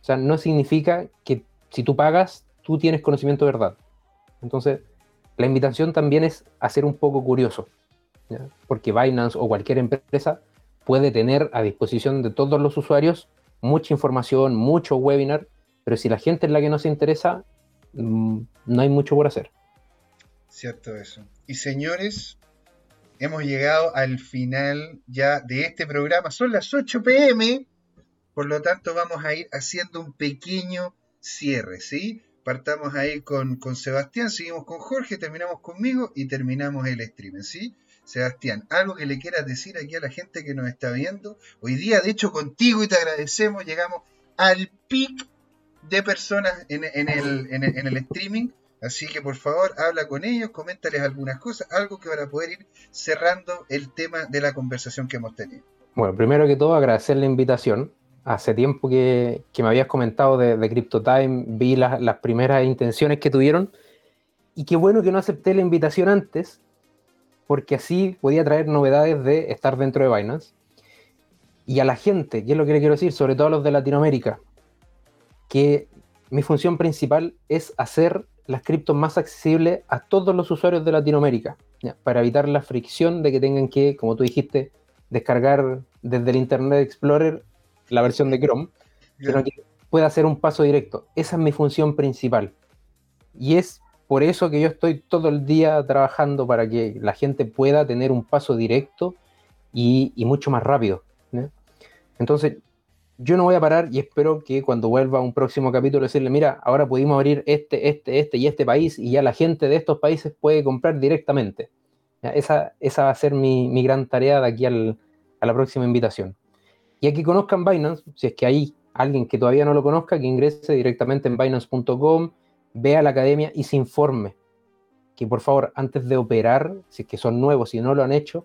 O sea, no significa que si tú pagas, tú tienes conocimiento de verdad. Entonces, la invitación también es hacer un poco curioso, porque Binance o cualquier empresa puede tener a disposición de todos los usuarios mucha información, mucho webinar, pero si la gente es la que no se interesa, mm, no hay mucho por hacer. Cierto eso. Y señores, hemos llegado al final ya de este programa. Son las 8 pm, por lo tanto vamos a ir haciendo un pequeño cierre, ¿sí? Partamos ahí con, con Sebastián, seguimos con Jorge, terminamos conmigo y terminamos el streaming, ¿sí? Sebastián, algo que le quieras decir aquí a la gente que nos está viendo. Hoy día, de hecho, contigo y te agradecemos, llegamos al pic de personas en, el, en, el, streaming. Así que por favor habla con ellos, coméntales algunas cosas, algo que para poder ir cerrando el tema de la conversación que hemos tenido. Bueno, primero que todo agradecer la invitación. Hace tiempo que, me habías comentado de, de CryptoTime, vi las primeras intenciones que tuvieron y qué bueno que no acepté la invitación antes, porque así podía traer novedades de estar dentro de Binance. Y a la gente, ¿qué es lo que le quiero decir? Sobre todo a los de Latinoamérica, que mi función principal es hacer las criptos más accesibles a todos los usuarios de Latinoamérica, para evitar la fricción de que tengan que, como tú dijiste, descargar desde el Internet Explorer la versión de Chrome, sino que pueda hacer un paso directo. Esa es mi función principal. Y es por eso que yo estoy todo el día trabajando para que la gente pueda tener un paso directo y, mucho más rápido. Entonces, yo no voy a parar y espero que cuando vuelva a un próximo capítulo decirle, mira, ahora pudimos abrir este, este, este y este país y ya la gente de estos países puede comprar directamente. Esa, esa, va a ser mi, gran tarea de aquí a la próxima invitación. Y aquí conozcan Binance, si es que hay alguien que todavía no lo conozca, que ingrese directamente en binance.com vea la academia y se informe. Que por favor, antes de operar, si es que son nuevos y no lo han hecho,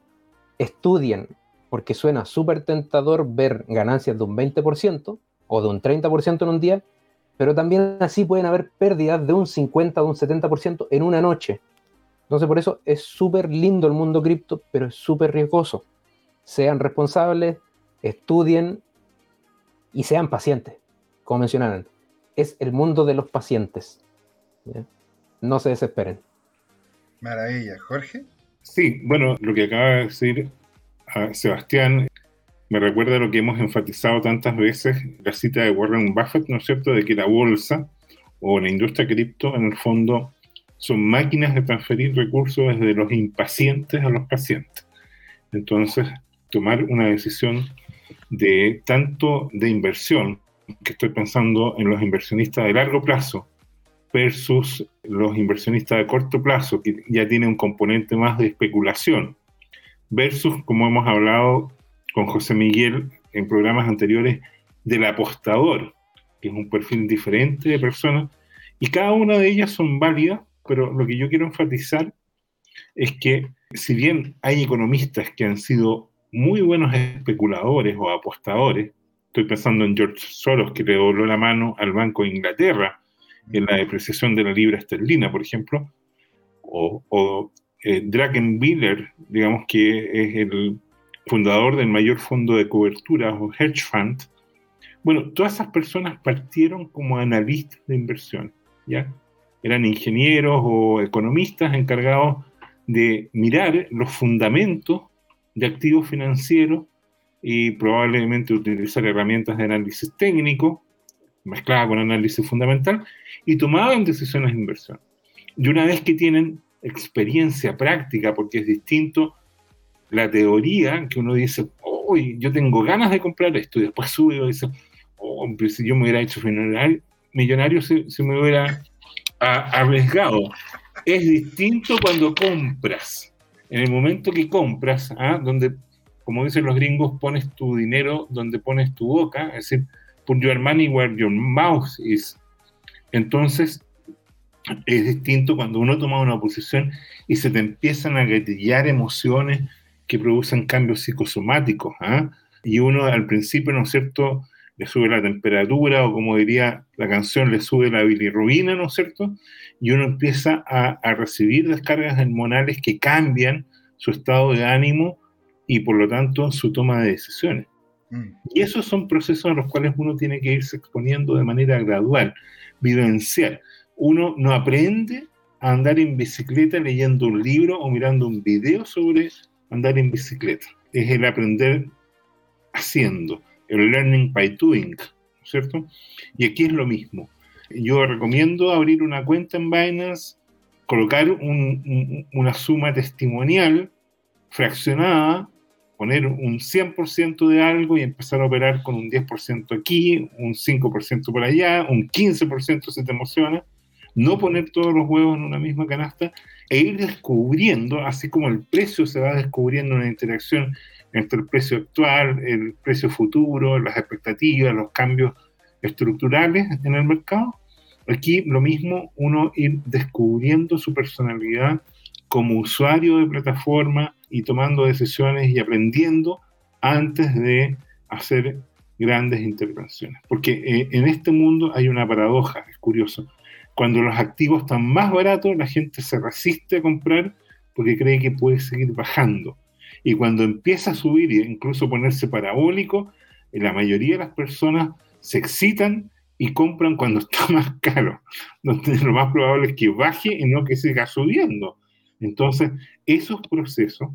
estudien, porque suena súper tentador ver ganancias de un 20% o de un 30% en un día, pero también así pueden haber pérdidas de un 50 o un 70% en una noche. Entonces por eso es súper lindo el mundo cripto, pero es súper riesgoso. Sean responsables, estudien y sean pacientes, como mencionaron. Es el mundo de los pacientes. No se desesperen. Maravilla. Jorge. Sí, bueno, lo que acaba de decir a Sebastián me recuerda lo que hemos enfatizado tantas veces, la cita de Warren Buffett, ¿no es cierto?, de que la bolsa o la industria cripto en el fondo son máquinas de transferir recursos desde los impacientes a los pacientes. Entonces, tomar una decisión de tanto de inversión, que estoy pensando en los inversionistas de largo plazo, versus los inversionistas de corto plazo, que ya tiene un componente más de especulación, versus, como hemos hablado con José Miguel en programas anteriores, del apostador, que es un perfil diferente de personas, y cada una de ellas son válidas, pero lo que yo quiero enfatizar es que si bien hay economistas que han sido muy buenos especuladores o apostadores, estoy pensando en George Soros que le dobló la mano al Banco de Inglaterra, en la depreciación de la libra esterlina, por ejemplo, o, o eh, digamos que es el fundador del mayor fondo de cobertura o hedge fund. Bueno, todas esas personas partieron como analistas de inversión, ¿ya? Eran ingenieros o economistas encargados de mirar los fundamentos de activos financieros y probablemente utilizar herramientas de análisis técnico mezclada con análisis fundamental, y tomaban decisiones de inversión. Y una vez que tienen experiencia práctica, porque es distinto la teoría, que uno dice, hoy yo tengo ganas de comprar esto, y después sube y dice, oh, si yo me hubiera hecho millonario, si, me hubiera arriesgado. Es distinto cuando compras. En el momento que compras, ¿ah? donde, como dicen los gringos, pones tu dinero donde pones tu boca, es decir, put your money where your mouth is. Entonces, es distinto cuando uno toma una posición y se te empiezan a gatillar emociones que producen cambios psicosomáticos. ¿ah? Y uno al principio, ¿no es cierto?, le sube la temperatura o como diría la canción, le sube la bilirrubina, ¿no es cierto? Y uno empieza a, a recibir descargas hormonales que cambian su estado de ánimo y por lo tanto su toma de decisiones. Mm. Y esos son procesos a los cuales uno tiene que irse exponiendo de manera gradual, vivencial. Uno no aprende a andar en bicicleta leyendo un libro o mirando un video sobre andar en bicicleta. Es el aprender haciendo, el learning by doing, ¿cierto? Y aquí es lo mismo. Yo recomiendo abrir una cuenta en Binance, colocar una suma testimonial fraccionada, poner un 100% de algo y empezar a operar con un 10% aquí, un 5% por allá, un 15% si te emociona, no poner todos los huevos en una misma canasta e ir descubriendo, así como el precio se va descubriendo una interacción entre el precio actual, el precio futuro, las expectativas, los cambios estructurales en el mercado. Aquí lo mismo, uno ir descubriendo su personalidad como usuario de plataforma y tomando decisiones y aprendiendo antes de hacer grandes intervenciones. Porque eh, en este mundo hay una paradoja, es curioso. Cuando los activos están más baratos, la gente se resiste a comprar porque cree que puede seguir bajando. Y cuando empieza a subir e incluso ponerse parabólico, la mayoría de las personas se excitan y compran cuando está más caro. Donde lo más probable es que baje y no que siga subiendo. Entonces, esos procesos,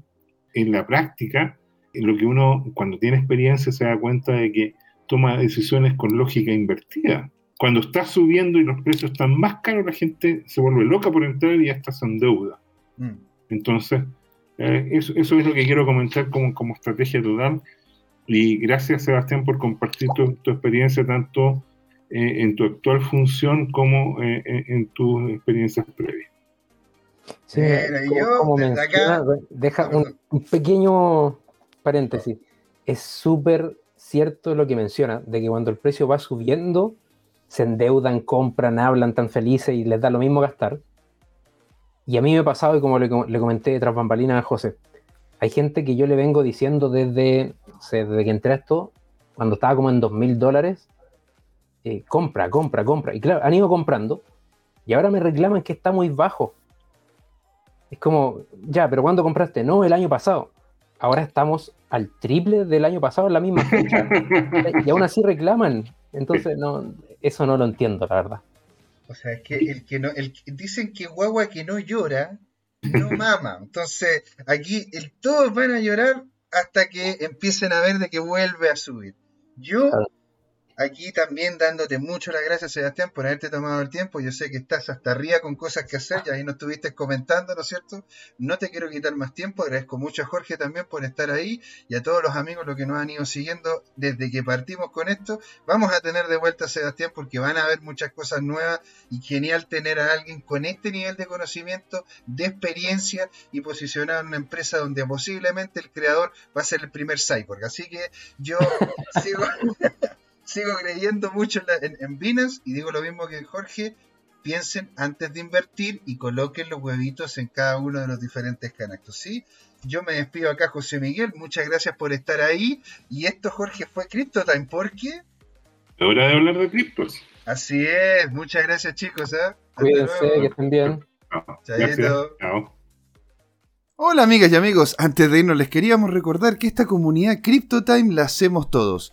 en la práctica, lo que uno cuando tiene experiencia se da cuenta de que toma decisiones con lógica invertida. Cuando está subiendo y los precios están más caros, la gente se vuelve loca por entrar y ya está en deuda. Mm. Entonces, eh, eso, es lo que quiero comentar como, como estrategia total. Y gracias, Sebastián, por compartir tu, experiencia tanto eh, en tu actual función como eh, en tus experiencias previas. Sí, como, menciona, deja un, un, pequeño paréntesis. Es súper cierto lo que menciona, de que cuando el precio va subiendo, se endeudan, compran, hablan tan felices y les da lo mismo gastar. Y a mí me ha pasado, y como le, comenté tras bambalinas a José, hay gente que yo le vengo diciendo desde, desde que entré a esto, cuando estaba como en dos mil dólares, eh, compra, compra, compra. Y claro, han ido comprando y ahora me reclaman que está muy bajo. Es como, ya, pero ¿cuándo compraste? No, el año pasado. Ahora estamos al triple del año pasado en la misma fecha. y aún así reclaman. Entonces, no, eso no lo entiendo, la verdad. O sea, es que el que no, el, dicen que guagua que no llora, no mama. Entonces, aquí el, todos van a llorar hasta que empiecen a ver de que vuelve a subir. Yo Aquí también dándote mucho las gracias, Sebastián, por haberte tomado el tiempo. Yo sé que estás hasta arriba con cosas que hacer, y ahí nos estuviste comentando, ¿no es cierto? No te quiero quitar más tiempo. Agradezco mucho a Jorge también por estar ahí y a todos los amigos los que nos han ido siguiendo desde que partimos con esto. Vamos a tener de vuelta a Sebastián porque van a haber muchas cosas nuevas y genial tener a alguien con este nivel de conocimiento, de experiencia y posicionar una empresa donde posiblemente el creador va a ser el primer cyborg. Así que yo sigo sigo creyendo mucho en, en, Binance y digo lo mismo que Jorge. Piensen antes de invertir y coloquen los huevitos en cada uno de los diferentes canastos. ¿sí? Yo me despido acá, José Miguel. Muchas gracias por estar ahí. Y esto, Jorge, fue CryptoTime. ¿Por qué? Hora de hablar de criptos. Así es. Muchas gracias, chicos. ¿eh? Cuídense, que estén bien. Chao. Hola amigas y amigos, antes de irnos les queríamos recordar que esta comunidad CryptoTime la hacemos todos.